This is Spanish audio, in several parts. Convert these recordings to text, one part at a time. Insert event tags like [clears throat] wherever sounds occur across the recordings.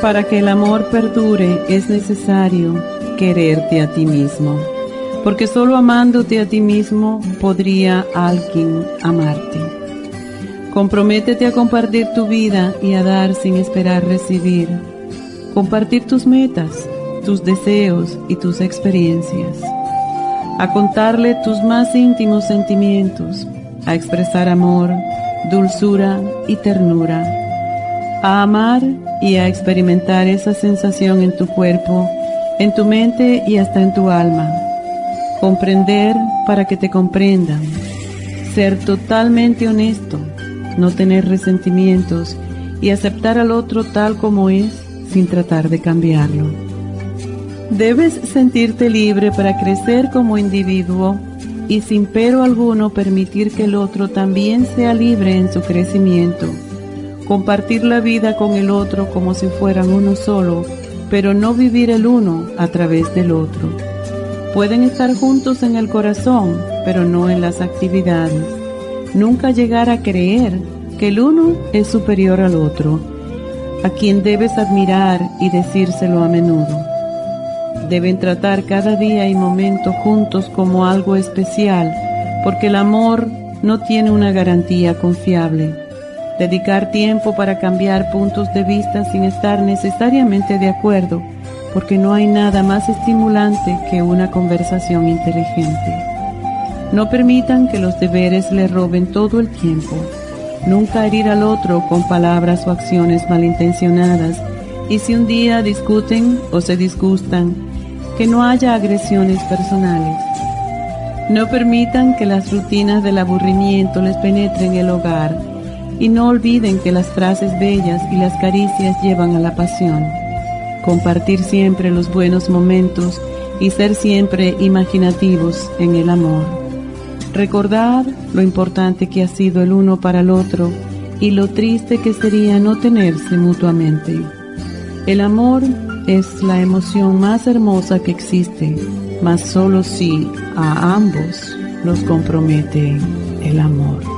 Para que el amor perdure es necesario quererte a ti mismo, porque solo amándote a ti mismo podría alguien amarte. Comprométete a compartir tu vida y a dar sin esperar recibir. Compartir tus metas, tus deseos y tus experiencias. A contarle tus más íntimos sentimientos, a expresar amor, dulzura y ternura. A amar y a experimentar esa sensación en tu cuerpo, en tu mente y hasta en tu alma. Comprender para que te comprendan. Ser totalmente honesto, no tener resentimientos y aceptar al otro tal como es sin tratar de cambiarlo. Debes sentirte libre para crecer como individuo y sin pero alguno permitir que el otro también sea libre en su crecimiento compartir la vida con el otro como si fueran uno solo, pero no vivir el uno a través del otro. Pueden estar juntos en el corazón, pero no en las actividades. Nunca llegar a creer que el uno es superior al otro, a quien debes admirar y decírselo a menudo. Deben tratar cada día y momento juntos como algo especial, porque el amor no tiene una garantía confiable dedicar tiempo para cambiar puntos de vista sin estar necesariamente de acuerdo, porque no hay nada más estimulante que una conversación inteligente. No permitan que los deberes le roben todo el tiempo. Nunca herir al otro con palabras o acciones malintencionadas. Y si un día discuten o se disgustan, que no haya agresiones personales. No permitan que las rutinas del aburrimiento les penetren el hogar y no olviden que las frases bellas y las caricias llevan a la pasión. Compartir siempre los buenos momentos y ser siempre imaginativos en el amor. Recordar lo importante que ha sido el uno para el otro y lo triste que sería no tenerse mutuamente. El amor es la emoción más hermosa que existe, mas solo si a ambos los compromete el amor.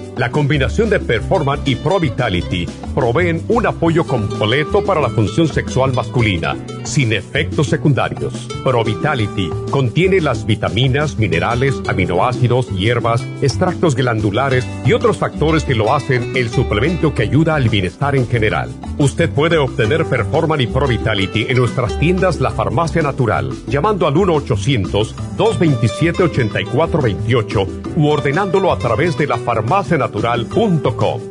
La combinación de Performance y Pro Vitality proveen un apoyo completo para la función sexual masculina, sin efectos secundarios. Pro Vitality contiene las vitaminas, minerales, aminoácidos, hierbas, extractos glandulares y otros factores que lo hacen el suplemento que ayuda al bienestar en general. Usted puede obtener Performance y Pro Vitality en nuestras tiendas La Farmacia Natural, llamando al 1-800-227-8428 u ordenándolo a través de la farmacia natural.com.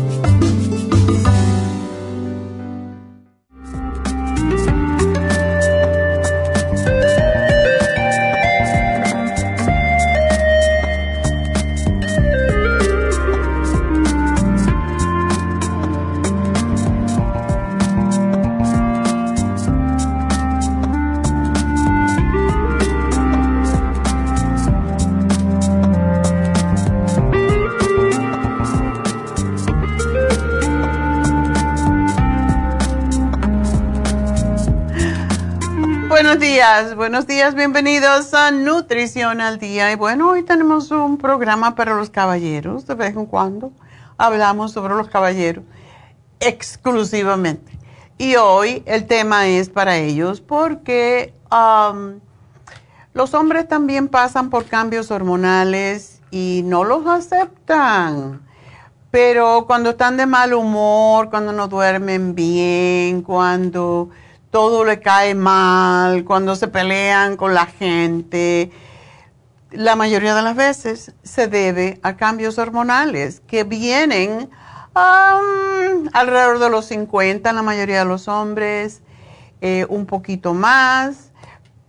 Buenos días, bienvenidos a Nutrición al Día. Y bueno, hoy tenemos un programa para los caballeros, de vez en cuando hablamos sobre los caballeros exclusivamente. Y hoy el tema es para ellos porque los hombres también pasan por cambios hormonales y no los aceptan. Pero cuando están de mal humor, cuando no duermen bien, cuando todo le cae mal, cuando se pelean con la gente. La mayoría de las veces se debe a cambios hormonales que vienen alrededor de los 50, la mayoría de los hombres, eh, un poquito más,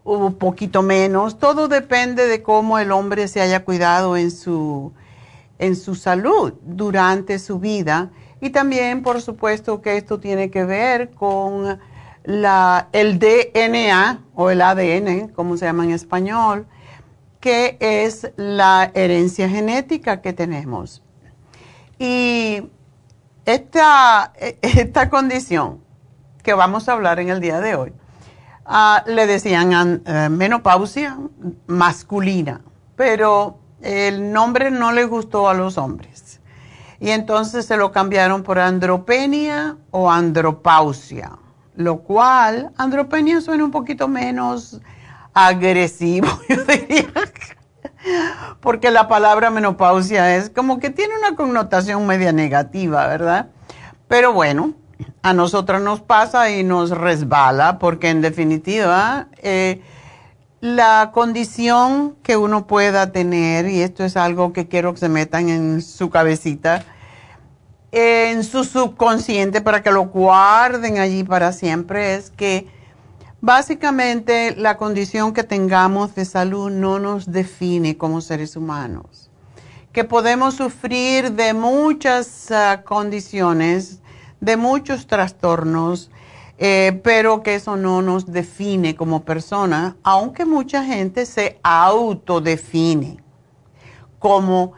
un poquito menos. Todo depende de cómo el hombre se haya cuidado en su, en su salud durante su vida. Y también, por supuesto, que esto tiene que ver con el DNA o el ADN, como se llama en español, que es la herencia genética que tenemos. Y esta, esta condición que vamos a hablar en el día de hoy, ah, le decían eh, menopausia masculina, pero el nombre no le gustó a los hombres. Y entonces se lo cambiaron por andropenia o andropausia lo cual andropenia suena un poquito menos agresivo, [laughs] yo diría, porque la palabra menopausia es como que tiene una connotación media negativa, ¿verdad? Pero bueno, a nosotros nos pasa y nos resbala, porque en definitiva, eh, la condición que uno pueda tener, y esto es algo que quiero que se metan en su cabecita, en su subconsciente para que lo guarden allí para siempre es que básicamente la condición que tengamos de salud no nos define como seres humanos. Que podemos sufrir de muchas ah, condiciones, de muchos trastornos, eh, pero que eso no nos define como persona, aunque mucha gente se autodefine como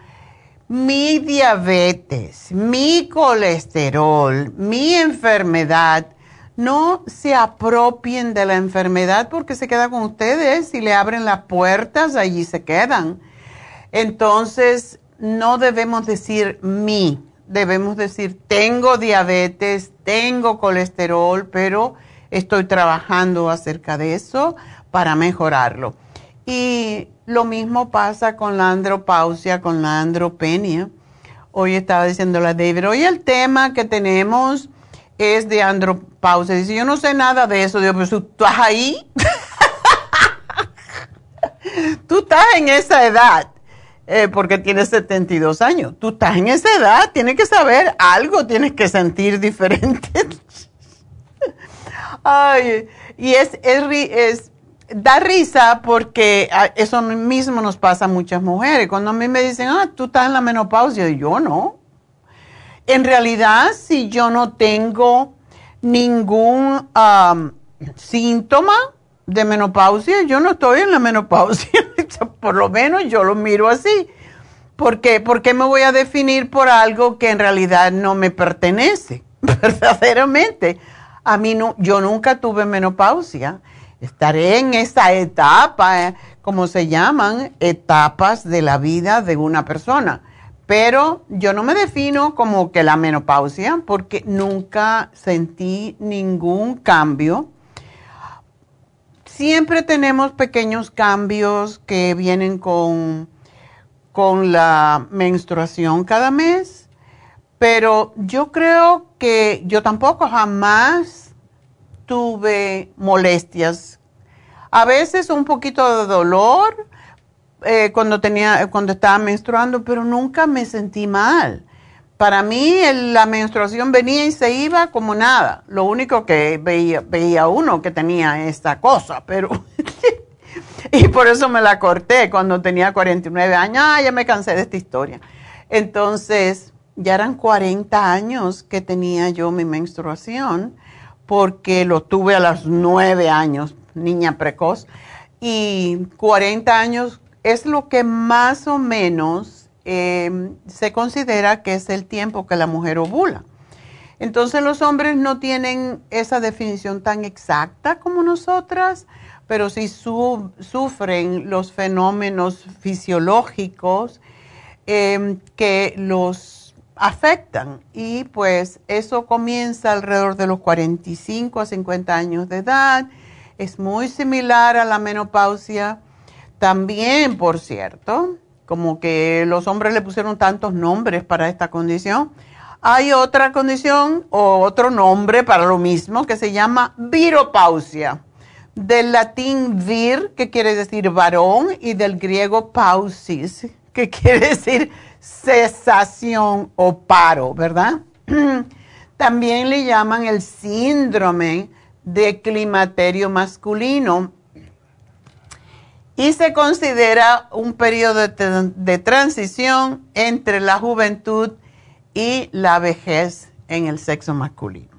mi diabetes, mi colesterol, mi enfermedad, no se apropien de la enfermedad porque se queda con ustedes y le abren las puertas, allí se quedan. Entonces, no debemos decir mi, debemos decir tengo diabetes, tengo colesterol, pero estoy trabajando acerca de eso para mejorarlo. Y lo mismo pasa con la andropausia, con la andropenia. Hoy estaba diciéndole a David, hoy el tema que tenemos es de andropausia. Dice, yo no sé nada de eso. Digo, pues tú estás ahí. [laughs] tú estás en esa edad, eh, porque tienes 72 años. Tú estás en esa edad, tienes que saber algo, tienes que sentir diferente. [laughs] Ay, y es, es, es da risa porque ah, eso mismo nos pasa a muchas mujeres. Cuando a mí me dicen, ah, tú estás en la menopausia, yo no. En realidad, si yo no tengo ningún síntoma de menopausia, yo no estoy en la menopausia. [laughs] por lo menos yo lo miro así. ¿Por qué? ¿Por qué me voy a definir por algo que en realidad no me pertenece? [laughs] Verdaderamente. A mí no, yo nunca tuve menopausia estaré en esa etapa, eh, como se llaman, etapas de la vida de una persona. Pero yo no me defino como que la menopausia porque nunca sentí ningún cambio. Siempre tenemos pequeños cambios que vienen con, con la menstruación cada mes, pero yo creo que yo tampoco jamás tuve molestias. A veces un poquito de dolor eh, cuando, tenía, cuando estaba menstruando, pero nunca me sentí mal. Para mí la menstruación venía y se iba como nada. Lo único que veía, veía uno que tenía esta cosa, pero... [laughs] y por eso me la corté cuando tenía 49 años. Ah, ya me cansé de esta historia. Entonces, ya eran 40 años que tenía yo mi menstruación porque lo tuve a los 9 años, niña precoz. Y 40 años es lo que más o menos eh, se considera que es el tiempo que la mujer ovula. Entonces los hombres no tienen esa definición tan exacta como nosotras, pero sí sufren los fenómenos fisiológicos em, que los afectan. Y pues eso comienza alrededor de los 45 a 50 años de edad. Es muy similar a la menopausia. También, por cierto, como que los hombres le pusieron tantos nombres para esta condición. Hay otra condición o otro nombre para lo mismo que se llama viropausia del latín vir, que quiere decir varón, y del griego pausis, que [laughs] quiere decir cesación o paro, ¿verdad? [clears throat] También le llaman el síndrome de climaterio masculino y se considera un periodo de, transición entre la juventud y la vejez en el sexo masculino.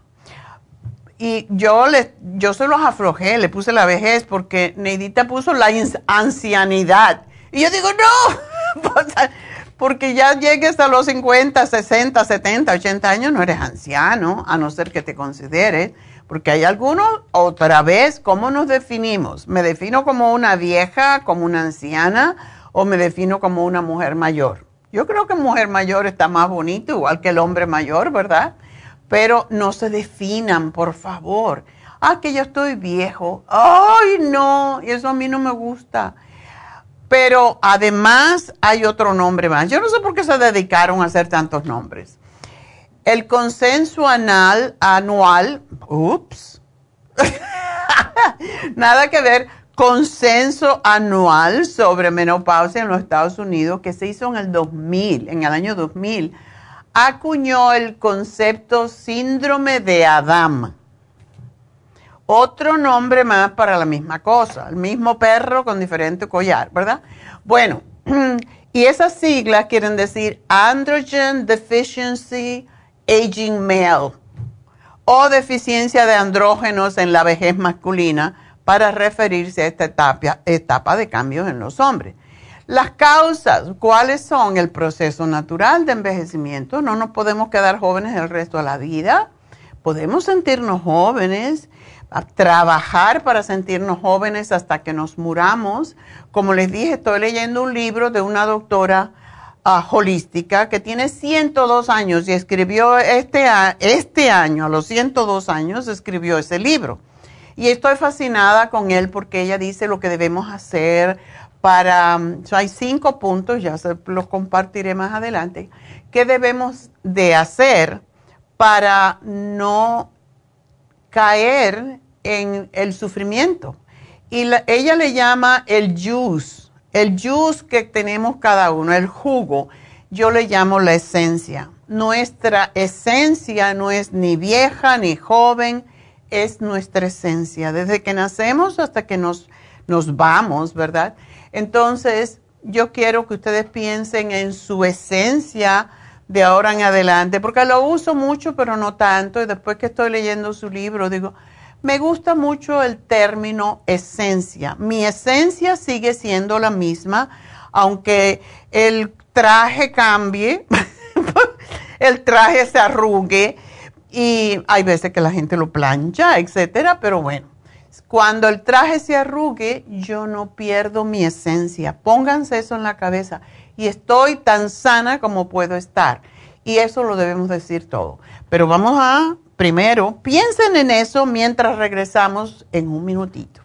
Y yo, le, yo se los aflojé, le puse la vejez porque Neidita puso la ancianidad. Y yo digo, no, [laughs] porque ya llegues a los 50, 60, 70, 80 años, no eres anciano, a no ser que te consideres. Porque hay algunos, otra vez, ¿cómo nos definimos? ¿Me defino como una vieja, como una anciana o me defino como una mujer mayor? Yo creo que mujer mayor está más bonito, igual que el hombre mayor, ¿verdad? pero no se definan, por favor. Ah, que yo estoy viejo. Ay, no, eso a mí no me gusta. Pero además hay otro nombre más. Yo no sé por qué se dedicaron a hacer tantos nombres. El consenso anal anual, ups, [laughs] nada que ver, consenso anual sobre menopausia en los Estados Unidos que se hizo en el 2000, en el año 2000 acuñó el concepto síndrome de Adam. Otro nombre más para la misma cosa, el mismo perro con diferente collar, ¿verdad? Bueno, [clears throat] y esas siglas quieren decir Androgen Deficiency Aging Male o deficiencia de andrógenos en la vejez masculina para referirse a esta etapa, etapa de cambios en los hombres. Las causas, ¿cuáles son? El proceso natural de envejecimiento. No nos podemos quedar jóvenes el resto de la vida. Podemos sentirnos jóvenes, trabajar para sentirnos jóvenes hasta que nos muramos. Como les dije, estoy leyendo un libro de una doctora ah, holística que tiene 102 años y escribió este, este año, a los 102 años, escribió ese libro. Y estoy fascinada con él porque ella dice lo que debemos hacer para, hay cinco puntos, ya se los compartiré más adelante, que debemos de hacer para no caer en el sufrimiento. Y ella le llama el juice, el juice que tenemos cada uno, el jugo, yo le llamo la esencia. Nuestra esencia no es ni vieja ni joven, es nuestra esencia, desde que nacemos hasta que nos, nos vamos, ¿verdad? Entonces, yo quiero que ustedes piensen en su esencia de ahora en adelante, porque lo uso mucho, pero no tanto. Y después que estoy leyendo su libro, digo, me gusta mucho el término esencia. Mi esencia sigue siendo la misma, aunque el traje cambie, [laughs] el traje se arrugue y hay veces que la gente lo plancha, etcétera, pero bueno cuando el traje se arrugue, yo no pierdo mi esencia. Pónganse eso en la cabeza. Y estoy tan sana como puedo estar. Y eso lo debemos decir todo. Pero vamos a, primero, piensen en eso mientras regresamos en un minutito.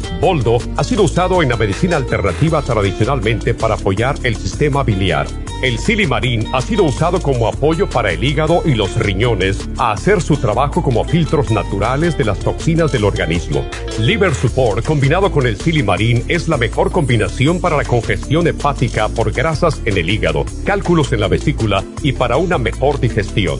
Boldo ha sido usado en la medicina alternativa tradicionalmente para apoyar el sistema biliar. El silimarín ha sido usado como apoyo para el hígado y los riñones a hacer su trabajo como filtros naturales de las toxinas del organismo. Liver Support combinado con el silimarín es la mejor combinación para la congestión hepática por grasas en el hígado, cálculos en la vesícula y para una mejor digestión.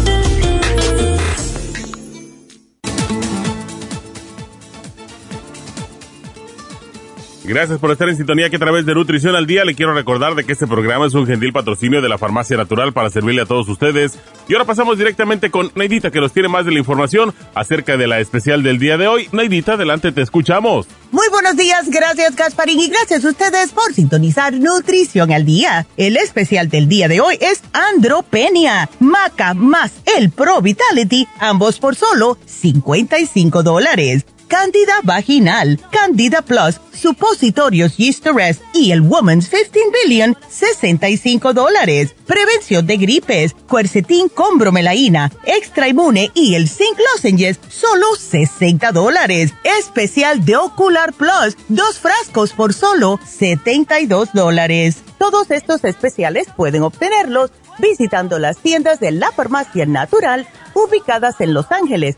Gracias por estar en sintonía que a través de Nutrición al Día le quiero recordar de que este programa es un gentil patrocinio de la Farmacia Natural para servirle a todos ustedes. Y ahora pasamos directamente con Neidita que nos tiene más de la información acerca de la especial del día de hoy. Neidita, adelante, te escuchamos. Muy buenos días, gracias Gasparín y gracias a ustedes por sintonizar Nutrición al Día. El especial del día de hoy es Andropenia, Maca más el Pro Vitality, ambos por solo 55 dólares. Candida vaginal, Candida Plus, supositorios Yeast y el Woman's 15 Billion, 65 dólares. Prevención de gripes, cuercetín con bromelaína, extra inmune y el zinc lozenges, solo 60 dólares. Especial de Ocular Plus, dos frascos por solo 72 dólares. Todos estos especiales pueden obtenerlos visitando las tiendas de la farmacia natural ubicadas en Los Ángeles,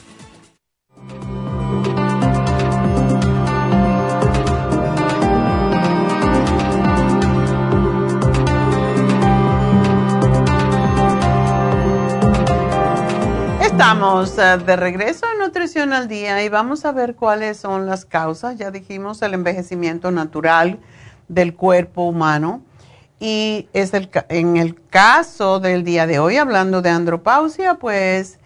Estamos eh, de regreso a Nutrición al Día y vamos a ver cuáles son las causas. Ya dijimos el envejecimiento natural del cuerpo humano. Y es el, en el caso del día de hoy, hablando de andropausia, pues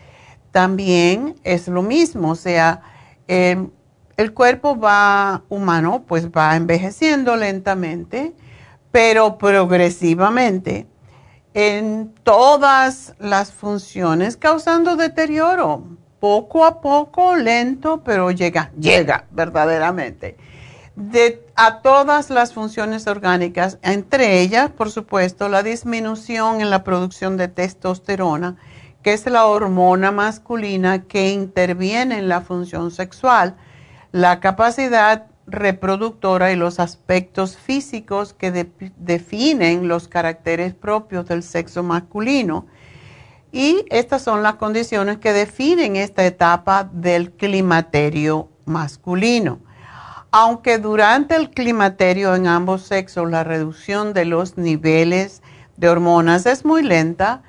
también es lo mismo. O sea, em, el cuerpo va humano, pues va envejeciendo lentamente, pero progresivamente en todas las funciones, causando deterioro, poco a poco, lento, pero llega, llega verdaderamente. De, a todas las funciones orgánicas, entre ellas, por supuesto, la disminución en la producción de testosterona, que es la hormona masculina que interviene en la función sexual, la capacidad reproductora y los aspectos físicos que definen los caracteres propios del sexo masculino. Y estas son las condiciones que definen esta etapa del climaterio masculino. Aunque durante el climaterio en ambos sexos la reducción de los niveles de hormonas es muy lenta,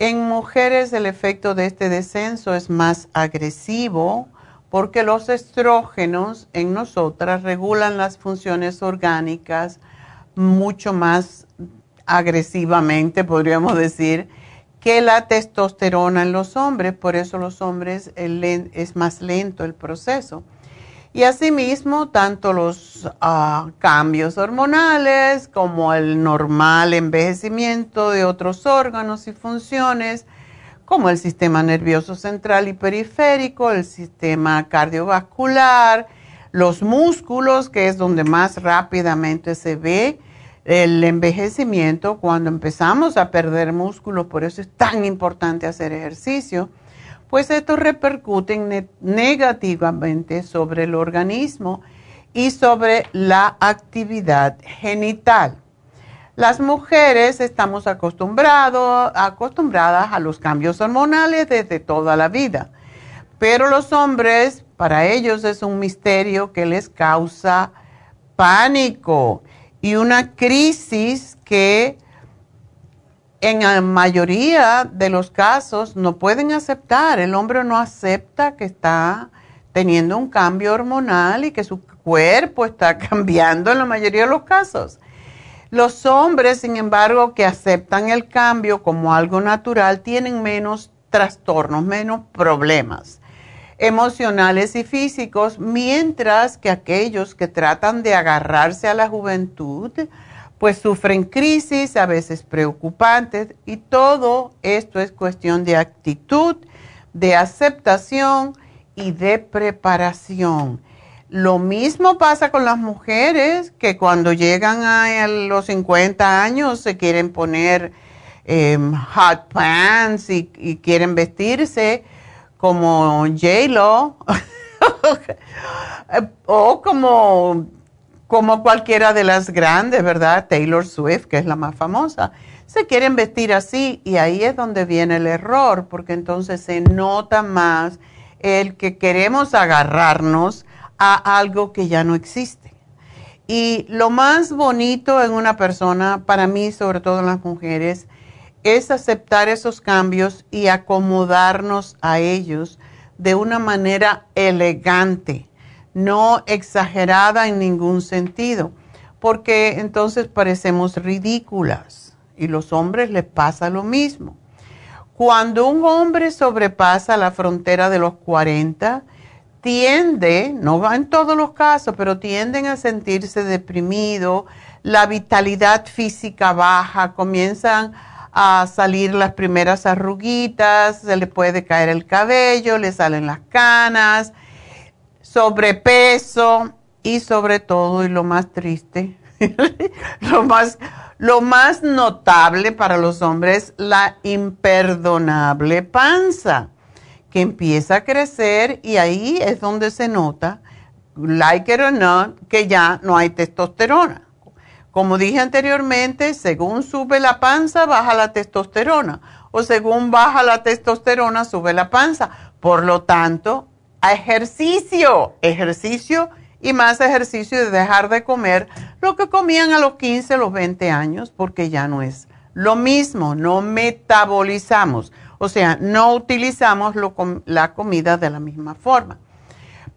en mujeres el efecto de este descenso es más agresivo porque los estrógenos en nosotras regulan las funciones orgánicas mucho más agresivamente, podríamos decir, que la testosterona en los hombres, por eso los hombres es más lento el proceso. Y asimismo, tanto los ah, cambios hormonales como el normal envejecimiento de otros órganos y funciones como el sistema nervioso central y periférico, el sistema cardiovascular, los músculos, que es donde más rápidamente se ve el envejecimiento cuando empezamos a perder músculos, por eso es tan importante hacer ejercicio, pues esto repercute negativamente sobre el organismo y sobre la actividad genital. Las mujeres estamos acostumbrados, acostumbradas a los cambios hormonales desde toda la vida, pero los hombres, para ellos es un misterio que les causa pánico y una crisis que en la mayoría de los casos no pueden aceptar. El hombre no acepta que está teniendo un cambio hormonal y que su cuerpo está [laughs] cambiando en la mayoría de los casos. Los hombres, sin embargo, que aceptan el cambio como algo natural, tienen menos trastornos, menos problemas emocionales y físicos, mientras que aquellos que tratan de agarrarse a la juventud, pues sufren crisis, a veces preocupantes, y todo esto es cuestión de actitud, de aceptación y de preparación. Lo mismo pasa con las mujeres que cuando llegan a los 50 años se quieren poner em, hot pants y, quieren vestirse como J-Lo [laughs] o como, como cualquiera de las grandes, ¿verdad? Taylor Swift, que es la más famosa. Se quieren vestir así y ahí es donde viene el error, porque entonces se nota más el que queremos agarrarnos a algo que ya no existe. Y lo más bonito en una persona, para mí, sobre todo en las mujeres, es aceptar esos cambios y acomodarnos a ellos de una manera elegante, no exagerada en ningún sentido, porque entonces parecemos ridículas y los hombres les pasa lo mismo. Cuando un hombre sobrepasa la frontera de los 40, tiende, no va en todos los casos, pero tienden a sentirse deprimidos, la vitalidad física baja, comienzan a salir las primeras arruguitas, se le puede caer el cabello, le salen las canas, sobrepeso y sobre todo, y lo más triste, [laughs] lo, más, lo más notable para los hombres, la imperdonable panza que empieza a crecer y ahí es donde se nota, like it or not, que ya no hay testosterona. Como dije anteriormente, según sube la panza, baja la testosterona. O según baja la testosterona, sube la panza. Por lo tanto, ejercicio, ejercicio y más ejercicio de dejar de comer lo que comían a los 15, los 20 años, porque ya no es lo mismo, no metabolizamos. O sea, no utilizamos la comida de la misma forma.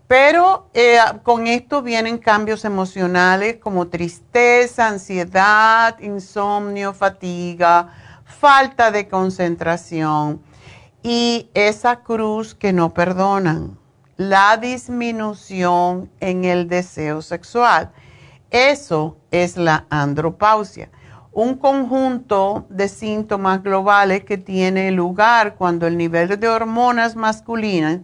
Pero eh, con esto vienen cambios emocionales como tristeza, ansiedad, insomnio, fatiga, falta de concentración y esa cruz que no perdonan, la disminución en el deseo sexual. Eso es la andropausia un conjunto de síntomas globales que tiene lugar cuando el nivel de hormonas masculinas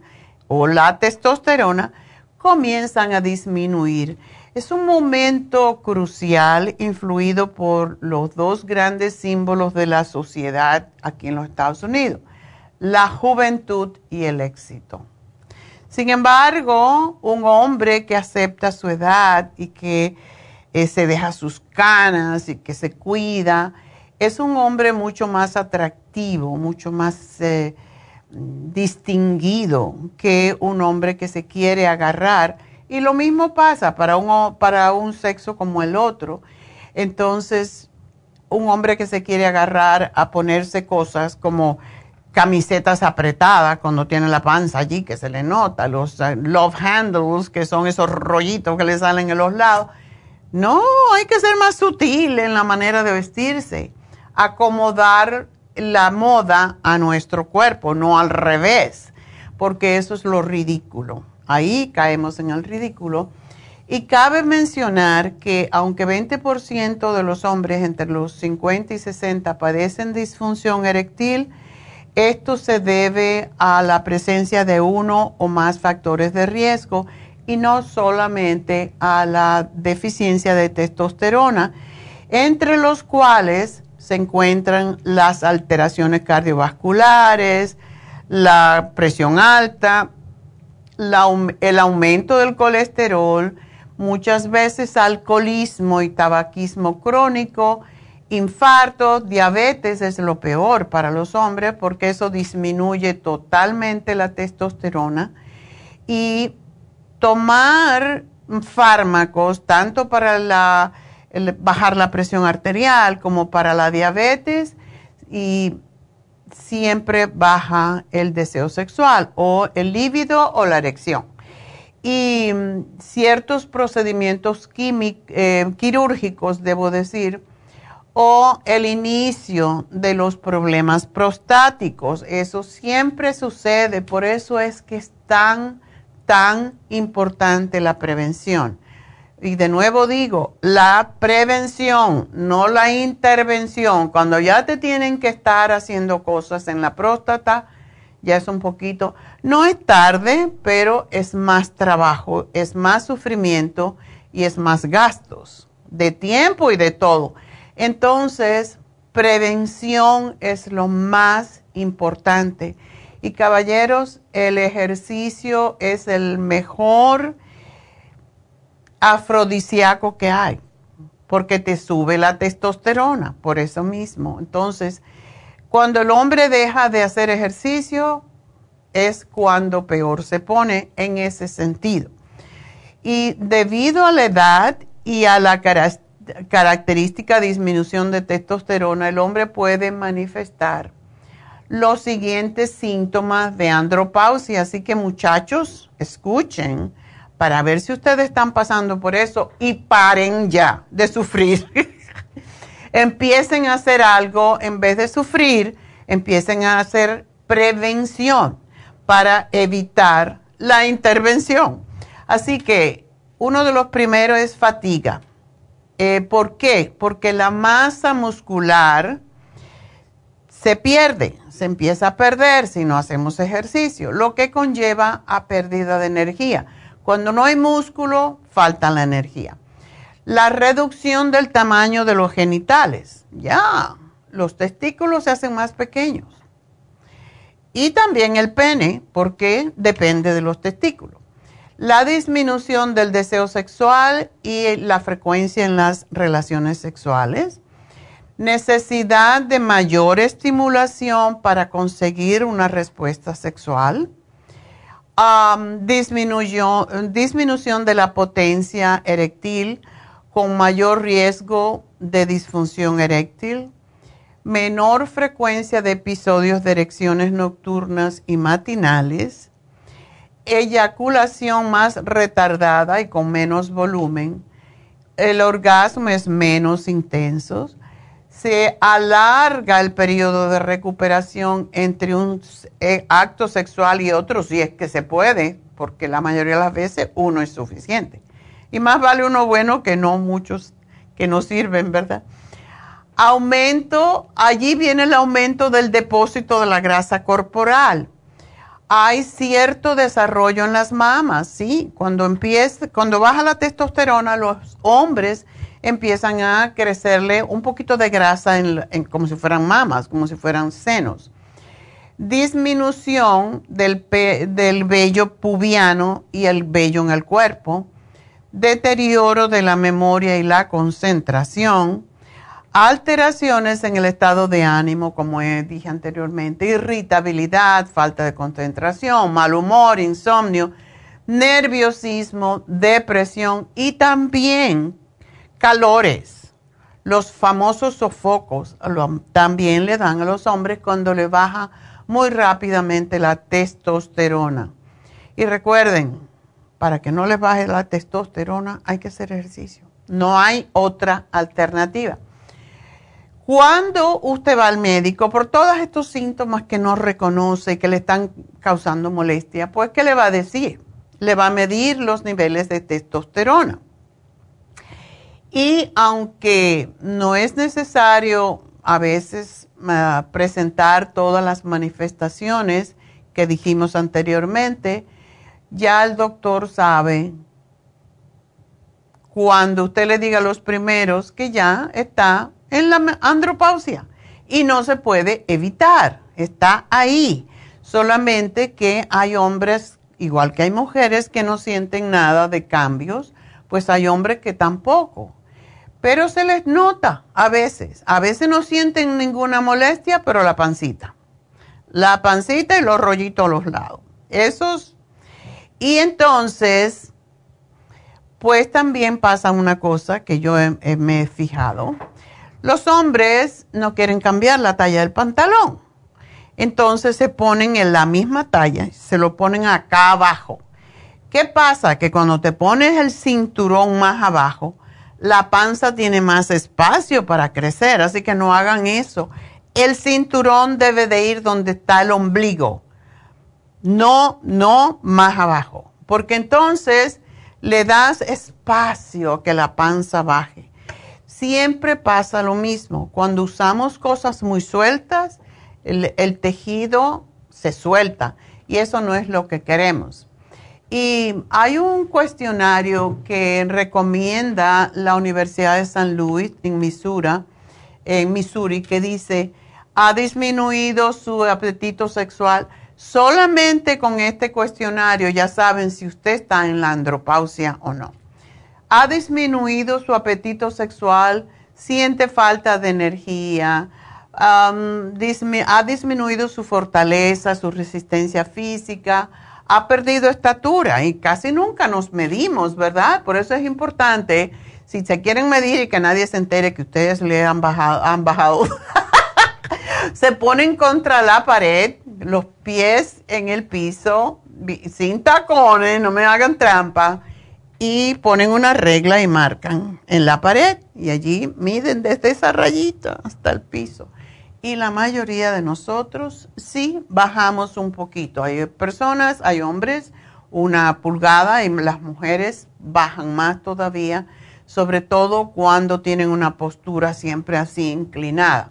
o la testosterona comienzan a disminuir. Es un momento crucial influido por los dos grandes símbolos de la sociedad aquí en los Estados Unidos, la juventud y el éxito. Sin embargo, un hombre que acepta su edad y que eh, se deja sus canas y que se cuida, es un hombre mucho más atractivo, mucho más eh, distinguido que un hombre que se quiere agarrar. Y lo mismo pasa para un, para un sexo como el otro. Entonces, un hombre que se quiere agarrar a ponerse cosas como camisetas apretadas cuando tiene la panza allí, que se le nota, los uh, love handles, que son esos rollitos que le salen en los lados no, hay que ser más sutil en la manera de vestirse, acomodar la moda a nuestro cuerpo, no al revés, porque eso es lo ridículo. Ahí caemos en el ridículo. Y cabe mencionar que aunque 20% de los hombres entre los 50 y 60 padecen disfunción eréctil, esto se debe a la presencia de uno o más factores de riesgo y no solamente a la deficiencia de testosterona, entre los cuales se encuentran las alteraciones cardiovasculares, la presión alta, el aumento del colesterol, muchas veces alcoholismo y tabaquismo crónico Infarto, diabetes es lo peor para los hombres porque eso disminuye totalmente la testosterona. Y tomar fármacos, tanto para la, bajar la presión arterial como para la diabetes, y siempre baja el deseo sexual o el líbido o la erección. Y mm, ciertos procedimientos eh, quirúrgicos, debo decir, o el inicio de los problemas prostáticos. Eso siempre sucede, por eso es que es tan, tan importante la prevención. Y de nuevo digo, la prevención, no la intervención. Cuando ya te tienen que estar haciendo cosas en la próstata, ya es un poquito, no es tarde, pero es más trabajo, es más sufrimiento y es más gastos de tiempo y de todo. Entonces, prevención es lo más importante. Y caballeros, el ejercicio es el mejor afrodisíaco que hay, porque te sube la testosterona, por eso mismo. Entonces, cuando el hombre deja de hacer ejercicio, es cuando peor se pone en ese sentido. Y debido a la edad y a la característica disminución de testosterona, el hombre puede manifestar los siguientes síntomas de andropausia. Así que muchachos, escuchen para ver si ustedes están pasando por eso y paren ya de sufrir. [laughs] empiecen a hacer algo en vez de sufrir, empiecen a hacer prevención para evitar la intervención. Así que uno de los primeros es fatiga. Eh, ¿Por qué? Porque la masa muscular se pierde, se empieza a perder si no hacemos ejercicio, lo que conlleva a pérdida de energía. Cuando no hay músculo, falta la energía. La reducción del tamaño de los genitales. Ya, los testículos se hacen más pequeños. Y también el pene, porque depende de los testículos. La disminución del deseo sexual y la frecuencia en las relaciones sexuales. Necesidad de mayor estimulación para conseguir una respuesta sexual. Disminución, de la potencia eréctil con mayor riesgo de disfunción eréctil, menor frecuencia de episodios de erecciones nocturnas y matinales, eyaculación más retardada y con menos volumen, el orgasmo es menos intenso, se alarga el periodo de recuperación entre un acto sexual y otro, si es que se puede, porque la mayoría de las veces uno es suficiente. Y más vale uno bueno que no muchos que no sirven, ¿verdad? Aumento, allí viene el aumento del depósito de la grasa corporal. Hay cierto desarrollo en las mamas, sí. Cuando empieza, cuando baja la testosterona, los hombres empiezan a crecerle un poquito de grasa en, como si fueran mamas, como si fueran senos. Disminución del, del vello pubiano y el vello en el cuerpo. Deterioro de la memoria y la concentración. Alteraciones en el estado de ánimo, como dije anteriormente, irritabilidad, falta de concentración, mal humor, insomnio, nerviosismo, depresión y también calores. Los famosos sofocos también le dan a los hombres cuando le baja muy rápidamente la testosterona. Y recuerden, para que no les baje la testosterona hay que hacer ejercicio. No hay otra alternativa. Cuando usted va al médico por todos estos síntomas que no reconoce y que le están causando molestia, pues ¿qué le va a decir? Le va a medir los niveles de testosterona. Y aunque no es necesario a veces ah, presentar todas las manifestaciones que dijimos anteriormente, ya el doctor sabe cuando usted le diga los primeros que ya está en la andropausia y no se puede evitar, está ahí. Solamente que hay hombres, igual que hay mujeres, que no sienten nada de cambios, pues hay hombres que tampoco pero se les nota a veces. A veces no sienten ninguna molestia, pero la pancita. La pancita y los rollitos a los lados. Esos. Y entonces, pues también pasa una cosa que yo me he fijado. Los hombres no quieren cambiar la talla del pantalón. Entonces se ponen en la misma talla, se lo ponen acá abajo. ¿Qué pasa? Que cuando te pones el cinturón más abajo, la panza tiene más espacio para crecer, así que no hagan eso. El cinturón debe de ir donde está el ombligo, no, no más abajo, porque entonces le das espacio que la panza baje. Siempre pasa lo mismo. Cuando usamos cosas muy sueltas, el, el tejido se suelta y eso no es lo que queremos. Y hay un cuestionario que recomienda la Universidad de San Luis en Missouri, en Missouri que dice, ha disminuido su apetito sexual. Solamente con este cuestionario ya saben si usted está en la andropausia o no. Ha disminuido su apetito sexual, siente falta de energía, ha disminuido su fortaleza, su resistencia física, ha perdido estatura y casi nunca nos medimos, ¿verdad? Por eso es importante, si se quieren medir y que nadie se entere que ustedes le han bajado, han bajado, [laughs] se ponen contra la pared, los pies en el piso, sin tacones, no me hagan trampa, y ponen una regla y marcan en la pared y allí miden desde esa rayita hasta el piso y la mayoría de nosotros sí bajamos un poquito. Hay personas, hay hombres, una pulgada y las mujeres bajan más todavía, sobre todo cuando tienen una postura siempre así inclinada.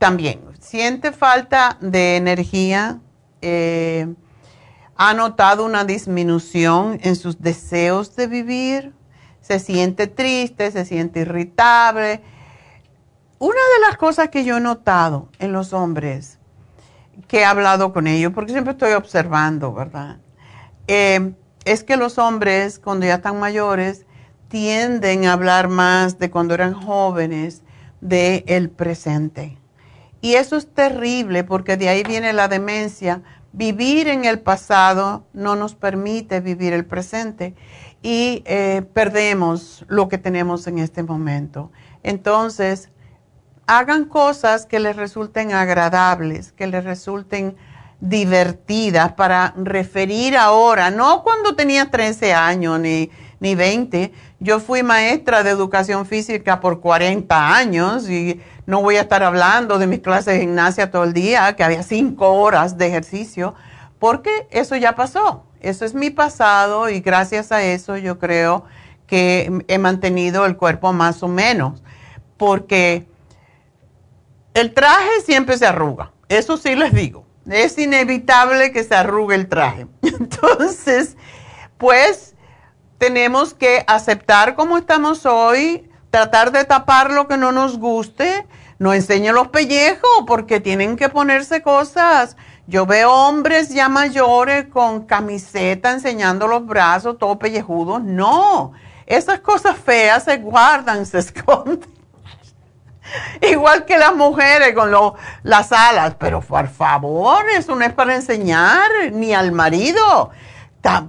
también, siente falta de energía, eh, ha notado una disminución en sus deseos de vivir, se siente triste, se siente irritable una de las cosas que yo he notado en los hombres, que he hablado con ellos, porque siempre estoy observando, ¿verdad? Eh, es que los hombres, cuando ya están mayores, tienden a hablar más de cuando eran jóvenes, de el presente. Y eso es terrible porque de ahí viene la demencia. Vivir en el pasado no nos permite vivir el presente y eh, perdemos lo que tenemos en este momento. Entonces, hagan cosas que les resulten agradables, que les resulten divertidas para referir ahora, no cuando tenía 13 años ni, ni 20. Yo fui maestra de educación física por 40 años y no voy a estar hablando de mis clases de gimnasia todo el día, que había 5 horas de ejercicio, porque eso ya pasó. Eso es mi pasado y gracias a eso yo creo que he mantenido el cuerpo más o menos, porque el traje siempre se arruga, eso sí les digo. Es inevitable que se arrugue el traje. [laughs] Entonces, pues tenemos que aceptar como estamos hoy, tratar de tapar lo que no nos guste. No enseñen los pellejos porque tienen que ponerse cosas. Yo veo hombres ya mayores con camiseta enseñando los brazos, todo pellejudos. No, esas cosas feas se guardan, [laughs] se esconden. [laughs] Igual que las mujeres con las alas, pero por favor, eso no es para enseñar ni al marido.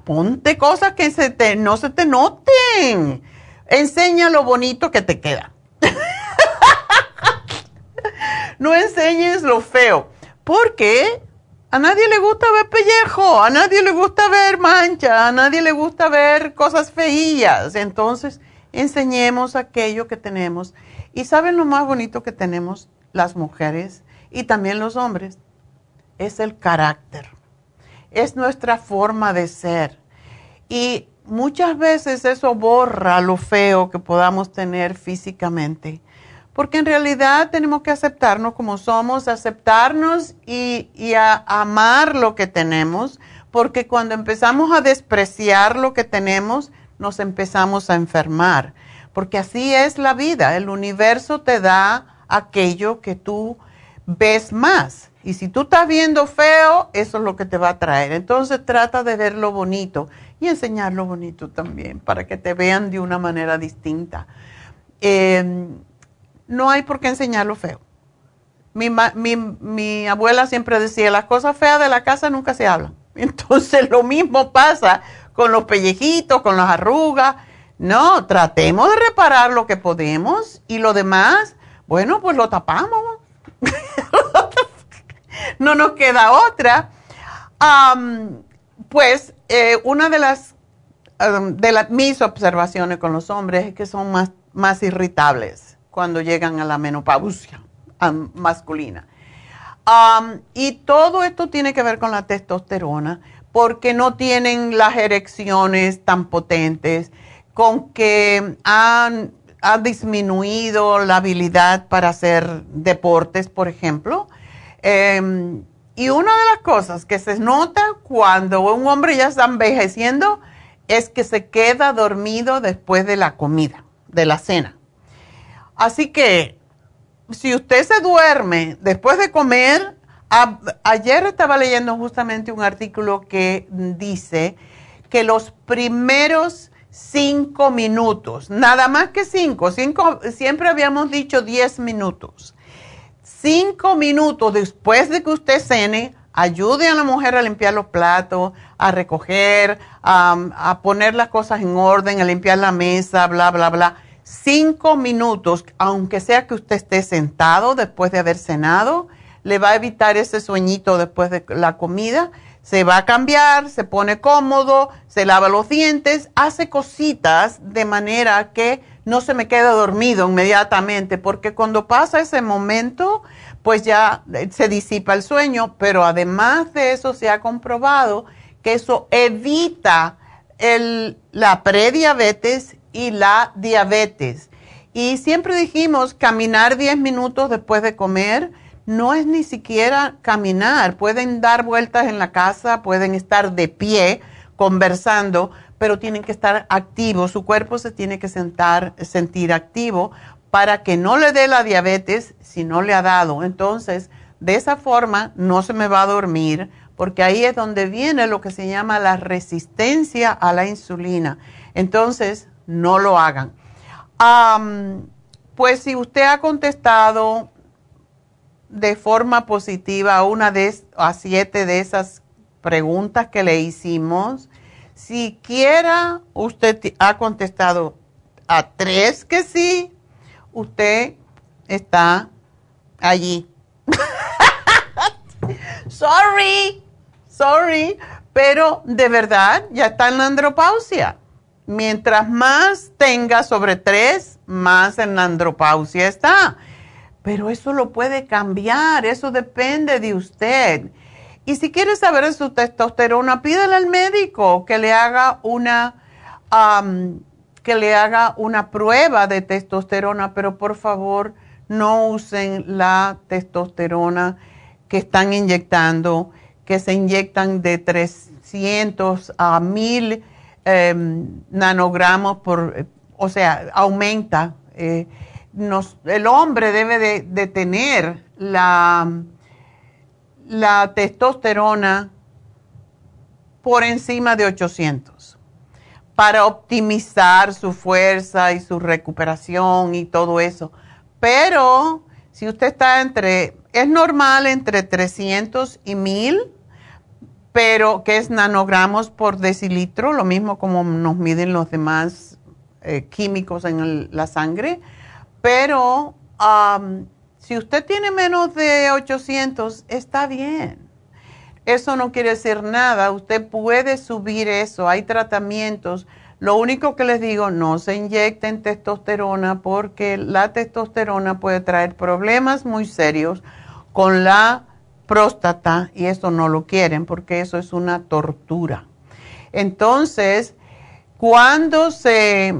ponte cosas que se te, no se te noten. Enseña lo bonito que te queda. [laughs] no enseñes lo feo. Porque a nadie le gusta ver pellejo, a nadie le gusta ver mancha, a nadie le gusta ver cosas feillas. Entonces, enseñemos aquello que tenemos y saben lo más bonito que tenemos las mujeres y también los hombres, es el carácter, es nuestra forma de ser. Y muchas veces eso borra lo feo que podamos tener físicamente, porque en realidad tenemos que aceptarnos como somos, aceptarnos y, y a amar lo que tenemos, porque cuando empezamos a despreciar lo que tenemos, nos empezamos a enfermar porque así es la vida. El universo te da aquello que tú ves más Y si tú estás viendo feo, eso es lo que te va a traer. Entonces trata de ver lo bonito y enseñar lo bonito también, para que te vean de una manera distinta. Em, no hay por qué enseñar lo feo. Mi, mi, mi abuela siempre decía, las cosas feas de la casa nunca se hablan. [laughs] Entonces lo mismo pasa con los pellejitos, con las arrugas. No, tratemos de reparar lo que podemos y lo demás, bueno, pues lo tapamos. [laughs] no nos queda otra. pues eh, una de las de mis observaciones con los hombres es que son más, más irritables cuando llegan a la menopausia masculina. y todo esto tiene que ver con la testosterona, porque no tienen las erecciones tan potentes, con que han, ha disminuido la habilidad para hacer deportes, por ejemplo. Em, y una de las cosas que se nota cuando un hombre ya está envejeciendo es que se queda dormido después de la comida, de la cena. Así que si usted se duerme después de comer, ayer estaba leyendo justamente un artículo que dice que los primeros cinco minutos, nada más que cinco, cinco siempre habíamos dicho diez minutos cinco minutos después de que usted cene, ayude a la mujer a limpiar los platos, a recoger, a, poner las cosas en orden, a limpiar la mesa, bla, bla, bla. Cinco minutos, aunque sea que usted esté sentado después de haber cenado, le va a evitar ese sueñito después de la comida. Se va a cambiar, se pone cómodo, se lava los dientes, hace cositas de manera que no se me queda dormido inmediatamente, porque cuando pasa ese momento, pues ya eh, se disipa el sueño, pero además de eso se ha comprobado que eso evita la prediabetes y la diabetes. Y siempre dijimos caminar 10 minutos después de comer, no es ni siquiera caminar, pueden dar vueltas en la casa, pueden estar de pie conversando, pero tienen que estar activos, su cuerpo se tiene que sentar, sentir activo para que no le dé la diabetes si no le ha dado. Entonces, de esa forma no se me va a dormir, porque ahí es donde viene lo que se llama la resistencia a la insulina. Entonces, no lo hagan. pues si usted ha contestado de forma positiva a una de a siete de esas preguntas que le hicimos, Siquiera usted ha contestado a tres que sí, usted está allí. [laughs] sorry, sorry, pero de verdad ya está en la andropausia. Mientras más tenga sobre tres, más en la andropausia está. Pero eso lo puede cambiar, eso depende de usted. Y si quiere saber su testosterona, pídele al médico que le haga una, que le haga una prueba de testosterona, pero por favor no usen la testosterona que están inyectando, que se inyectan de 300 a 1000 em, nanogramos por, o sea, aumenta. Eh, el hombre debe de tener la testosterona por encima de 800 para optimizar su fuerza y su recuperación y todo eso. Pero si usted está entre, es normal entre 300 y 1000, pero que es nanogramos por decilitro, lo mismo como nos miden los demás eh, químicos en la sangre, pero si usted tiene menos de 800, está bien. Eso no quiere decir nada. Usted puede subir eso. Hay tratamientos. Lo único que les digo, no se inyecten testosterona porque la testosterona puede traer problemas muy serios con la próstata y eso no lo quieren porque eso es una tortura. Entonces, cuando se...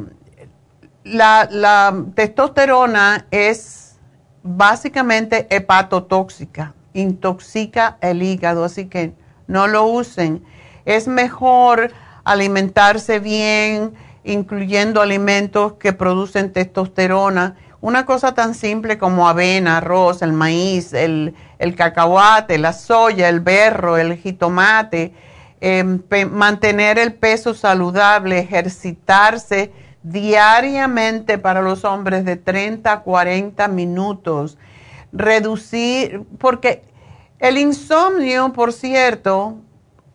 La, testosterona es básicamente hepatotóxica, intoxica el hígado, así que no lo usen. Es mejor alimentarse bien, incluyendo alimentos que producen testosterona. una cosa tan simple como avena, arroz, el maíz, el, el cacahuate, la soya, el berro, el jitomate, em, mantener el peso saludable, ejercitarse diariamente para los hombres de 30 a 40 minutos, reducir, porque el insomnio, por cierto,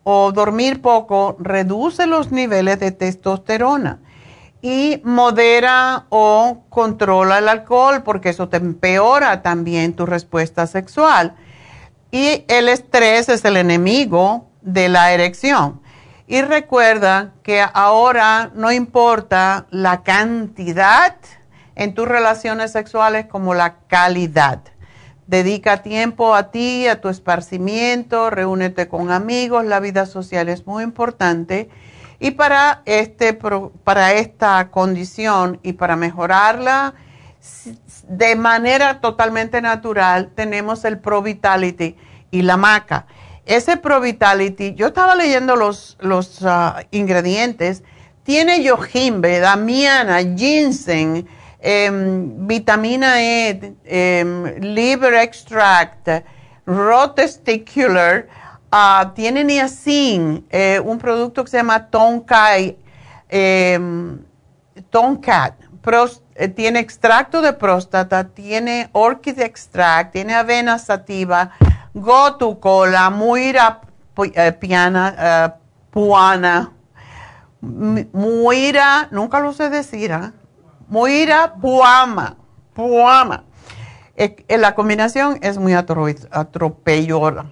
o dormir poco, reduce los niveles de testosterona y modera o controla el alcohol porque eso te empeora también tu respuesta sexual. Y el estrés es el enemigo de la erección. Y recuerda que ahora no importa la cantidad en tus relaciones sexuales como la calidad. Dedica tiempo a ti, a tu esparcimiento, reúnete con amigos, la vida social es muy importante y para, este, para esta condición y para mejorarla de manera totalmente natural, tenemos el Pro Vitality y la maca. Ese Pro Vitality, yo estaba leyendo los, los ah, ingredientes, tiene yojimbe, damiana, ginseng, em, vitamina E, em, liver extract, raw testicular, Ah, tiene niacin, eh, un producto que se llama Tonkai, eh, Tonkat. Eh, tiene extracto de próstata, tiene orchid extract, tiene avena sativa, gotu cola, muira eh, piana, puana, muira, nunca lo sé decir, ¿eh? muira puama, puama la combinación es muy atropelladora.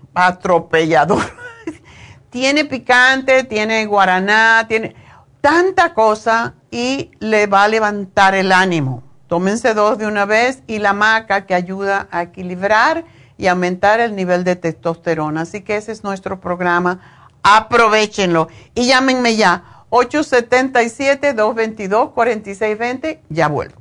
[laughs] tiene picante, tiene guaraná, tiene tanta cosa y le va a levantar el ánimo. Tómense dos de una vez y la maca que ayuda a equilibrar y aumentar el nivel de testosterona. Así que ese es nuestro programa. Aprovechenlo y llámenme ya. 877-222-4620. Ya vuelvo.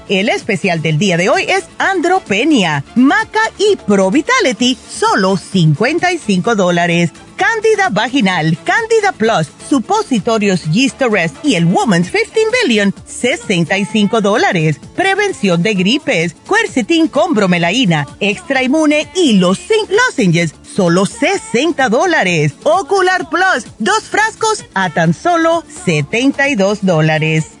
El especial del día de hoy es Andropenia, Maca y Pro Vitality, solo 55 dólares. Cándida vaginal, Cándida Plus, supositorios Yeast y el Woman's 15 Billion, 65 dólares. Prevención de gripes, quercetin con bromelaína, extra inmune y los zinc lozenges, solo 60 dólares. Ocular Plus, dos frascos a tan solo 72 dólares.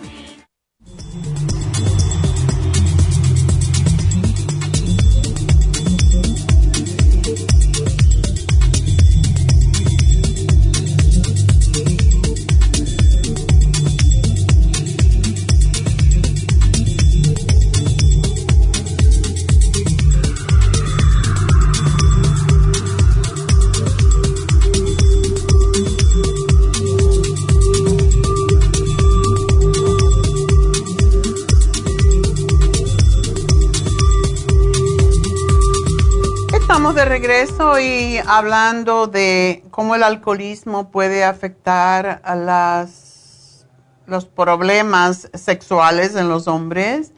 Hablando de cómo el alcoholismo puede afectar a las, los problemas sexuales en los hombres,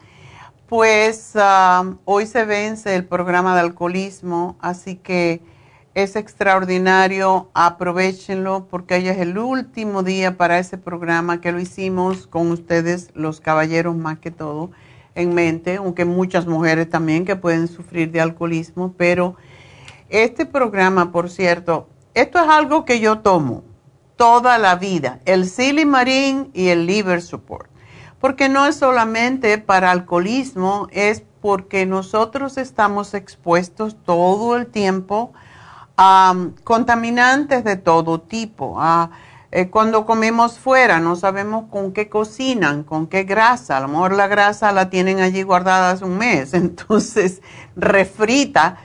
pues um, hoy se vence el programa de alcoholismo, así que es extraordinario, aprovechenlo porque hoy es el último día para ese programa que lo hicimos con ustedes, los caballeros más que todo, en mente, aunque muchas mujeres también que pueden sufrir de alcoholismo, pero este programa, por cierto, esto es algo que yo tomo toda la vida, el Silimarín y el Liver Support, porque no es solamente para alcoholismo, es porque nosotros estamos expuestos todo el tiempo a um, contaminantes de todo tipo, eh, cuando comemos fuera, no sabemos con qué cocinan, con qué grasa. A lo mejor la grasa la tienen allí guardada hace un mes, [laughs] entonces refrita.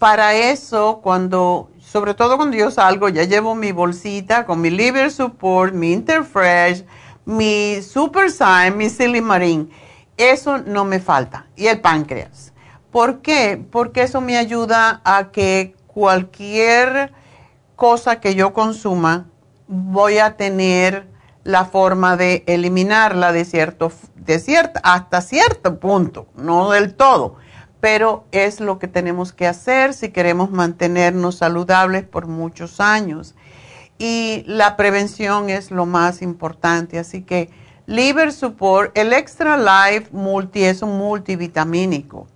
Para eso, cuando, sobre todo cuando yo salgo, ya llevo mi bolsita con mi liver support, mi interfresh, mi super sign, mi silimarín. Eso no me falta. Y el páncreas. ¿Por qué? Porque eso me ayuda a que cualquier cosa que yo consuma, voy a tener la forma de eliminarla de cierto, de hasta cierto punto, no del todo, pero es lo que tenemos que hacer si queremos mantenernos saludables por muchos años. Y la prevención es lo más importante, así que Liver Support, el Extra Life Multi es un multivitamínico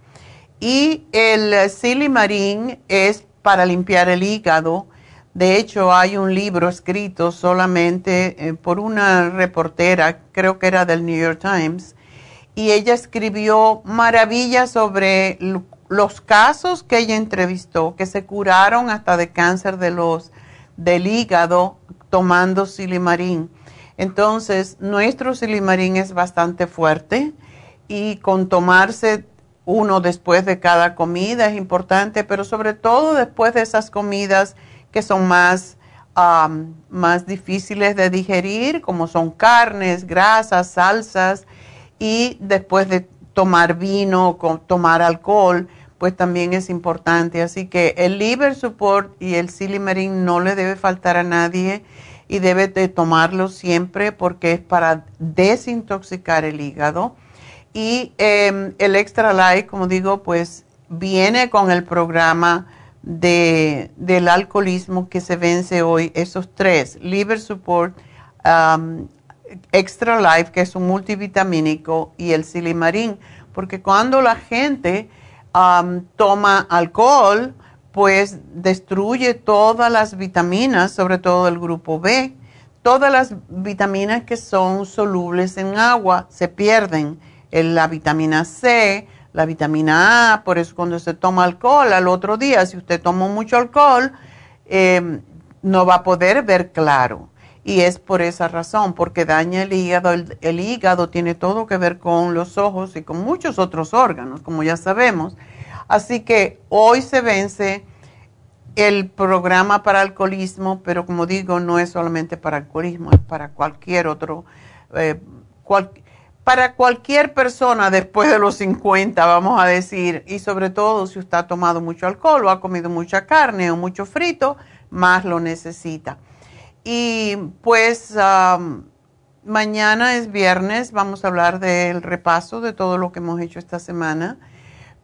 y el Silimarín es para limpiar el hígado de hecho, hay un libro escrito solamente eh, por una reportera, creo que era del New York Times, y ella escribió maravillas sobre los casos que ella entrevistó, que se curaron hasta de cáncer de los, del hígado tomando silimarín. Entonces, nuestro silimarín es bastante fuerte y con tomarse uno después de cada comida es importante, pero sobre todo después de esas comidas que son más, más difíciles de digerir, como son carnes, grasas, salsas, y después de tomar vino, tomar alcohol, pues también es importante. Así que el liver support y el silimarín no le debe faltar a nadie y debe de tomarlo siempre porque es para desintoxicar el hígado. Y em, el extra light, como digo, pues viene con el programa de, del alcoholismo que se vence hoy, esos tres, Liver Support, um, Extra Life, que es un multivitamínico, y el silimarín, porque cuando la gente toma alcohol, pues destruye todas las vitaminas, sobre todo el grupo B. Todas las vitaminas que son solubles en agua se pierden. la vitamina C, la vitamina A, por eso cuando se toma alcohol al otro día, si usted toma mucho alcohol, em, no va a poder ver claro. Y es por esa razón, porque daña el hígado. El, hígado tiene todo que ver con los ojos y con muchos otros órganos, como ya sabemos. Así que hoy se vence el programa para alcoholismo, pero como digo, no es solamente para alcoholismo, es para cualquier otro, eh, para cualquier persona después de los 50, vamos a decir, y sobre todo si usted ha tomado mucho alcohol o ha comido mucha carne o mucho frito, más lo necesita. Y pues mañana es viernes, vamos a hablar del repaso de todo lo que hemos hecho esta semana,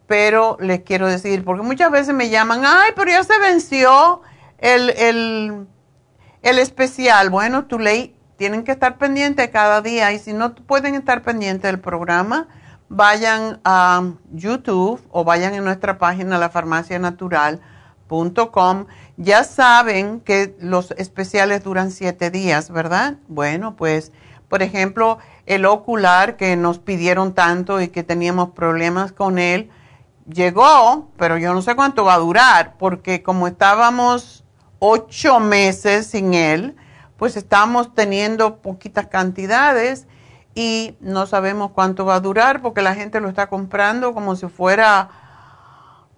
pero les quiero decir, porque muchas veces me llaman, ay, pero ya se venció el, el, el especial. Bueno, tu ley tienen que estar pendientes cada día y si no pueden estar pendientes del programa, vayan a YouTube o vayan a nuestra página lafarmacianatural.com. Ya saben que los especiales duran siete días, ¿verdad? Bueno, pues, por ejemplo, el ocular que nos pidieron tanto y que teníamos problemas con él, llegó, pero yo no sé cuánto va a durar, porque como estábamos ocho meses sin él, pues estamos teniendo poquitas cantidades y no sabemos cuánto va a durar porque la gente lo está comprando como si fuera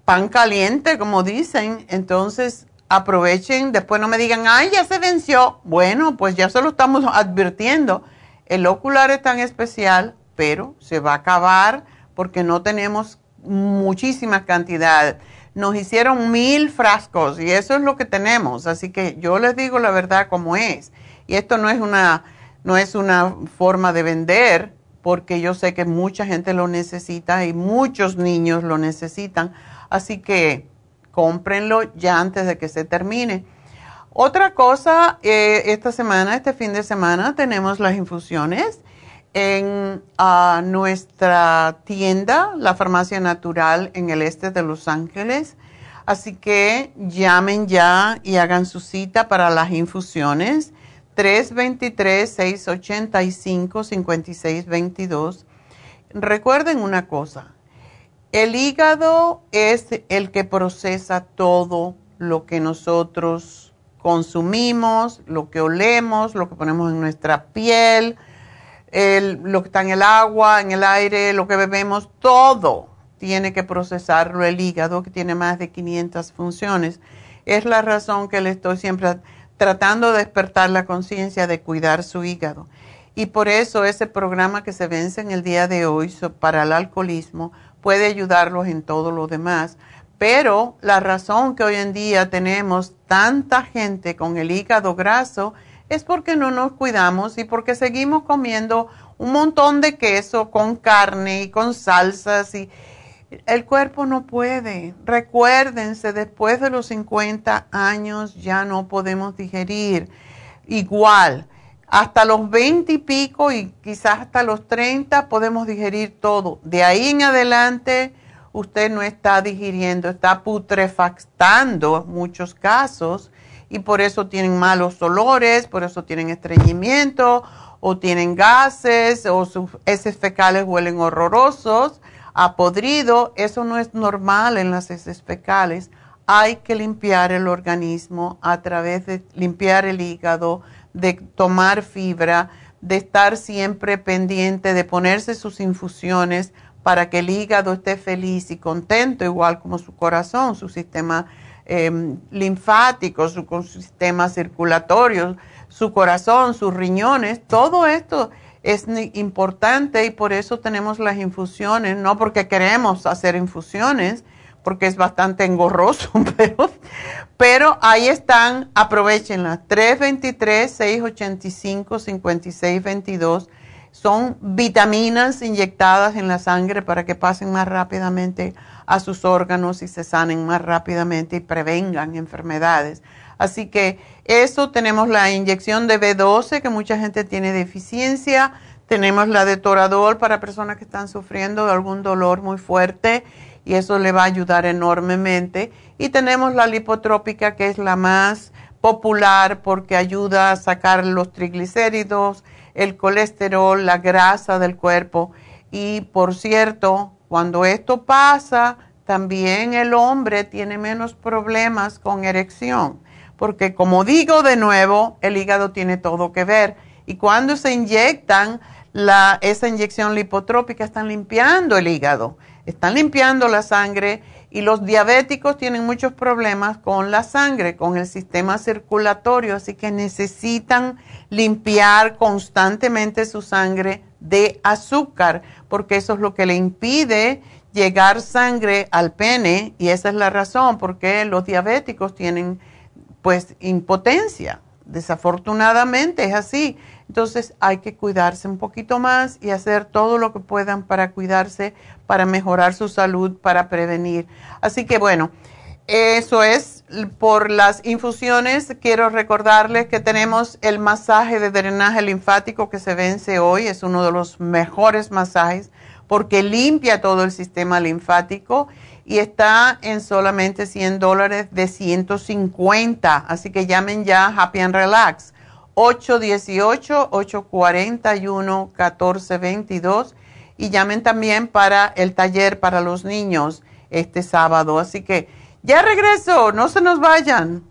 pan caliente, como dicen. Entonces, aprovechen, después no me digan, ay, ya se venció. Bueno, pues ya se lo estamos advirtiendo. El ocular es tan especial, pero se va a acabar porque no tenemos muchísimas cantidades nos hicieron mil frascos y eso es lo que tenemos. Así que yo les digo la verdad como es. Y esto no es una, no es una forma de vender, porque yo sé que mucha gente lo necesita y muchos niños lo necesitan. Así que cómprenlo ya antes de que se termine. Otra cosa, eh, esta semana, este fin de semana, tenemos las infusiones en nuestra tienda, la Farmacia Natural en el este de Los Ángeles. Así que llamen ya y hagan su cita para las infusiones. 323-685-5622. Recuerden una cosa, el hígado es el que procesa todo lo que nosotros consumimos, lo que olemos, lo que ponemos en nuestra piel, lo que está en el agua, en el aire, lo que bebemos, todo tiene que procesarlo el hígado, que tiene más de 500 funciones. Es la razón que le estoy siempre tratando de despertar la conciencia de cuidar su hígado. Y por eso ese programa que se vence en el día de hoy para el alcoholismo puede ayudarlos en todo lo demás. Pero la razón que hoy en día tenemos tanta gente con el hígado graso es porque no nos cuidamos y porque seguimos comiendo un montón de queso con carne y con salsas y el cuerpo no puede. Recuérdense, después de los 50 años ya no podemos digerir igual. Hasta los 20 y pico y quizás hasta los 30 podemos digerir todo. De ahí en adelante usted no está digiriendo, está putrefactando en muchos casos y por eso tienen malos olores, por eso tienen estreñimiento o tienen gases o sus heces fecales huelen horrorosos, a podrido. Eso no es normal en las heces fecales. Hay que limpiar el organismo a través de limpiar el hígado, de tomar fibra, de estar siempre pendiente, de ponerse sus infusiones para que el hígado esté feliz y contento, igual como su corazón, su sistema Em, linfáticos, su, sistema circulatorio, su corazón, sus riñones, todo esto es importante y por eso tenemos las infusiones, no porque queremos hacer infusiones, porque es bastante engorroso, [laughs] pero, ahí están, aprovechenlas, 323-685-5622 son vitaminas inyectadas en la sangre para que pasen más rápidamente a sus órganos y se sanen más rápidamente y prevengan enfermedades. Así que eso tenemos la inyección de B12 que mucha gente tiene deficiencia, tenemos la de Toradol para personas que están sufriendo algún dolor muy fuerte y eso le va a ayudar enormemente y tenemos la lipotrópica que es la más popular porque ayuda a sacar los triglicéridos, el colesterol, la grasa del cuerpo. Y por cierto, cuando esto pasa, también el hombre tiene menos problemas con erección, porque como digo de nuevo, el hígado tiene todo que ver. Y cuando se inyectan la, esa inyección lipotrópica, están limpiando el hígado, están limpiando la sangre y los diabéticos tienen muchos problemas con la sangre, con el sistema circulatorio, así que necesitan limpiar constantemente su sangre de azúcar, porque eso es lo que le impide llegar sangre al pene y esa es la razón porque los diabéticos tienen pues impotencia. Desafortunadamente es así. Entonces hay que cuidarse un poquito más y hacer todo lo que puedan para cuidarse, para mejorar su salud, para prevenir. Así que bueno, eso es por las infusiones. Quiero recordarles que tenemos el masaje de drenaje linfático que se vence hoy. Es uno de los mejores masajes porque limpia todo el sistema linfático y está en solamente 100 dólares de 150. Así que llamen ya Happy and Relax 818-841-1422 y llamen también para el taller para los niños este sábado. Así que ya regreso, no se nos vayan.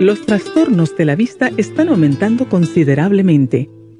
Los trastornos de la vista están aumentando considerablemente.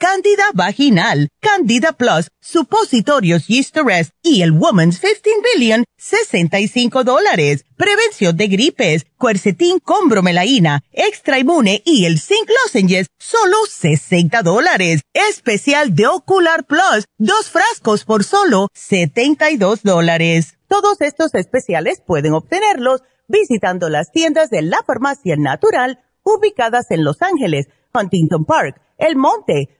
Candida vaginal, Candida Plus, supositorios Yeast Arrest y el Woman's 15 Billion, 65 dólares. Prevención de gripes, cuercetín con bromelaína, extra inmune y el zinc lozenges, solo 60 dólares. Especial de Ocular Plus, dos frascos por solo 72 dólares. Todos estos especiales pueden obtenerlos visitando las tiendas de la farmacia natural ubicadas en Los Ángeles, Huntington Park, El Monte,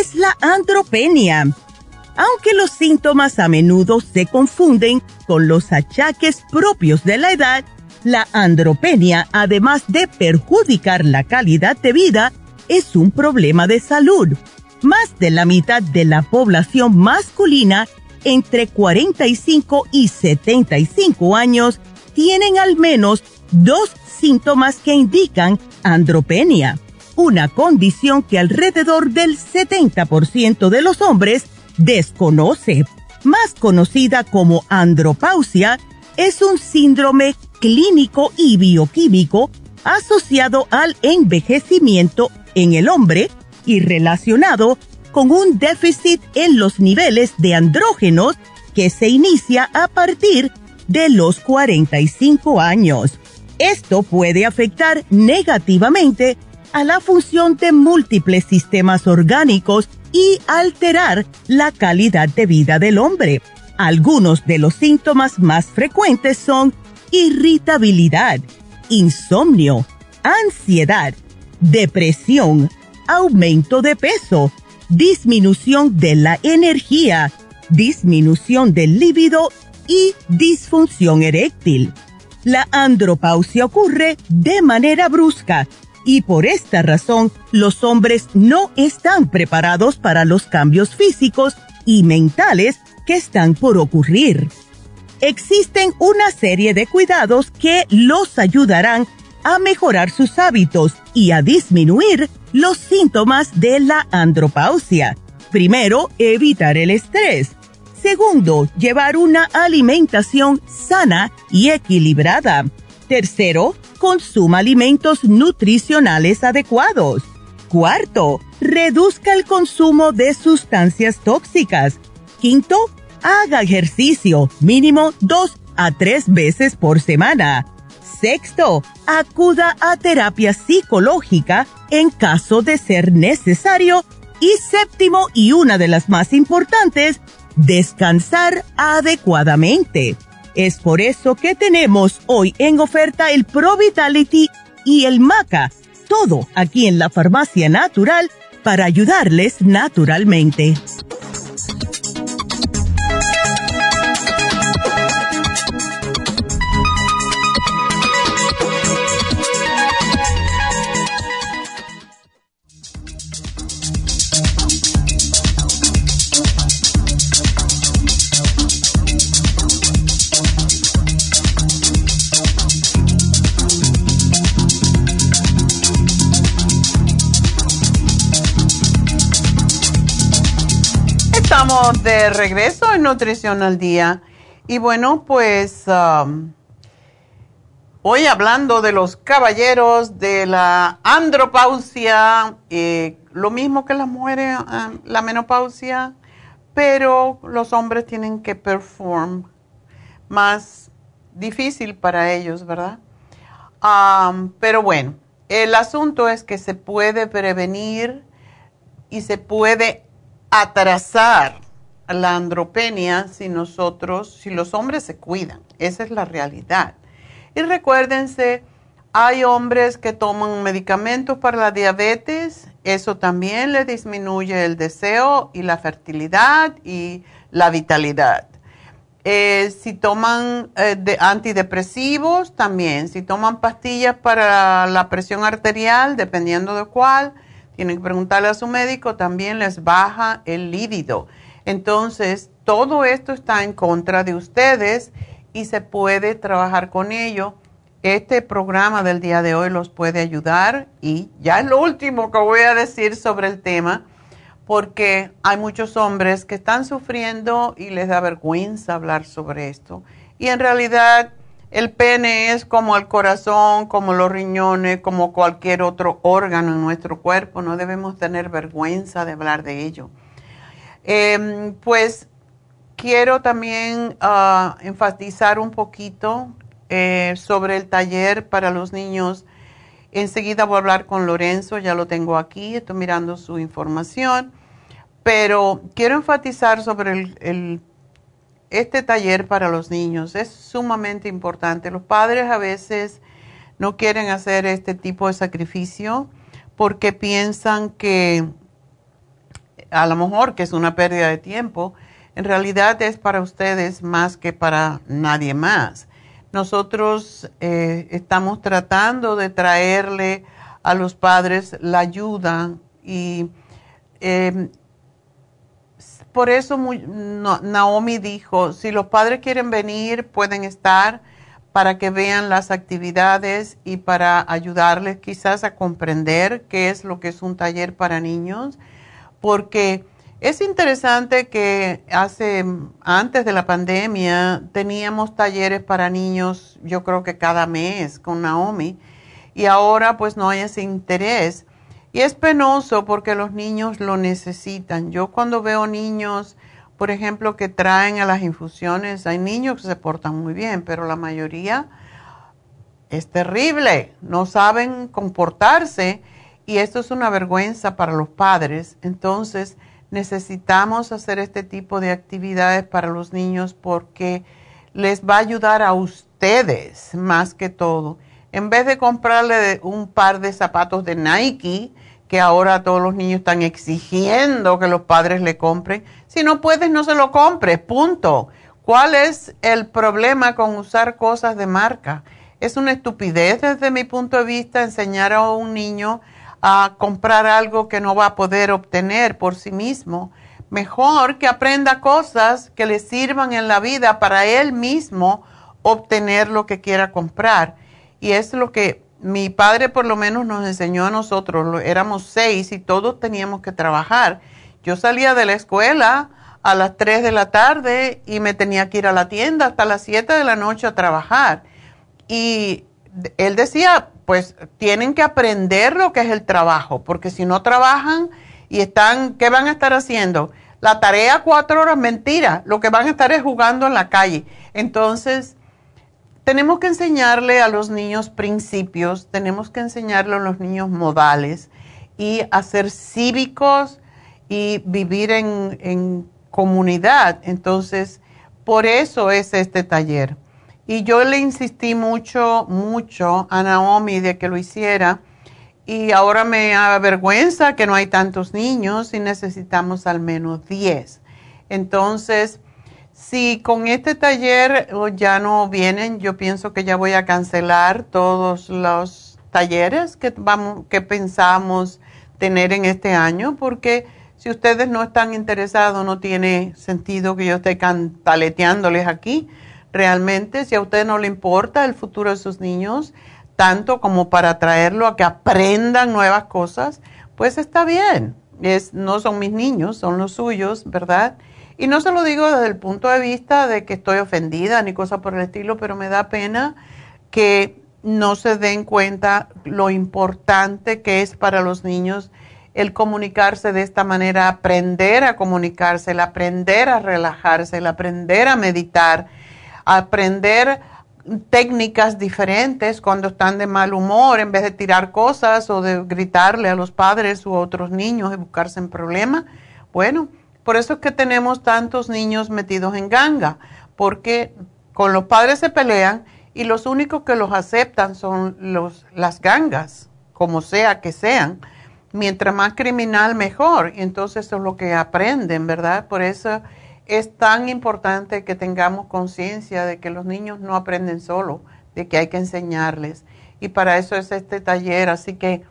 Es la andropenia? Aunque los síntomas a menudo se confunden con los achaques propios de la edad, la andropenia, además de perjudicar la calidad de vida, es un problema de salud. Más de la mitad de la población masculina entre 45 y 75 años tienen al menos dos síntomas que indican andropenia una condición que alrededor del 70% de los hombres desconoce. Más conocida como andropausia, es un síndrome clínico y bioquímico asociado al envejecimiento en el hombre y relacionado con un déficit en los niveles de andrógenos que se inicia a partir de los 45 años. Esto puede afectar negativamente a la función de múltiples sistemas orgánicos y alterar la calidad de vida del hombre. Algunos de los síntomas más frecuentes son irritabilidad, insomnio, ansiedad, depresión, aumento de peso, disminución de la energía, disminución del líbido y disfunción eréctil. La andropausia ocurre de manera brusca y por esta razón los hombres no están preparados para los cambios físicos y mentales que están por ocurrir. Existen una serie de cuidados que los ayudarán a mejorar sus hábitos y a disminuir los síntomas de la andropausia. Primero, evitar el estrés. Segundo, llevar una alimentación sana y equilibrada. Tercero, consuma alimentos nutricionales adecuados. Cuarto, reduzca el consumo de sustancias tóxicas. Quinto, haga ejercicio mínimo dos a tres veces por semana. Sexto, acuda a terapia psicológica en caso de ser necesario. Y séptimo, y una de las más importantes, descansar adecuadamente. Es por eso que tenemos hoy en oferta el Pro Vitality y el Maca. Todo aquí en la Farmacia Natural para ayudarles naturalmente. De regreso en Nutrición al Día. Y bueno, pues um, hoy hablando de los caballeros, de la andropausia, eh, lo mismo que las mujeres, um, la menopausia, pero los hombres tienen que perform más difícil para ellos, ¿verdad? Um, pero bueno, el asunto es que se puede prevenir y se puede atrasar la andropenia si nosotros, si los hombres se cuidan. Esa es la realidad. Y recuérdense, hay hombres que toman medicamentos para la diabetes, eso también le disminuye el deseo y la fertilidad y la vitalidad. Eh, si toman eh, de antidepresivos, también. Si toman pastillas para la presión arterial, dependiendo de cuál, tienen que preguntarle a su médico, también les baja el líbido. Entonces, todo esto está en contra de ustedes y se puede trabajar con ello. Este programa del día de hoy los puede ayudar y ya es lo último que voy a decir sobre el tema porque hay muchos hombres que están sufriendo y les da vergüenza hablar sobre esto. Y en realidad el pene es como el corazón, como los riñones, como cualquier otro órgano en nuestro cuerpo. No debemos tener vergüenza de hablar de ello. Em, pues quiero también ah, enfatizar un poquito eh, sobre el taller para los niños Enseguida voy a hablar con Lorenzo, ya lo tengo aquí, estoy mirando su información, pero quiero enfatizar sobre el, este taller para los niños. Es sumamente importante. Los padres a veces no quieren hacer este tipo de sacrificio porque piensan que a lo mejor que es una pérdida de tiempo, en realidad es para ustedes más que para nadie más. Nosotros eh, estamos tratando de traerle a los padres la ayuda y em, por eso Naomi dijo, si los padres quieren venir, pueden estar para que vean las actividades y para ayudarles quizás a comprender qué es lo que es un taller para niños, porque es interesante que hace, antes de la pandemia, teníamos talleres para niños, yo creo que cada mes con Naomi, y ahora pues no hay ese interés. Y es penoso porque los niños lo necesitan. Yo cuando veo niños, por ejemplo, que traen a las infusiones, hay niños que se portan muy bien, pero la mayoría es terrible, no saben comportarse y esto es una vergüenza para los padres. Entonces, necesitamos hacer este tipo de actividades para los niños porque les va a ayudar a ustedes más que todo. En vez de comprarle un par de zapatos de Nike, que ahora todos los niños están exigiendo que los padres le compren, si no puedes no se lo compres, punto. ¿Cuál es el problema con usar cosas de marca? Es una estupidez desde mi punto de vista enseñar a un niño a comprar algo que no va a poder obtener por sí mismo. Mejor que aprenda cosas que le sirvan en la vida para él mismo obtener lo que quiera comprar. Y es lo que mi padre por lo menos nos enseñó a nosotros. Éramos seis y todos teníamos que trabajar. Yo salía de la escuela a las tres de la tarde y me tenía que ir a la tienda hasta las siete de la noche a trabajar. Y él decía, pues tienen que aprender lo que es el trabajo, porque si no trabajan y están, ¿qué van a estar haciendo? La tarea cuatro horas, mentira, lo que van a estar es jugando en la calle. Entonces, tenemos que enseñarle a los niños principios, tenemos que enseñarle a los niños modales y hacer cívicos y vivir en, en comunidad. Entonces, por eso es este taller. Y yo le insistí mucho, mucho a Naomi de que lo hiciera. Y ahora me avergüenza que no hay tantos niños y necesitamos al menos 10. Entonces, si con este taller oh, ya no vienen, yo pienso que ya voy a cancelar todos los talleres que, vamos, que pensamos tener en este año, porque si ustedes no están interesados, no tiene sentido que yo esté cantaleteándoles aquí realmente, si a usted no le importa el futuro de sus niños, tanto como para traerlo a que aprendan nuevas cosas, pues está bien. Es, no son mis niños, son los suyos, ¿verdad? Y no se lo digo desde el punto de vista de que estoy ofendida ni cosa por el estilo, pero me da pena que no se den cuenta lo importante que es para los niños el comunicarse de esta manera, aprender a comunicarse, el aprender a relajarse, el aprender a meditar aprender técnicas diferentes cuando están de mal humor, en vez de tirar cosas o de gritarle a los padres u otros niños y buscarse en problemas. Bueno, Por eso es que tenemos tantos niños metidos en ganga, porque con los padres se pelean y los únicos que los aceptan son los, las gangas, como sea que sean. Mientras más criminal, mejor. Y entonces eso es lo que aprenden, ¿verdad? Por eso es tan importante que tengamos conciencia de que los niños no aprenden solo, de que hay que enseñarles. Y para eso es este taller. Así que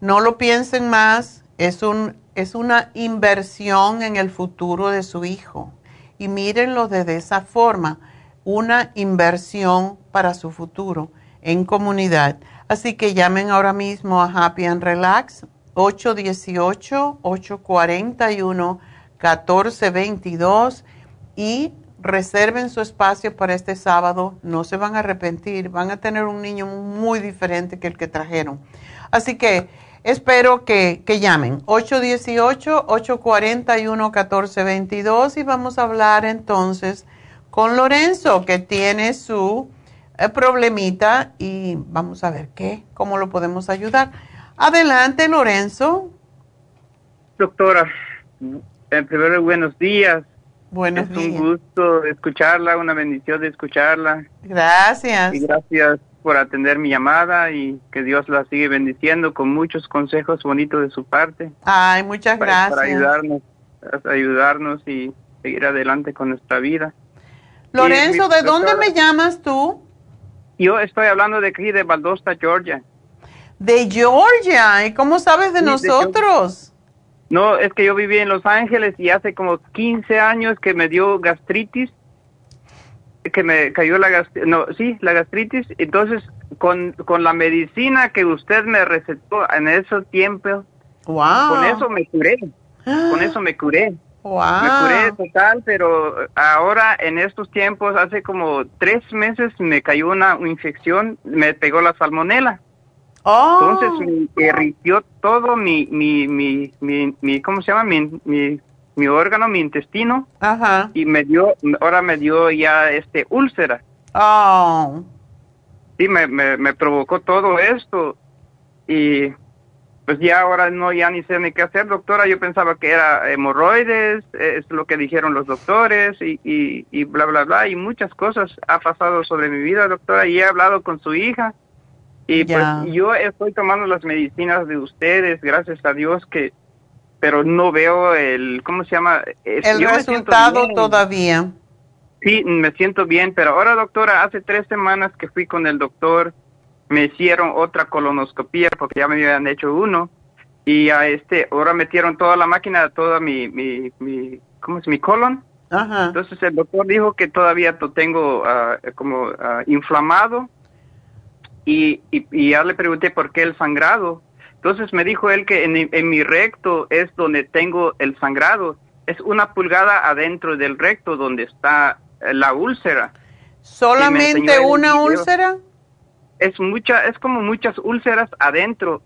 no lo piensen más, es, un, es una inversión en el futuro de su hijo. Y mírenlo desde esa forma, una inversión para su futuro en comunidad. Así que llamen ahora mismo a Happy and Relax 818-841-1422 y reserven su espacio para este sábado. No se van a arrepentir, van a tener un niño muy diferente que el que trajeron. Así que espero que, que llamen 818-841-1422 y vamos a hablar entonces con Lorenzo que tiene su eh, problemita y vamos a ver qué, cómo lo podemos ayudar. Adelante, Lorenzo. Doctora, en primer buenos días. Buenos días. Es un gusto escucharla, una bendición de escucharla. Gracias. Y gracias por atender mi llamada y que Dios la sigue bendiciendo con muchos consejos bonitos de su parte. Ay, muchas gracias. Para ayudarnos, ayudarnos y seguir adelante con nuestra vida. Lorenzo, ¿de dónde me llamas tú? Yo estoy hablando de aquí, de Valdosta, Georgia. De Georgia, ¿y cómo sabes de nosotros? no, es que yo viví en Los Ángeles y hace como 15 años que me dio gastritis, que me cayó la gastritis, no, sí, la gastritis, entonces con, con la medicina que usted me recetó en ese tiempo, wow. con eso me curé, con eso me curé. Wow. Me curé total, pero ahora en estos tiempos, hace como tres meses me cayó una infección, me pegó la salmonela. Oh. Entonces me irritió todo mi, mi, mi, mi, mi ¿cómo se llama? Mi, mi, mi órgano, mi intestino. Ajá. Y me dio, ahora me dio ya este úlcera. Oh. Sí, me, me, me provocó todo esto. Y pues ya ahora no, ya ni sé ni qué hacer, doctora. Yo pensaba que era hemorroides, es lo que dijeron los doctores y, y, y bla, bla, bla. Y muchas cosas ha pasado sobre mi vida, doctora. Y he hablado con su hija. Y pues yo estoy tomando las medicinas de ustedes, gracias a Dios que, pero no veo el, ¿cómo se llama? Es- El resultado todavía. Sí, me siento bien, pero ahora doctora, hace tres semanas que fui con el doctor, me hicieron otra colonoscopía porque ya me habían hecho uno y a este, ahora metieron toda la máquina, toda mi, mi, mi ¿cómo es? Mi colon. Ajá. Entonces el doctor dijo que todavía lo tengo ah, como ah, inflamado y, y, y ya le pregunté por qué el sangrado. Entonces me dijo él que en, mi- en mi recto es donde tengo el sangrado. Es una pulgada adentro del recto donde está eh, la úlcera. ¿Solamente una úlcera? Es mucha, es como muchas úlceras adentro.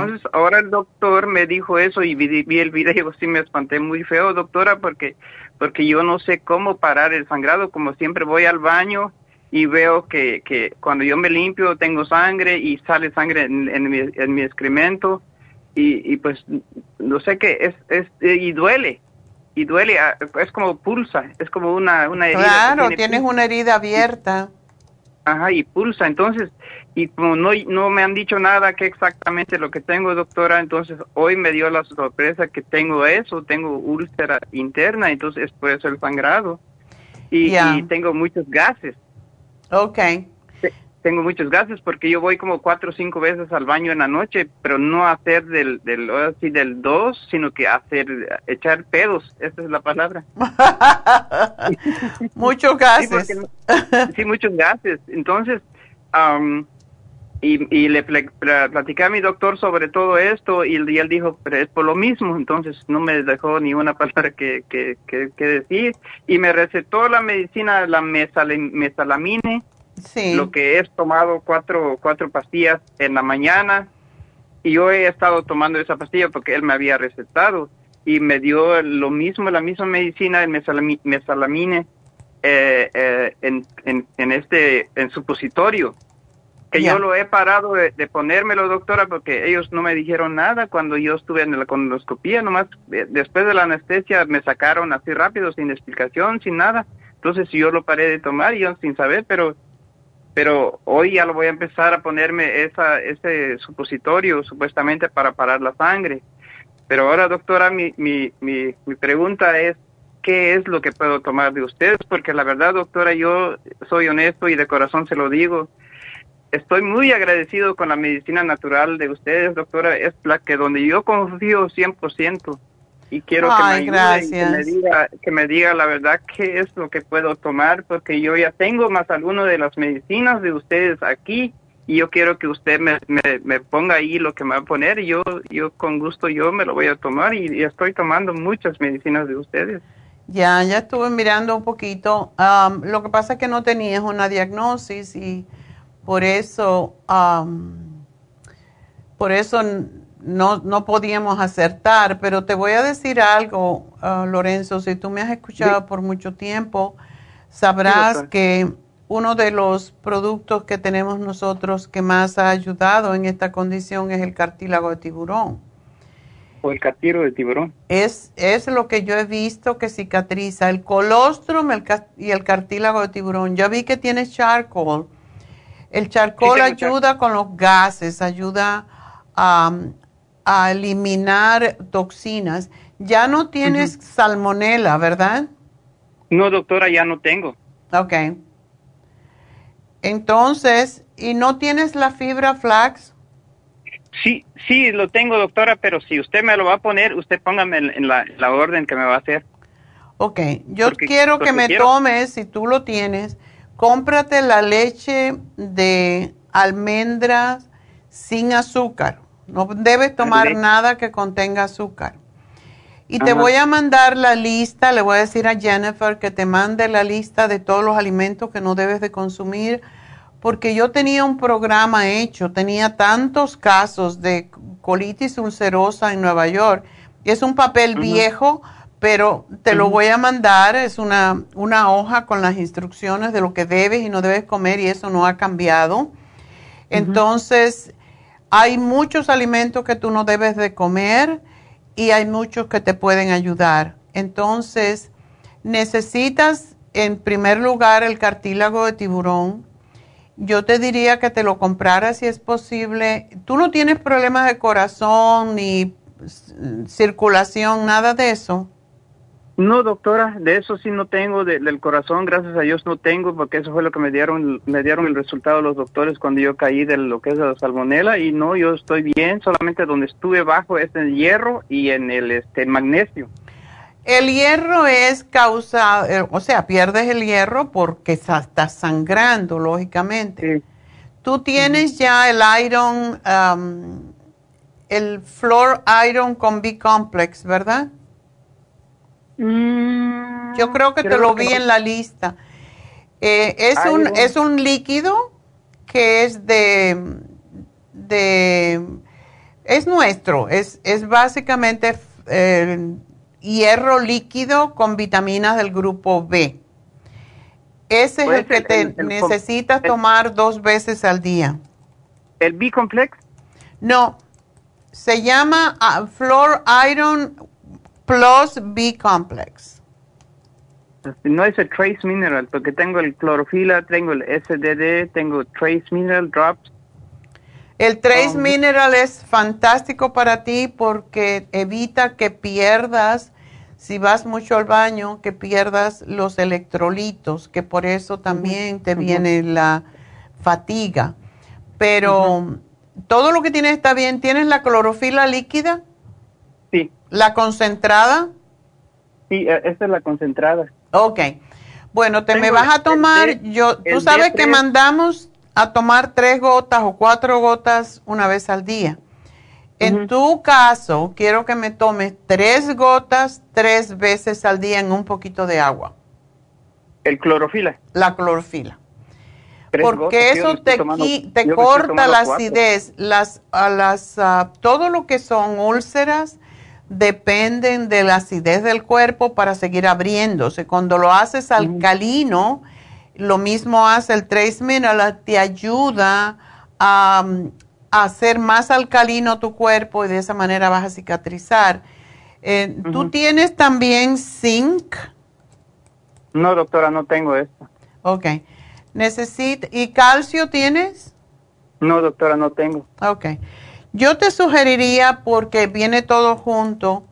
Entonces ahora el doctor me dijo eso y vi, vi el video, sí me espanté muy feo, doctora, porque porque yo no sé cómo parar el sangrado, como siempre voy al baño y veo que, que cuando yo me limpio tengo sangre y sale sangre en, en mi, en mi excremento y, y pues no sé qué es, es y duele y duele ah, es como pulsa es como una una herida Claro, tiene tienes pulsa. una herida abierta. Ajá, y pulsa. Entonces, y como no, no me han dicho nada que exactamente lo que tengo, doctora, entonces hoy me dio la sorpresa que tengo eso, tengo úlcera interna, entonces es por eso el sangrado. Y tengo muchos gases. Ok. Te- Tengo muchos gases porque yo voy como cuatro o cinco veces al baño en la noche, pero no hacer del, del, ahora sí, del dos, sino que hacer, echar pedos, esa es la palabra. [laughs] Muchos Sí, gases. porque- sí, muchos gases. Entonces, am, y, y le pla- platicé a mi doctor sobre todo esto y, él- y él dijo, pero es por lo mismo. Entonces no me dejó ni una [laughs] palabra que, que, que, que decir. Y me recetó la medicina, la mesale- mesalamine, sí. lo que es tomado cuatro, cuatro pastillas en la mañana. Y yo he estado tomando esa pastilla porque él me había recetado y me dio lo mismo, la misma medicina, el mesalami- mesalamine, eh, eh, en, en, en este, en supositorio. Que yo lo he parado de, ponérmelo, doctora, porque ellos no me dijeron nada cuando yo estuve en la colonoscopía, nomás eh, después de la anestesia me sacaron así rápido, sin explicación, sin nada. Entonces yo lo paré de tomar, yo sin saber, pero pero hoy ya lo voy a empezar a ponerme esa, ese supositorio supuestamente para parar la sangre. Pero ahora, doctora, mi, mi, mi, mi pregunta es, ¿qué es lo que puedo tomar de ustedes? Porque la verdad, doctora, yo soy honesto y de corazón se lo digo. Estoy muy agradecido con la medicina natural de ustedes, doctora. Es la que donde yo confío 100% y quiero que me ayude y que me, diga, que me diga la verdad qué es lo que puedo tomar porque yo ya tengo más alguno de las medicinas de ustedes aquí y yo quiero que usted me, me, ponga ahí lo que me va a poner y yo, yo con gusto yo me lo voy a tomar y, estoy tomando muchas medicinas de ustedes. Ya, ya estuve mirando un poquito. lo que pasa es que no tenías una diagnosis y por eso, por eso no, no podíamos acertar, pero te voy a decir algo, uh, Lorenzo, si tú me has escuchado por mucho tiempo, sabrás que uno de los productos que tenemos nosotros que más ha ayudado en esta condición es el cartílago de tiburón. O el cartílago de tiburón. Es, es lo que yo he visto que cicatriza, el colostrum y el cartílago de tiburón. Ya vi que tienes charcoal. El charcoal ayuda con los gases, ayuda a, a eliminar toxinas. Ya no tienes salmonela, ¿verdad? No, doctora, ya no tengo. Ok. Entonces, ¿y no tienes la fibra flax? Sí, sí, lo tengo, doctora, pero si usted me lo va a poner, usted póngame en, la, orden que me va a hacer. Ok, yo quiero que me tomes, si tú lo tienes, cómprate la leche de almendras sin azúcar. No debes tomar nada que contenga azúcar. Y te voy a mandar la lista, le voy a decir a Jennifer que te mande la lista de todos los alimentos que no debes de consumir, porque yo tenía un programa hecho, tenía tantos casos de colitis ulcerosa en Nueva York. Es un papel viejo, pero te lo voy a mandar, es una, una hoja con las instrucciones de lo que debes y no debes comer y eso no ha cambiado. Entonces, hay muchos alimentos que tú no debes de comer y hay muchos que te pueden ayudar. Entonces, necesitas en primer lugar el cartílago de tiburón. Yo te diría que te lo compraras si es posible. Tú no tienes problemas de corazón ni circulación, nada de eso. No, doctora, de eso sí no tengo, del corazón, gracias a Dios no tengo, porque eso fue lo que me dieron, me dieron el resultado los doctores cuando yo caí de lo que es la salmonela y no, yo estoy bien, solamente donde estuve bajo es en el hierro y en el este, magnesio. El hierro es causa, eh, o sea, pierdes el hierro porque estás sangrando, lógicamente. Tú tienes ya el iron, um, el floor iron con B-complex, ¿verdad? Mm, Yo creo que te lo vi en la lista. Eh, es, un, es un líquido que es de, de es nuestro, es, es básicamente eh, hierro líquido con vitaminas del grupo B. Ese es el que te necesitas tomar dos veces al día. ¿El B-complex? No, se llama uh, Flor Iron Plus B Complex. No es el Trace Mineral, porque tengo el clorofila, tengo el SDD, tengo Trace Mineral Drops. El Trace um, Mineral es fantástico para ti porque evita que pierdas, si vas mucho al baño, que pierdas los electrolitos, que por eso también te viene la fatiga. Pero todo lo que tienes está bien. ¿Tienes la clorofila líquida? ¿La concentrada? Sí, e, esta es la concentrada. Ok. Bueno, te me vas a tomar, yo, tú sabes que mandamos a tomar tres gotas o cuatro gotas una vez al día. En tu caso, quiero que me tomes tres gotas tres veces al día en un poquito de agua. ¿El clorofila? La clorofila. Porque eso te, te corta la acidez, las, a las, todo lo que son úlceras, dependen de la acidez del cuerpo para seguir abriéndose. Cuando lo haces alcalino, lo mismo hace el Trace Mineral, te ayuda a, hacer más alcalino tu cuerpo y de esa manera vas a cicatrizar. Eh, ¿Tú tienes también zinc? No, doctora, no tengo esto. Ok. Necesita, ¿Y calcio tienes? No, doctora, no tengo. Ok. Yo te sugeriría, porque viene todo junto,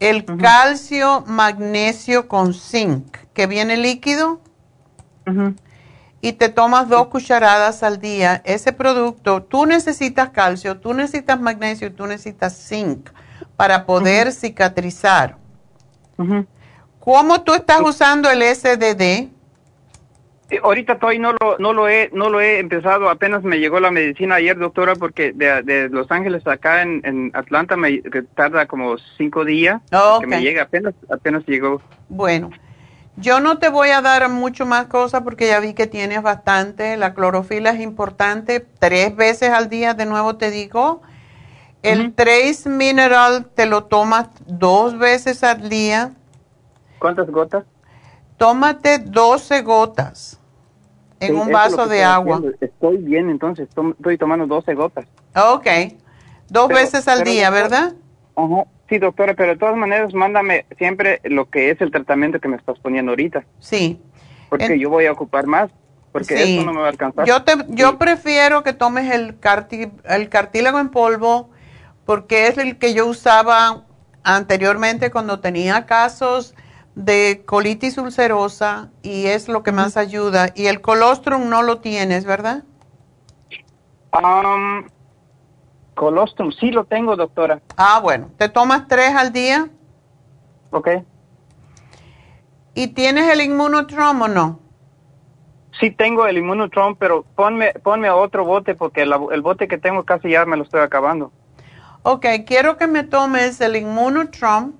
el calcio, magnesio con zinc, que viene líquido. Y te tomas dos cucharadas al día. Ese producto, tú necesitas calcio, tú necesitas magnesio, tú necesitas zinc para poder cicatrizar. ¿Cómo tú estás usando el SDD? Ahorita todavía no lo, no lo he, no lo he empezado. Apenas me llegó la medicina ayer, doctora, porque de, Los Ángeles acá en, Atlanta me tarda como cinco días que me llega. Apenas, apenas llegó. Bueno, yo no te voy a dar mucho más cosas porque ya vi que tienes bastante. La clorofila es importante. Tres veces al día, de nuevo te digo. El Trace Mineral te lo tomas dos veces al día. ¿Cuántas gotas? Tómate 12 gotas en un vaso de agua. Estoy bien, entonces estoy tomando 12 gotas. Ok. Dos veces al día, ¿verdad? Ajá. Sí, doctora, pero de todas maneras, mándame siempre lo que es el tratamiento que me estás poniendo ahorita. Sí. Porque yo voy a ocupar más, porque eso no me va a alcanzar. Yo, te, yo prefiero que tomes el, el cartílago en polvo, porque es el que yo usaba anteriormente cuando tenía casos de colitis ulcerosa y es lo que más ayuda. Y el colostrum no lo tienes, ¿verdad? Um, colostrum, sí lo tengo, doctora. Ah, bueno. ¿Te tomas tres al día? Ok. ¿Y tienes el inmunotrom o no? Sí tengo el inmunotrom, pero ponme, ponme otro bote porque el bote que tengo casi ya me lo estoy acabando. Ok, quiero que me tomes el inmunotrom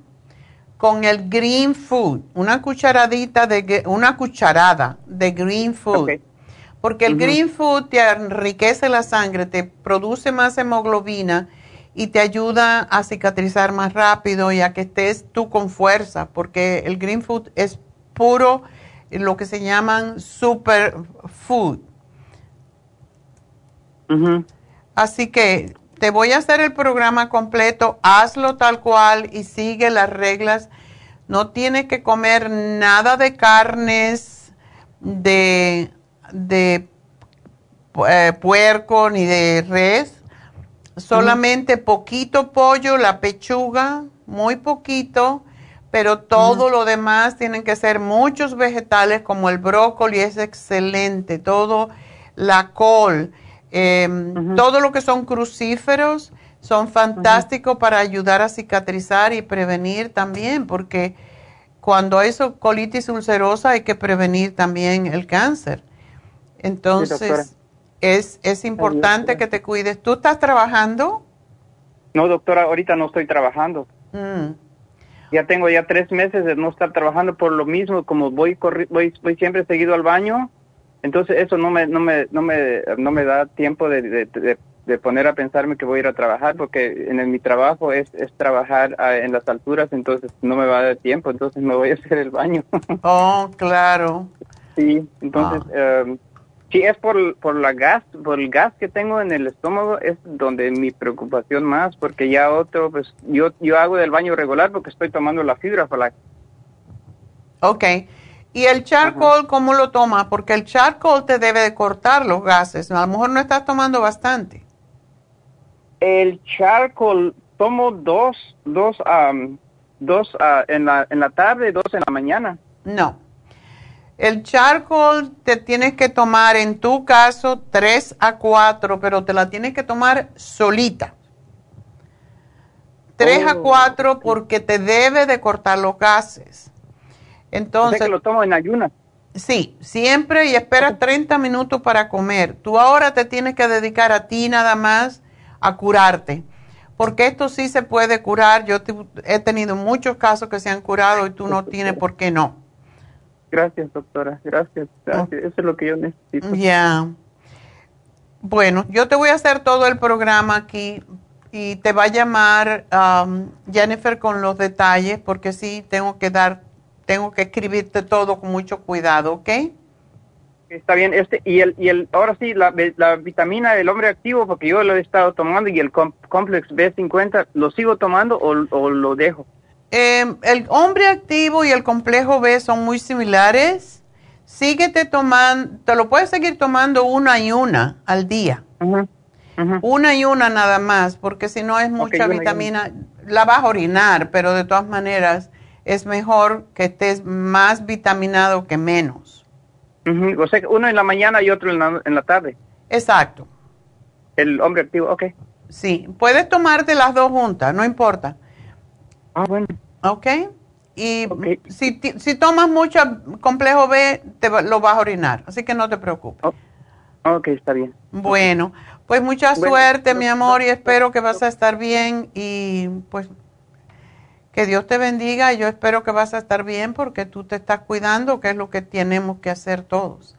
con el green food, una cucharadita de una cucharada de green food. Porque el green food te enriquece la sangre, te produce más hemoglobina y te ayuda a cicatrizar más rápido y a que estés tú con fuerza, porque el green food es puro lo que se llaman super food. Así que te voy a hacer el programa completo, hazlo tal cual y sigue las reglas. No tienes que comer nada de carnes, de, de eh, puerco ni de res, solamente poquito pollo, la pechuga, muy poquito, pero todo lo demás tienen que ser muchos vegetales como el brócoli es excelente, todo la col Em, todo lo que son crucíferos son fantásticos para ayudar a cicatrizar y prevenir también, porque cuando hay colitis ulcerosa hay que prevenir también el cáncer. Entonces, es, es importante que te cuides. ¿Tú estás trabajando? No, doctora, ahorita no estoy trabajando. Mm. Ya tengo ya tres meses de no estar trabajando por lo mismo, como voy, voy, voy siempre seguido al baño entonces eso no me, no me, no me, no me da tiempo de, de, de, poner a pensarme que voy a ir a trabajar porque en mi trabajo es, es trabajar ah, en las alturas, entonces no me va a dar tiempo, entonces me voy a [laughs] hacer el baño. oh, claro. Sí, entonces, ah. Em, si es por, por la gas, por el gas que tengo en el estómago, es donde mi preocupación más, porque ya otro, pues yo, yo hago del baño regular porque estoy tomando la fibra para la... Ok. ¿Y el charcoal cómo lo tomas? Porque el charcoal te debe de cortar los gases. A lo mejor no estás tomando bastante. El charcoal tomo dos, dos, dos ah, en, la, en la tarde dos en la mañana. No. El charcoal te tienes que tomar, en tu caso, tres a cuatro, pero te la tienes que tomar solita. Tres a oh, cuatro porque te debe de cortar los gases. Entonces. lo tomo en ayunas. Sí, siempre y espera 30 minutos para comer. Tú ahora te tienes que dedicar a ti nada más a curarte. Porque esto sí se puede curar. Yo he tenido muchos casos que se han curado y tú no tienes por qué no. Gracias, doctora. Gracias. Eso es lo que yo necesito. Ya. Bueno, yo te voy a hacer todo el programa aquí y te va a llamar um, Jennifer con los detalles porque sí tengo que dar tengo que escribirte todo con mucho cuidado, ¿ok? Está bien, este, y el, y el, ahora sí, la, la vitamina del hombre activo, porque yo lo he estado tomando, y el complex B50, ¿lo sigo tomando o, o lo dejo? Eh, el hombre activo y el complejo B son muy similares. Síguete tomando, te lo puedes seguir tomando una y una al día. Una y una nada más, porque si no es mucha vitamina, la vas a orinar, pero de todas maneras es mejor que estés más vitaminado que menos. O sea, uno en la mañana y otro en la, en la tarde. Exacto. El hombre activo, ok. Sí, puedes tomarte las dos juntas, no importa. Ah, bueno. Ok. Y Si, si tomas mucho complejo B, te lo vas a orinar, así que no te preocupes. Oh, ok, está bien. Bueno, pues mucha suerte, mi amor, y espero que vas a estar bien y pues que Dios te bendiga. Yo espero que vas a estar bien porque tú te estás cuidando, que es lo que tenemos que hacer todos.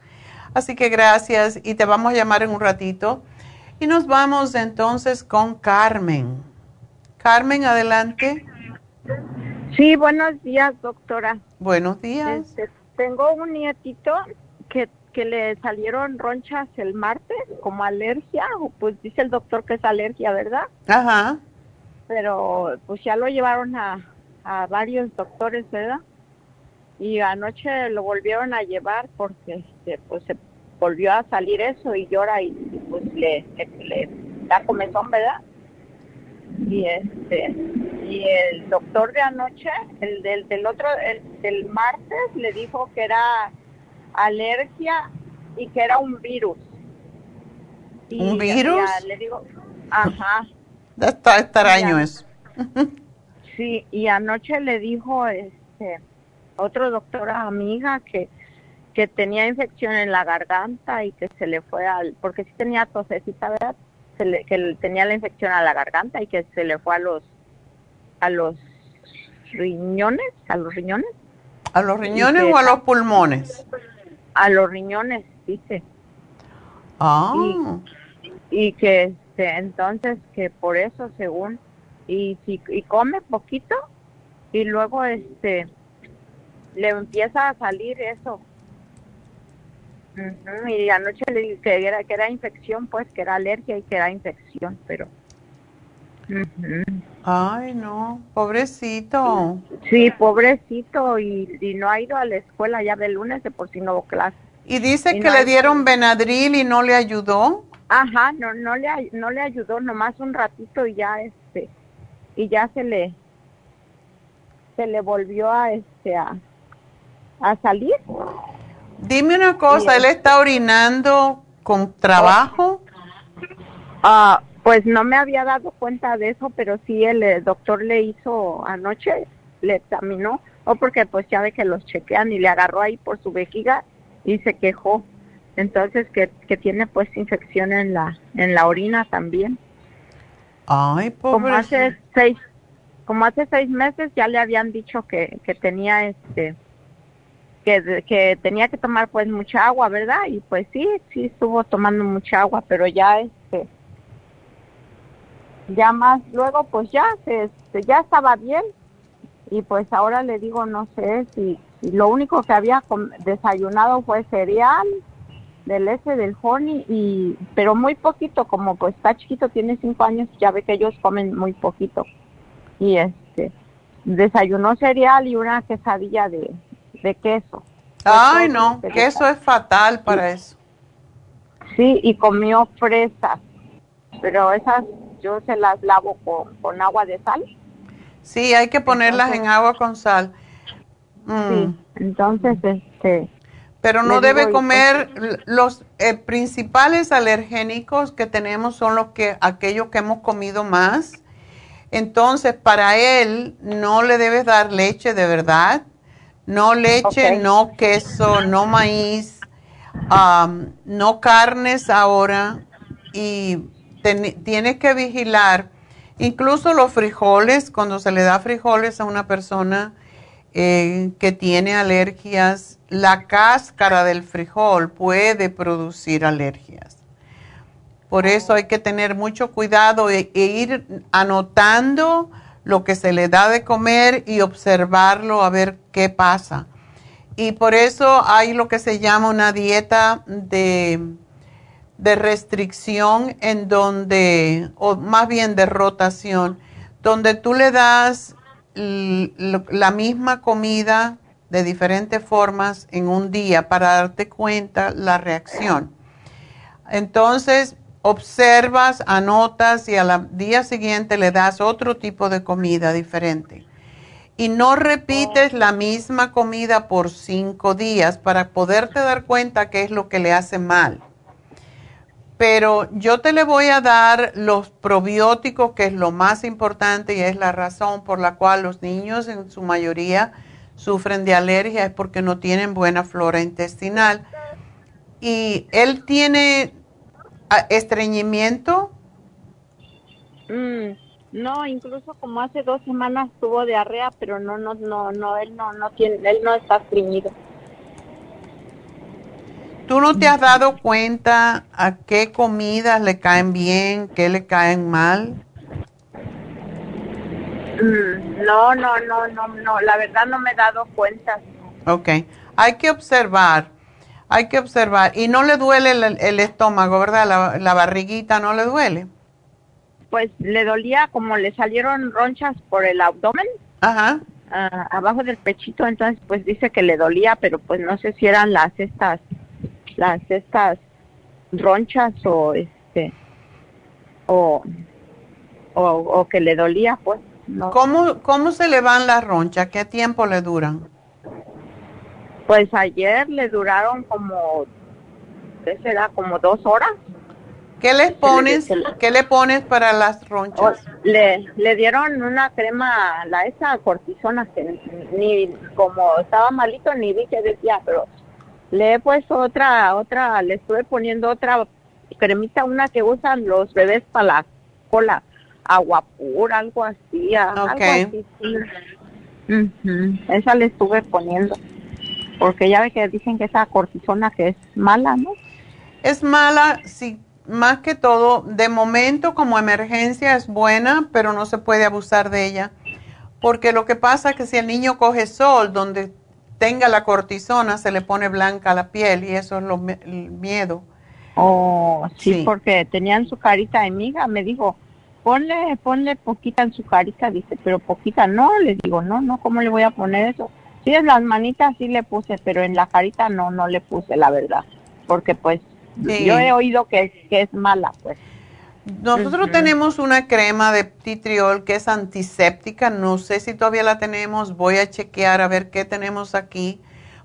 Así que gracias y te vamos a llamar en un ratito. Y nos vamos entonces con Carmen. Carmen, adelante. Sí, buenos días, doctora. Buenos días. Este, tengo un nietito que, que le salieron ronchas el martes como alergia, pues dice el doctor que es alergia, ¿verdad? Ajá. Pero pues ya lo llevaron a, a varios doctores, ¿verdad? Y anoche lo volvieron a llevar porque este, pues se volvió a salir eso y llora y, pues le, le da comezón, ¿verdad? y este y el doctor de anoche el del, del otro el del martes le dijo que era alergia y que era un virus un virus le digo ajá está extraño eso [laughs] sí y anoche le dijo este otro doctora amiga que que tenía infección en la garganta y que se le fue al porque sí tenía tosecita verdad que tenía la infección a la garganta y que se le fue a los a los riñones, a los riñones. ¿A los riñones o a los pulmones? A los riñones, dice. Ah. Y, que este, entonces que por eso según y si y come poquito y luego este le empieza a salir eso y anoche le dije que era, que era infección, pues que era alergia y que era infección, pero... Ay, no, pobrecito. Sí, pobrecito, y, no ha ido a la escuela ya de lunes de por si no hubo clase. ¿Y dice que le dieron Benadryl y no le ayudó? Ajá, no, no le, no le ayudó nomás un ratito y ya, este, y ya se le, se le volvió a, este, a, a salir. Dime una cosa, ¿él está orinando con trabajo? Ah, pues no me había dado cuenta de eso, pero sí el, doctor le hizo anoche, le examinó, o porque pues ya ve que los chequean y le agarró ahí por su vejiga y se quejó. Entonces que, que tiene pues infección en la en la orina también. Ay, pobre. Como hace seis, como hace seis meses ya le habían dicho que, que tenía este que, que tenía que tomar pues mucha agua, ¿verdad? Y pues sí, sí estuvo tomando mucha agua, pero ya este ya más luego pues ya se, este, ya estaba bien y pues ahora le digo no sé si, lo único que había desayunado fue cereal del ese del honey y pero muy poquito como pues está chiquito tiene cinco años ya ve que ellos comen muy poquito y este desayunó cereal y una quesadilla de, de queso. Ay, no, queso es fatal para eso. Sí, y comió fresas, pero esas yo se las lavo con, agua de sal. Sí, hay que ponerlas en agua con sal. Sí, mm. entonces, este... Pero no debe comer, los eh, principales alergénicos que tenemos son los que, aquellos que hemos comido más. Entonces, para él no le debes dar leche de verdad. No leche, no queso, no maíz, no carnes ahora. Y tienes que vigilar. Incluso los frijoles, cuando se le da frijoles a una persona eh, que tiene alergias, la cáscara del frijol puede producir alergias. Por eso hay que tener mucho cuidado e, e ir anotando lo que se le da de comer y observarlo a ver qué pasa. Y por eso hay lo que se llama una dieta de, de restricción en donde, o más bien de rotación, donde tú le das la misma comida de diferentes formas en un día para darte cuenta la reacción. Entonces, observas, anotas y al día siguiente le das otro tipo de comida diferente. Y no repites la misma comida por cinco días para poderte dar cuenta qué es lo que le hace mal. Pero yo te le voy a dar los probióticos, que es lo más importante y es la razón por la cual los niños en su mayoría sufren de alergia, es porque no tienen buena flora intestinal. Y él tiene ah, estreñimiento. Mm, no, incluso como hace dos semanas tuvo diarrea, pero no, no, no, no, él no, no tiene, él no está estreñido. ¿Tú no te has dado cuenta a qué comidas le caen bien, qué le caen mal? Mm, no, no, no, no, no, la verdad no me he dado cuenta. Ok, hay que observar, hay que observar. Y no le duele el, estómago, ¿verdad? La, la, barriguita no le duele. Pues le dolía como le salieron ronchas por el abdomen. Ajá. Ah, abajo del pechito, entonces pues dice que le dolía, pero pues no sé si eran las estas las estas ronchas o este o, o, que le dolía pues no. ¿Cómo, ¿Cómo se le van las ronchas? ¿Qué tiempo le duran? Pues ayer le duraron como, ¿qué será? Como dos horas. ¿Qué les pones? ¿Qué le pones para las ronchas? Le, le dieron una crema, la esa cortisona que ni como estaba malito ni vi que decía, pero le he puesto otra, otra, le estuve poniendo otra cremita, una que usan los bebés para la cola, agua pura, algo así. Algo así Esa le estuve poniendo, porque ya ve que dicen que esa cortisona que es mala, ¿no? Es mala, sí, más que todo, de momento como emergencia es buena, pero no se puede abusar de ella. Porque lo que pasa es que si el niño coge sol, donde tenga la cortisona, se le pone blanca la piel y eso es lo, el miedo. Oh, sí, porque tenían su carita amiga, me dijo, ponle, ponle poquita en su carita, dice, pero poquita no, le digo, no, no, ¿cómo le voy a poner eso? Sí, en las manitas sí le puse, pero en la carita no, no le puse, la verdad, porque pues yo he oído que, que es mala, pues. Nosotros tenemos una crema de titriol que es antiséptica, no sé si todavía la tenemos, voy a chequear a ver qué tenemos aquí,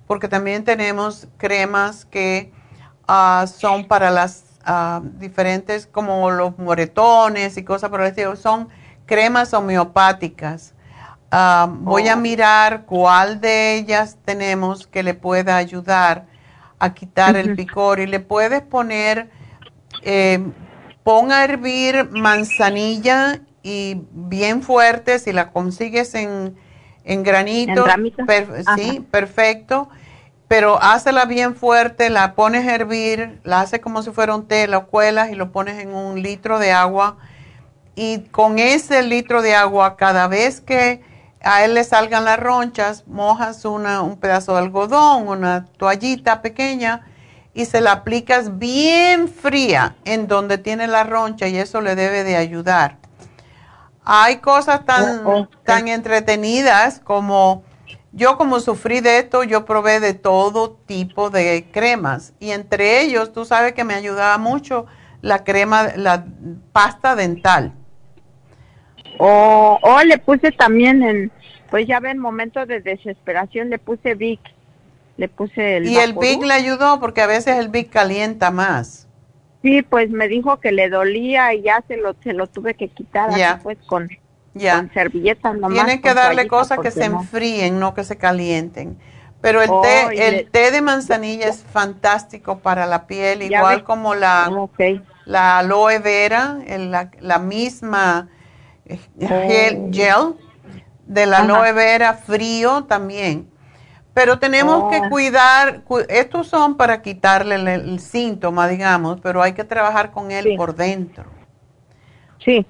porque también tenemos cremas que ah, son para las ah, diferentes, como los moretones y cosas por el estilo, son cremas homeopáticas. Ah, voy a oh. mirar cuál de ellas tenemos que le pueda ayudar a quitar el picor y le puedes poner... Eh, Pon a hervir manzanilla y bien fuerte, si la consigues en, en granito, sí, perfecto, pero hazla bien fuerte, la pones a hervir, la haces como si fuera un té, la cuelas y lo pones en un litro de agua y con ese litro de agua, cada vez que a él le salgan las ronchas, mojas una, un pedazo de algodón, una toallita pequeña, y se la aplicas bien fría en donde tiene la roncha y eso le debe de ayudar. Hay cosas tan, oh, tan entretenidas como yo como sufrí de esto, yo probé de todo tipo de cremas y entre ellos tú sabes que me ayudaba mucho la crema, la pasta dental. O, oh, le puse también en, pues ya ven, momentos de desesperación, le puse Vic le puse el... ¿Y el Big le ayudó? Porque a veces el Big calienta más. Sí, pues me dijo que le dolía y ya se lo, se lo tuve que quitar ya. pues con, servilletas nomás. Tiene que darle cosas que se enfríen, no que se calienten. Pero el, té, el té de manzanilla es fantástico para la piel, igual como la, la aloe vera, la, la, misma eh, gel, gel de la aloe vera frío también pero tenemos que oh. cuidar, estos son para quitarle el, síntoma, digamos, pero hay que trabajar con él por dentro. Sí,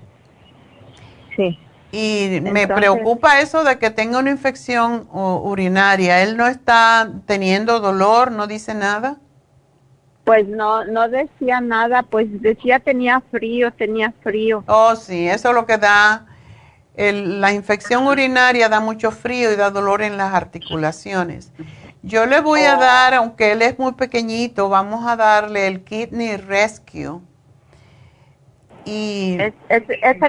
sí. Y me preocupa eso de que tenga una infección urinaria. ¿Él no está teniendo dolor? ¿No dice nada? Pues no, no decía nada, pues decía tenía frío, tenía frío. Oh, sí, eso es lo que da. La infección urinaria da mucho frío y da dolor en las articulaciones. Yo le voy a dar, aunque él es muy pequeñito, vamos a darle el Kidney Rescue. Y ¿Es,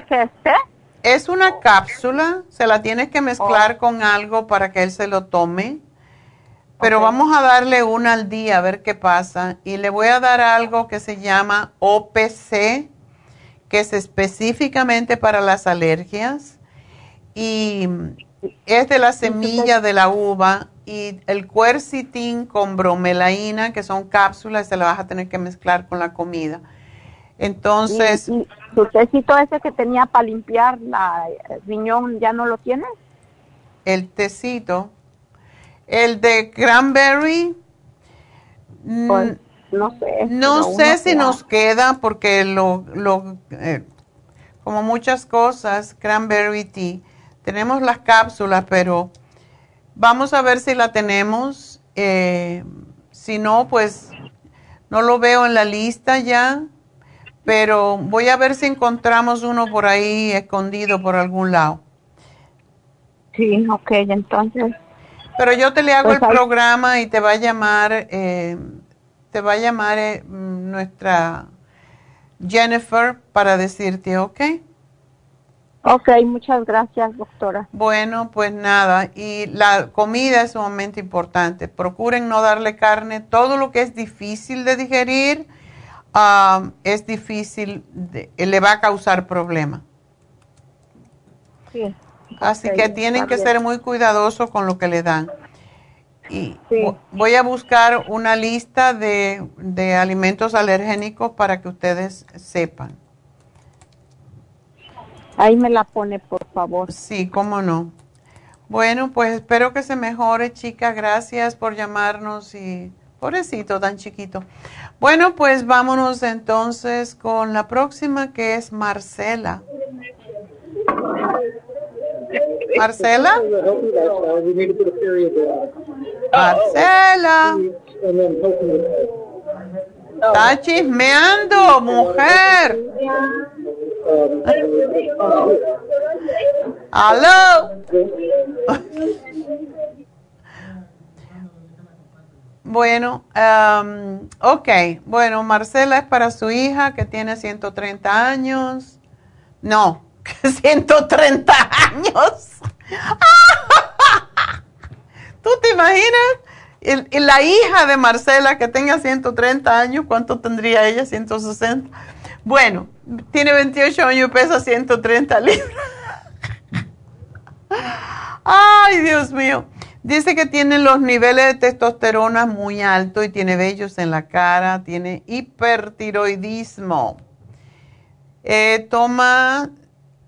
que esté? Es una cápsula, se la tienes que mezclar oh. con algo para que él se lo tome. Pero vamos a darle una al día a ver qué pasa. Y le voy a dar algo que se llama OPC, que es específicamente para las alergias. Y es de la semilla de la uva. Y el cuercitín con bromelaína, que son cápsulas, se la vas a tener que mezclar con la comida. Entonces... ¿Y, tecito ese que tenía para limpiar la riñón ya no lo tiene? El tecito. El de cranberry. Pues, no sé. No sé si nos queda porque lo, lo eh, como muchas cosas, cranberry tea. Tenemos las cápsulas, pero vamos a ver si la tenemos. Eh, si no, pues no lo veo en la lista ya, pero voy a ver si encontramos uno por ahí escondido por algún lado. Sí, ok, entonces pero yo te le hago el programa y te va a llamar, eh, te va a llamar eh, nuestra Jennifer para decirte, ¿ok? Ok, muchas gracias, doctora. Bueno, pues nada, y la comida es sumamente importante. Procuren no darle carne. Todo lo que es difícil de digerir um, es difícil, le va a causar problemas. Sí. Así que tienen que ser muy cuidadosos con lo que le dan. Y voy a buscar una lista de, de alimentos alergénicos para que ustedes sepan. Ahí me la pone, por favor. Sí, cómo no. Bueno, pues espero que se mejore, chica. Gracias por llamarnos y pobrecito tan chiquito. Bueno, pues vámonos entonces con la próxima que es Marcela. Marcela. Marcela. Está chismeando, mujer. ¿Aló? Bueno, um, ok. Bueno, Marcela es para su hija que tiene 130 años. No, [laughs] 130 años. [laughs] ¿Tú te imaginas? La hija de Marcela que tenga 130 años, ¿cuánto tendría ella? 160. Bueno, tiene 28 años y pesa 130 libras. [laughs] Ay, Dios mío. Dice que tiene los niveles de testosterona muy altos y tiene vellos en la cara, tiene hipertiroidismo. Eh, toma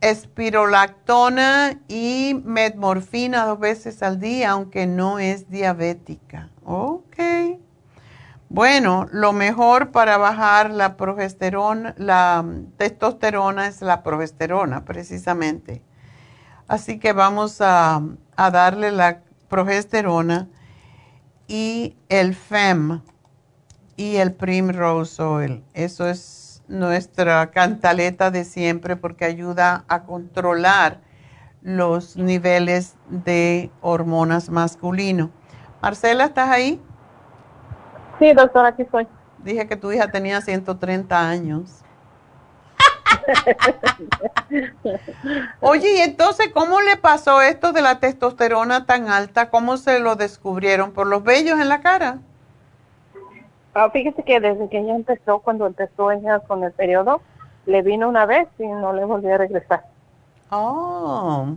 espirolactona y metmorfina dos veces al día, aunque no es diabética. Ok. Bueno, lo mejor para bajar la progesterona, la testosterona es la progesterona, precisamente. Así que vamos a, darle la progesterona y el FEM y el Primrose Oil. Eso es nuestra cantaleta de siempre porque ayuda a controlar los niveles de hormonas masculino. Marcela, ¿estás ahí? Sí, doctora, aquí estoy. Dije que tu hija tenía 130 años. [laughs] Oye, y entonces, ¿cómo le pasó esto de la testosterona tan alta? ¿Cómo se lo descubrieron? ¿Por los vellos en la cara? Ah, fíjese que desde que ella empezó, cuando empezó ella con el periodo, le vino una vez y no le volvió a regresar. Oh.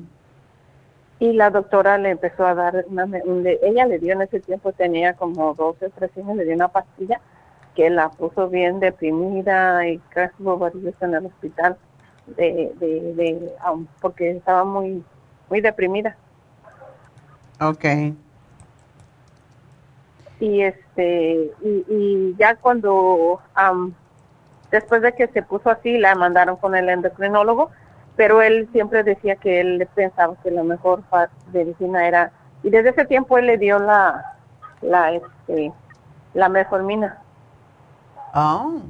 Y la doctora le empezó a dar una, ella le dio en ese tiempo, tenía como 12 o 13 años, le dio una pastilla que la puso bien deprimida y casi hubo varios en el hospital de, de, de, porque estaba muy, muy deprimida. Okay y este y, ya cuando después de que se puso así la mandaron con el endocrinólogo pero él siempre decía que él pensaba que la mejor medicina era y desde ese tiempo él le dio la la este la metformina. Oh.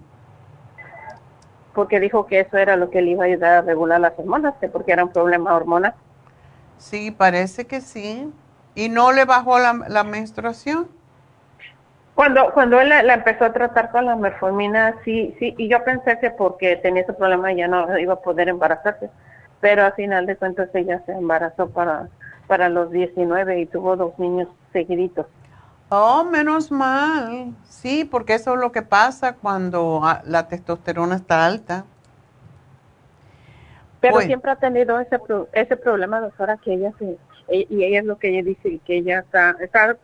Porque dijo que eso era lo que le iba a ayudar a regular las hormonas, que porque era un problema hormonal. Sí, parece que sí. ¿Y no le bajó la, la menstruación? Cuando, cuando él la, empezó a tratar con la metformina, sí, sí, y yo pensé que porque tenía ese problema ya no iba a poder embarazarse, pero al final de cuentas ella se embarazó para, para los 19 y tuvo dos niños seguiditos. Oh, menos mal. Sí, porque eso es lo que pasa cuando ah, la testosterona está alta. Pero siempre ha tenido ese, ese problema, doctora, que ella se, e, y ella es lo que ella dice, que ella está, está